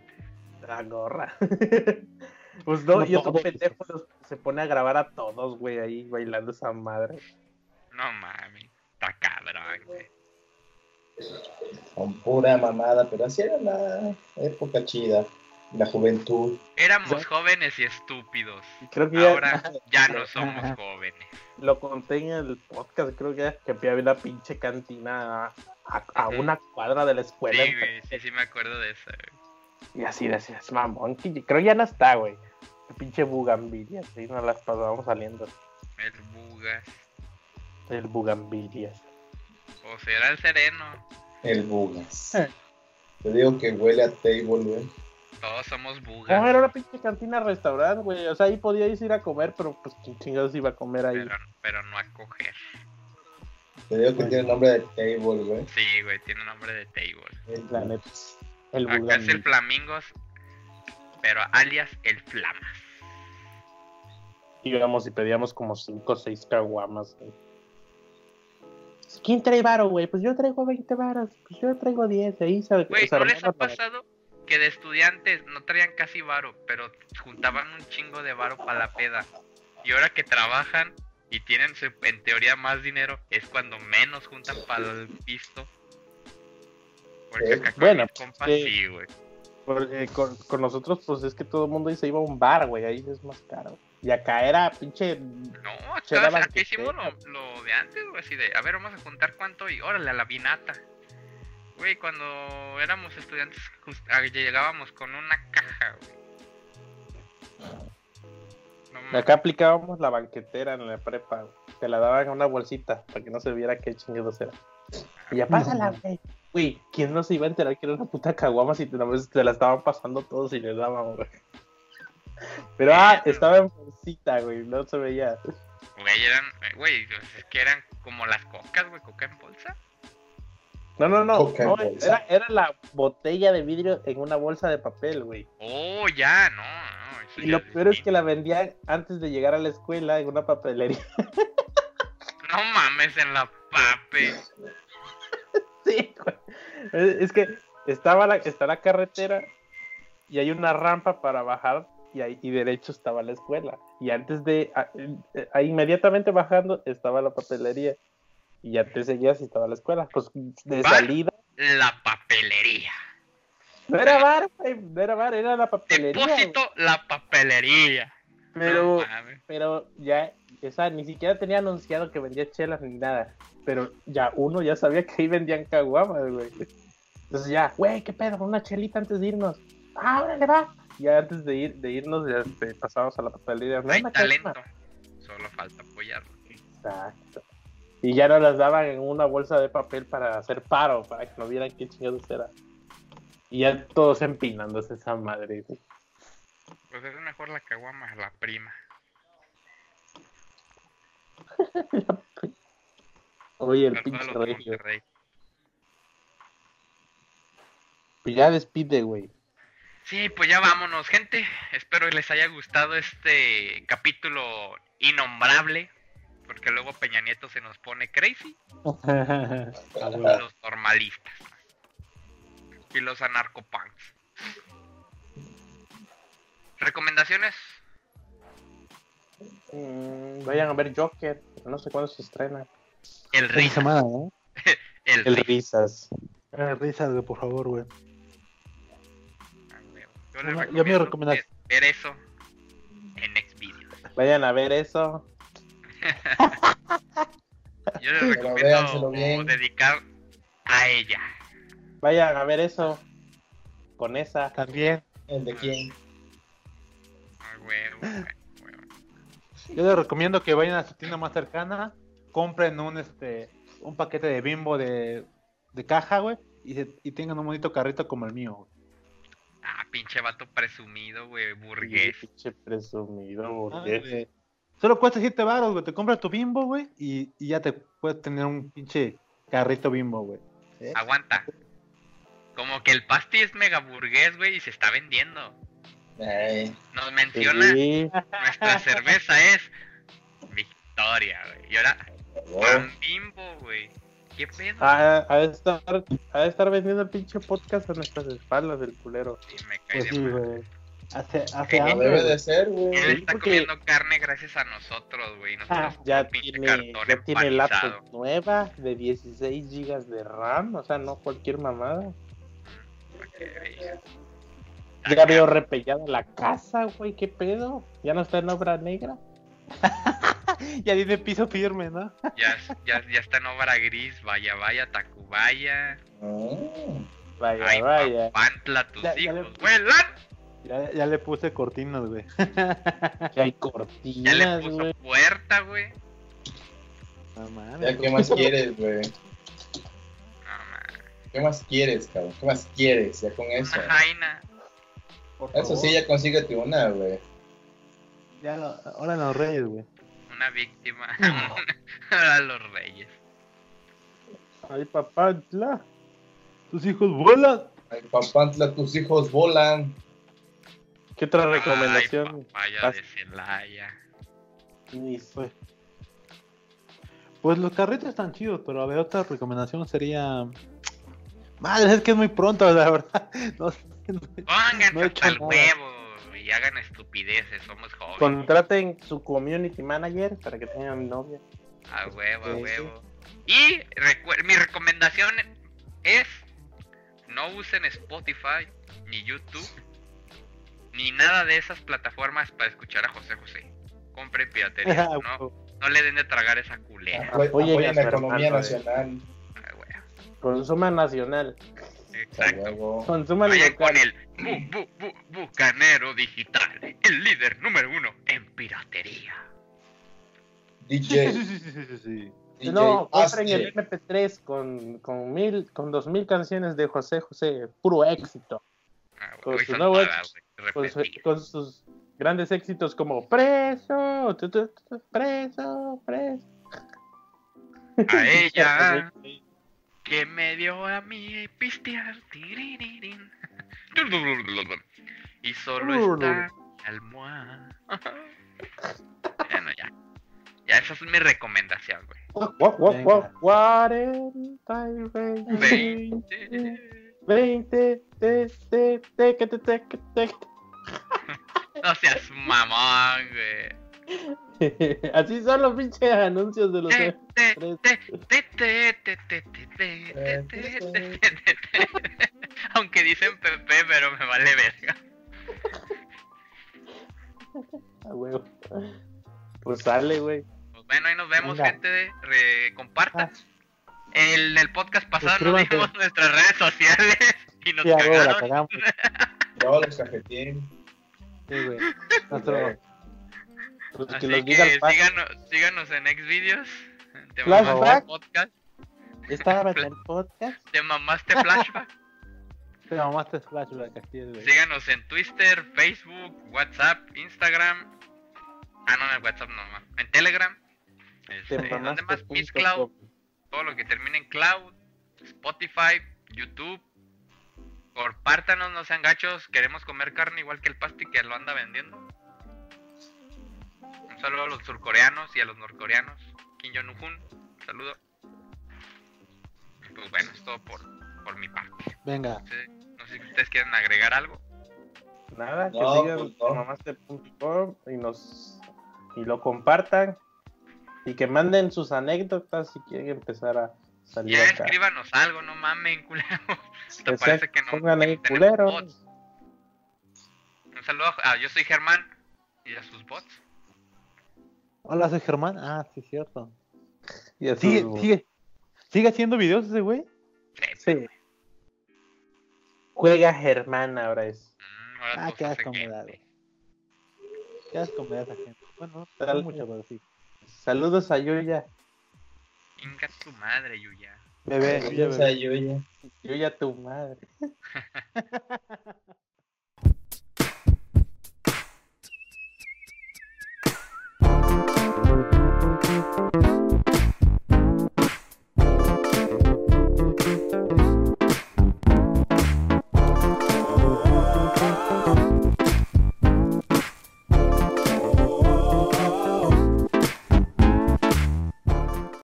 la gorra. pues no, No y otro pendejo se pone a grabar a todos, güey, ahí bailando esa madre. No mames, está cabrón, güey. Con pura mamada, pero así era la época chida, la juventud. Éramos Sí. jóvenes y estúpidos. Y creo que Ahora ya no somos jóvenes. lo conté en el podcast, creo que, que había una pinche cantina a, una cuadra de la escuela. Sí, güey, sí, sí me acuerdo de eso. güey. Y así decías, mamón, que- creo que ya no está, güey. El pinche bugambilias, ahí nos las pasábamos saliendo. El bugas. El bugambilias. O será el sereno. El bugas. Eh. Te digo que huele a table, güey. Todos somos No, bugas. era una pinche cantina restaurante, güey. O sea, ahí podíais ir a comer, pero pues quién chingados iba a comer ahí. Pero, pero no a coger. Te digo que tiene nombre de table, güey. Sí, güey, tiene nombre de table. La neta. El Acá es el. Flamingos, pero alias el Flamas. Íbamos y pedíamos como 5 o 6 caguamas, güey. ¿Quién trae varo, güey? Pues yo traigo 20 varos. Pues yo traigo 10. Ahí se, Güey, ¿no les ha pasado que de estudiantes no traían casi varo, pero juntaban un chingo de varo para la peda? Y ahora que trabajan y tienen en teoría más dinero, es cuando menos juntan para el pisto. Porque Eh, acá con bueno, compas sí. sí, güey. Porque con, con nosotros, pues es que todo el mundo ahí se iba a un bar, güey. Ahí es más caro. Y acá era pinche. No, acá, hicimos lo, lo de antes, güey, así de, a ver, vamos a juntar cuánto y órale, a la vinata. Güey, cuando éramos estudiantes just- ah, llegábamos con una caja, güey. No. Acá aplicábamos la banquetera en la prepa. güey. Te la daban en una bolsita para que no se viera qué chingados era. Y ya pásala, güey. Güey, ¿quién no se iba a enterar que era una puta caguama si te la estaban pasando todos y le daban, güey? Pero ah, estaba en bolsita, güey, no se veía. Güey, eran, güey, pues, es que eran como las cocas, güey, coca en bolsa. No, no, no. Coca era, era la botella de vidrio en una bolsa de papel, güey. Oh, ya, no, no. Eso Y ya lo peor es que la vendían antes de llegar a la escuela en una papelería. No mames, en la pape. Sí, güey. Es es que estaba la, está la carretera y hay una rampa para bajar y ahí y derecho estaba la escuela. Y antes de, a- eh, inmediatamente bajando estaba la papelería. Y ya te seguías y estaba la escuela. Pues de ¿Bar? salida. La papelería. No era bar, güey, no era bar, era la papelería. Depósito, la papelería. Pero, No pero ya, o sea, ni siquiera tenía anunciado que vendía chelas ni nada. Pero ya uno ya sabía que ahí vendían caguamas, güey. Entonces ya, güey, qué pedo, una chelita antes de irnos. Ah, órale, va. Ya antes de ir, de irnos, ya este, pasamos a la papelería. Hay "Una talento. caguama". Solo falta apoyarlo. Exacto. Y ya nos las daban en una bolsa de papel para hacer paro, para que no vieran qué chingados era. Y ya todos empinándose esa madre. Pues es mejor la caguama, la prima. Oye, el pinche. Monterrey. Pues ya despide, güey. Sí, pues ya vámonos, gente. Espero que les haya gustado este capítulo innombrable. Porque luego Peña Nieto se nos pone crazy. Los normalistas. Y los anarcopunks. ¿Recomendaciones? Mm, vayan a ver Joker, no sé cuándo se estrena. El Risas. semana, ¿no? El, El Risas. Risas. Por favor, güey. Yo les Yo me recomiendo ver- eso en Xvideos. Vayan a ver eso. Yo les recomiendo bien. dedicar a ella. Vayan a ver eso. Con esa. También. ¿El de quién? Ah. Yo les recomiendo que vayan a su tienda más cercana, compren un este un paquete de bimbo de, de caja, güey, y, se- y tengan un bonito carrito como el mío, pinche vato presumido, güey, burgués. Pinche presumido, Ah, burgués. Solo cuesta 7 baros, güey. Te compras tu bimbo, güey, y, y ya te puedes tener un pinche carrito bimbo, güey. Aguanta. Como que el pasti es mega burgués, güey, y se está vendiendo. Ay, Nos menciona, Sí. nuestra cerveza es Victoria, güey. Y ahora, pan bimbo, güey. ¿Qué pedo? Ha, ha de estar, ha de estar vendiendo el pinche podcast a nuestras espaldas, el culero. Sí, me cae Pues de güey. Hace, hace hambre, debe de ser, güey. Él está porque- comiendo carne gracias a nosotros, güey. Nosotros Ah, Ya tiene, ya tiene laptop nueva de 16 gigas de RAM, o sea, no cualquier mamada. Que veas. Ya veo repellada la casa, güey, qué pedo. Ya no está en obra negra. Ya tiene piso firme, ¿no? Ya, ya, ya está en obra gris, vaya, vaya, Tacubaya. Oh, Vaya, Ay, vaya. Papantla, tus Ya- ya hijos le- vuelan. Ya, ya le puse cortinas, güey. Que hay Ya le cortinas, puso güey. puerta, güey. No mames. ya, ¿qué más quieres, güey? No. ¿Qué más quieres, cabrón? ¿Qué más quieres? Ya con eso. Una jaina. Eso sí, ya consíguete una, güey. Ya lo- ahora en los reyes, güey. Una víctima. a los reyes. Ay, papá, tla. Tus hijos vuelan. Ay, Papantla, tus hijos volan. ¿Qué otra recomendación? Ay, papaya de Celaya. Pues, pues los carritos están chidos, pero a ver, otra recomendación sería. Madre, es que es muy pronto, la verdad. No sé. Pónganse No he hasta el nada. huevo y hagan estupideces, somos jóvenes. Contraten su community manager para que tengan novia. A huevo, a huevo. Y recu- mi recomendación es no usen Spotify, ni YouTube, ni nada de esas plataformas para escuchar a José José. Compren piratería, no, no le den de tragar esa culera. A la economía hermano, nacional. Ah. Consuma nacional. Exacto. Consuma Vayan con local. el bu, bu, bu, Bucanero Digital, el líder número uno en piratería. DJ, sí, sí, sí, sí, sí. DJ No, compren el MP3 con, con mil, con dos mil canciones de José José, puro éxito. Ah, Con su nuevo su- sus grandes éxitos como Preso, tu, tu, tu, Preso, Preso. A ella que me dio a mí pistear. tiririrín. Y solo está mi almohada. Bueno, ya. Ya, esa es mi recomendación, güey. 40 y 20, Veinte. 20, te, te, te, que te, te, que te. No seas mamón, güey. Así son los pinches anuncios de los Aunque dicen Pepe, pero me vale verga. A huevo. Pues sale, güey. Pues bueno, ahí nos vemos, gente. Re compartan. En el, podcast pasado nos dimos nuestras redes sociales y nos sí, cagaron. Cagamos. Yo les. Sí, güey. Pues que Así los que paso. síganos, síganos en Xvideos. Te Flashback. mamaste podcast. El podcast. Te mamaste flashback. Te mamaste flashback aquí, güey. síganos en Twitter, Facebook, WhatsApp, Instagram. Ah, no, en WhatsApp no, ma. en Telegram. Este, Te ¿Dónde más? Miss Cloud. todo lo que termine en cloud, Spotify, YouTube. Compártanos, no sean gachos. Queremos comer carne igual que el pasti que lo anda vendiendo. Un saludo a los surcoreanos y a los norcoreanos. Kim Jong-un, un saludo. Y pues bueno, es todo por, por mi parte. Venga. No sé, no sé si ustedes quieren agregar algo. Nada, que No, sigan pues no. y nos y lo compartan y que manden sus anécdotas si quieren empezar a salir Ya acá. escríbanos algo, no mamen, culero. ¿Te parece que no? pongan ahí culeros. Un saludo. a- Ah, yo soy Germán y a sus bots. Hola, soy Germán. Ah, sí, cierto. Y así, ¿Sigue, güey. sigue, sigue haciendo videos ese güey? Sí. Juega Germán ahora es. Mm, ahora Ah, qué asco me da, güey. Qué asco me da esa gente. Bueno, no mucho, pero sí. Saludos a Yuya. Inga tu madre, Yuya. Bebé, Saludos a bebé. Yuya. Yuya tu madre.